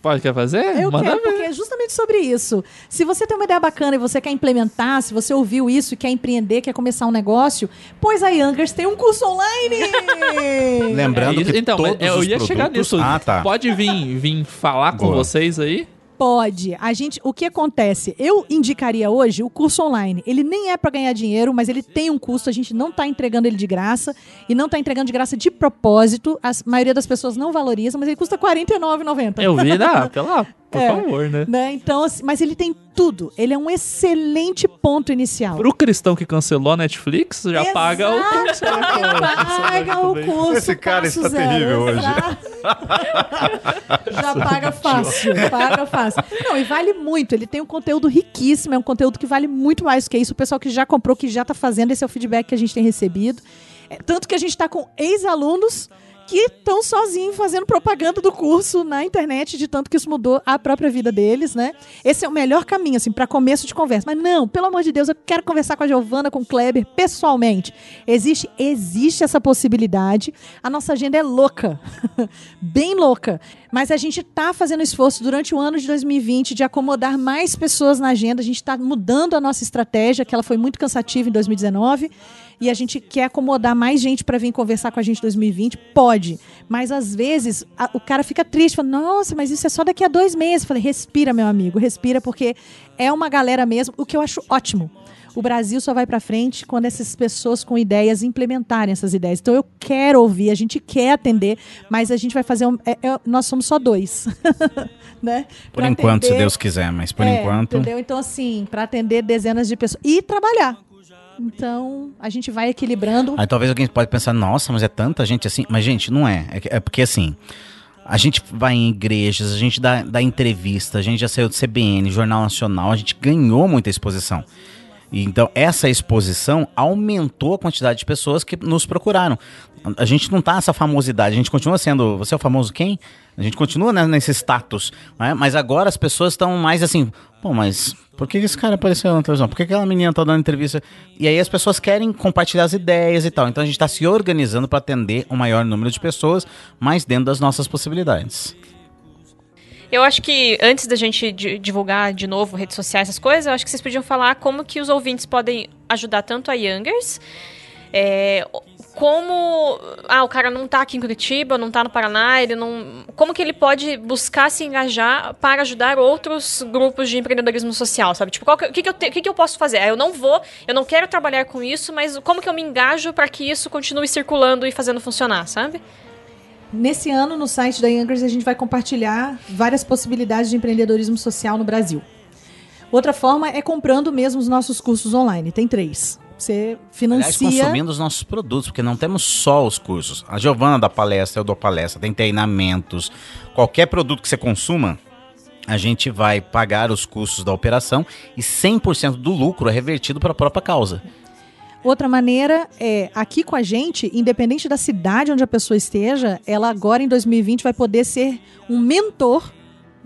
pode quer fazer? Eu Manda quero, ver. porque é justamente sobre isso. Se você tem uma ideia bacana e você quer implementar, se você ouviu isso e quer empreender, quer começar um negócio, pois a Youngers tem um curso online. Lembrando é, que então, todos eu ia produtos... chegar nisso. Ah, tá. Pode vir, vir falar Boa. com vocês aí? Pode. A gente, o que acontece? Eu indicaria hoje o curso online. Ele nem é para ganhar dinheiro, mas ele tem um custo. A gente não está entregando ele de graça e não está entregando de graça de propósito. A maioria das pessoas não valoriza, mas ele custa R$ 49,90. Eu vi, né? Pela, por é, favor, né? né? Então, assim, mas ele tem tudo. Ele é um excelente ponto inicial. Pro cristão que cancelou a Netflix, já Exato. paga o curso. paga o curso. Esse cara está zero, terrível hoje. já paga fácil, paga fácil. Não, e vale muito. Ele tem um conteúdo riquíssimo, é um conteúdo que vale muito mais do que isso. O pessoal que já comprou, que já está fazendo, esse é o feedback que a gente tem recebido. É, tanto que a gente está com ex-alunos que estão sozinhos fazendo propaganda do curso na internet, de tanto que isso mudou a própria vida deles, né? Esse é o melhor caminho, assim, para começo de conversa. Mas não, pelo amor de Deus, eu quero conversar com a Giovana, com o Kleber, pessoalmente. Existe, existe essa possibilidade. A nossa agenda é louca, bem louca. Mas a gente está fazendo esforço durante o ano de 2020 de acomodar mais pessoas na agenda. A gente está mudando a nossa estratégia, que ela foi muito cansativa em 2019 e a gente quer acomodar mais gente para vir conversar com a gente em 2020, pode. Mas às vezes a, o cara fica triste, fala, nossa, mas isso é só daqui a dois meses. Eu falei, respira, meu amigo, respira, porque é uma galera mesmo, o que eu acho ótimo. O Brasil só vai para frente quando essas pessoas com ideias implementarem essas ideias. Então eu quero ouvir, a gente quer atender, mas a gente vai fazer um. É, é, nós somos só dois. né? Por pra enquanto, atender, se Deus quiser, mas por é, enquanto. Entendeu? Então, assim, para atender dezenas de pessoas. E trabalhar. Então, a gente vai equilibrando. Aí talvez alguém pode pensar, nossa, mas é tanta gente assim. Mas, gente, não é. É, é porque assim. A gente vai em igrejas, a gente dá, dá entrevista, a gente já saiu do CBN, Jornal Nacional, a gente ganhou muita exposição. Então, essa exposição aumentou a quantidade de pessoas que nos procuraram. A gente não tá nessa famosidade, a gente continua sendo. Você é o famoso quem? A gente continua né, nesse status. Né? Mas agora as pessoas estão mais assim. Pô, mas por que esse cara apareceu na televisão? Por que aquela menina tá dando entrevista? E aí as pessoas querem compartilhar as ideias e tal. Então a gente está se organizando para atender o um maior número de pessoas, mas dentro das nossas possibilidades. Eu acho que antes da gente divulgar de novo redes sociais, essas coisas, eu acho que vocês podiam falar como que os ouvintes podem ajudar tanto a Youngers, é, como ah, o cara não está aqui em Curitiba, não está no Paraná, ele não. Como que ele pode buscar se engajar para ajudar outros grupos de empreendedorismo social, sabe? Tipo, o que, que, que, eu te, que, que eu posso fazer? Ah, eu não vou, eu não quero trabalhar com isso, mas como que eu me engajo para que isso continue circulando e fazendo funcionar, sabe? Nesse ano, no site da Youngers, a gente vai compartilhar várias possibilidades de empreendedorismo social no Brasil. Outra forma é comprando mesmo os nossos cursos online. Tem três. Você financia. Aliás, consumindo os nossos produtos, porque não temos só os cursos. A Giovana da palestra, eu dou palestra, tem treinamentos. Qualquer produto que você consuma, a gente vai pagar os custos da operação e 100% do lucro é revertido para a própria causa. Outra maneira é, aqui com a gente, independente da cidade onde a pessoa esteja, ela agora em 2020 vai poder ser um mentor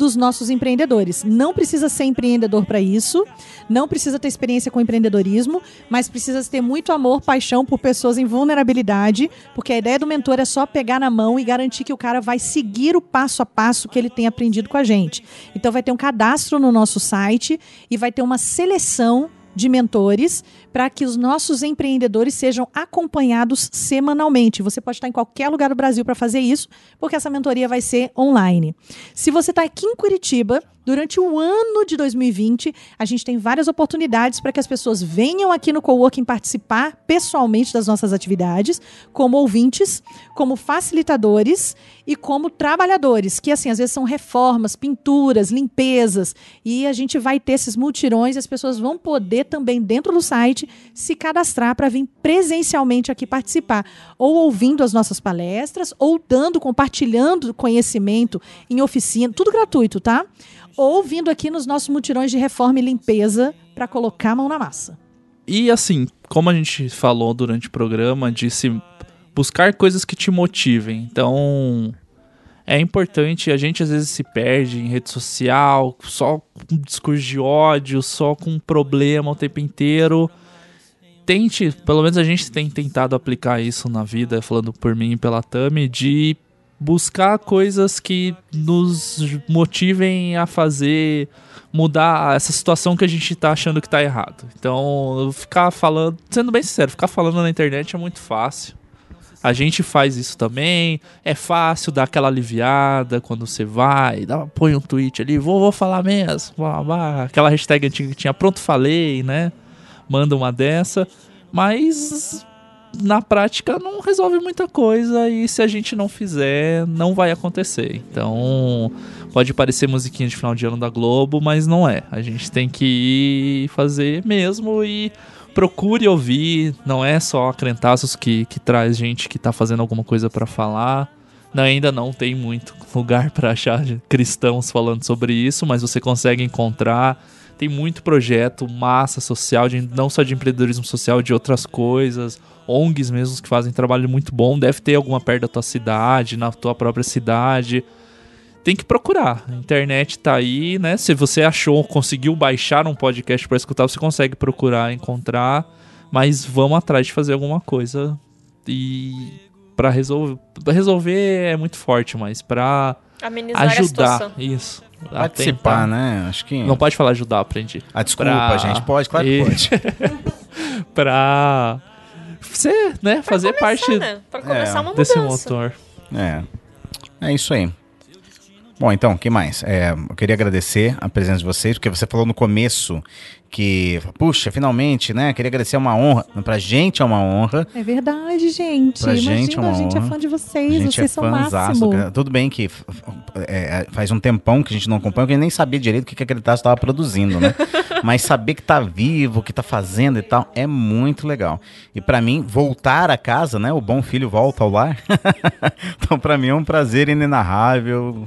dos nossos empreendedores. Não precisa ser empreendedor para isso, não precisa ter experiência com empreendedorismo, mas precisa ter muito amor, paixão por pessoas em vulnerabilidade, porque a ideia do mentor é só pegar na mão e garantir que o cara vai seguir o passo a passo que ele tem aprendido com a gente. Então vai ter um cadastro no nosso site e vai ter uma seleção de mentores para que os nossos empreendedores sejam acompanhados semanalmente. Você pode estar em qualquer lugar do Brasil para fazer isso, porque essa mentoria vai ser online. Se você está aqui em Curitiba, durante o ano de 2020, a gente tem várias oportunidades para que as pessoas venham aqui no Coworking participar pessoalmente das nossas atividades, como ouvintes, como facilitadores e como trabalhadores, que assim, às vezes são reformas, pinturas, limpezas, e a gente vai ter esses multirões e as pessoas vão poder também dentro do site se cadastrar para vir presencialmente aqui participar, ou ouvindo as nossas palestras, ou dando, compartilhando conhecimento em oficina, tudo gratuito, tá? Ou vindo aqui nos nossos mutirões de reforma e limpeza para colocar a mão na massa. E assim, como a gente falou durante o programa, de se buscar coisas que te motivem. Então, é importante, a gente às vezes se perde em rede social, só com discurso de ódio, só com problema o tempo inteiro. Tente, pelo menos a gente tem tentado aplicar isso na vida, falando por mim e pela Tami, de buscar coisas que nos motivem a fazer mudar essa situação que a gente tá achando que tá errado. Então, ficar falando, sendo bem sincero, ficar falando na internet é muito fácil. A gente faz isso também. É fácil dar aquela aliviada quando você vai, dá, põe um tweet ali, vou, vou falar mesmo. Aquela hashtag antiga que tinha pronto falei, né? Manda uma dessa. Mas na prática não resolve muita coisa e se a gente não fizer, não vai acontecer. Então, pode parecer musiquinha de final de ano da Globo, mas não é. A gente tem que ir fazer mesmo e procure ouvir, não é só Crentaços que, que traz gente que tá fazendo alguma coisa para falar. Não, ainda não tem muito lugar para achar cristãos falando sobre isso, mas você consegue encontrar. Tem muito projeto, massa social, de, não só de empreendedorismo social, de outras coisas. ONGs mesmo que fazem trabalho muito bom. Deve ter alguma perto da tua cidade, na tua própria cidade tem que procurar. A internet tá aí, né? Se você achou, conseguiu baixar um podcast para escutar, você consegue procurar, encontrar. Mas vamos atrás de fazer alguma coisa e para resolver, resolver é muito forte, mas para ajudar isso. Participar, né? Acho que não pode falar ajudar, aprendi. Ah, desculpa, pra... gente. Pode, claro que pode. pra você, né, pra fazer começar, parte né? pra começar é, uma desse motor. É. É isso aí. Bom, então, o que mais? É, eu queria agradecer a presença de vocês, porque você falou no começo que, puxa, finalmente, né? Queria agradecer, é uma honra. Pra gente é uma honra. É verdade, gente. Pra Imagina, gente é uma a gente é honra. é fã de vocês, vocês é são máximo. Tudo bem que é, faz um tempão que a gente não acompanha, que a gente nem sabia direito o que, que aquele taço estava produzindo, né? Mas saber que tá vivo, que tá fazendo e tal, é muito legal. E para mim, voltar a casa, né? O bom filho volta ao lar. então, para mim é um prazer inenarrável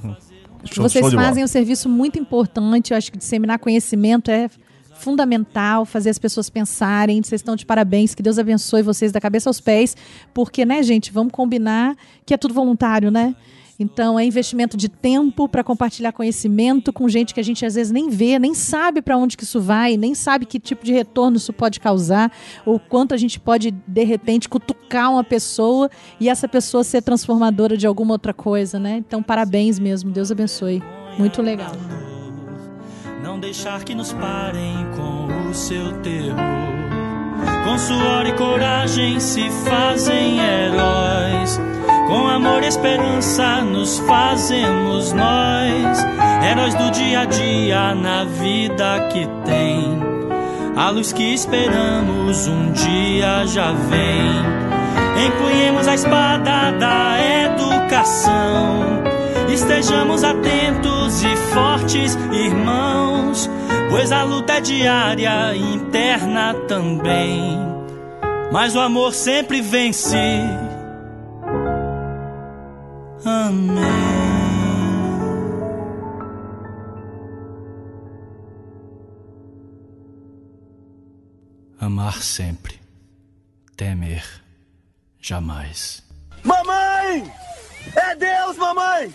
Show, Vocês show fazem um serviço muito importante. Eu acho que disseminar conhecimento é fundamental, fazer as pessoas pensarem. Vocês estão de parabéns, que Deus abençoe vocês da cabeça aos pés, porque, né, gente, vamos combinar que é tudo voluntário, né? Então, é investimento de tempo para compartilhar conhecimento com gente que a gente às vezes nem vê, nem sabe para onde que isso vai, nem sabe que tipo de retorno isso pode causar, ou quanto a gente pode, de repente, cutucar uma pessoa e essa pessoa ser transformadora de alguma outra coisa, né? Então, parabéns mesmo. Deus abençoe. Muito legal. Não deixar que nos parem com o seu terror. Com suor e coragem se fazem heróis. Com amor e esperança nos fazemos nós, heróis do dia a dia na vida que tem. A luz que esperamos um dia já vem. Empunhemos a espada da educação. Estejamos atentos e fortes, irmãos, pois a luta é diária, interna também. Mas o amor sempre vence. Amém. Amar sempre, temer jamais. Mamãe! É Deus, mamãe!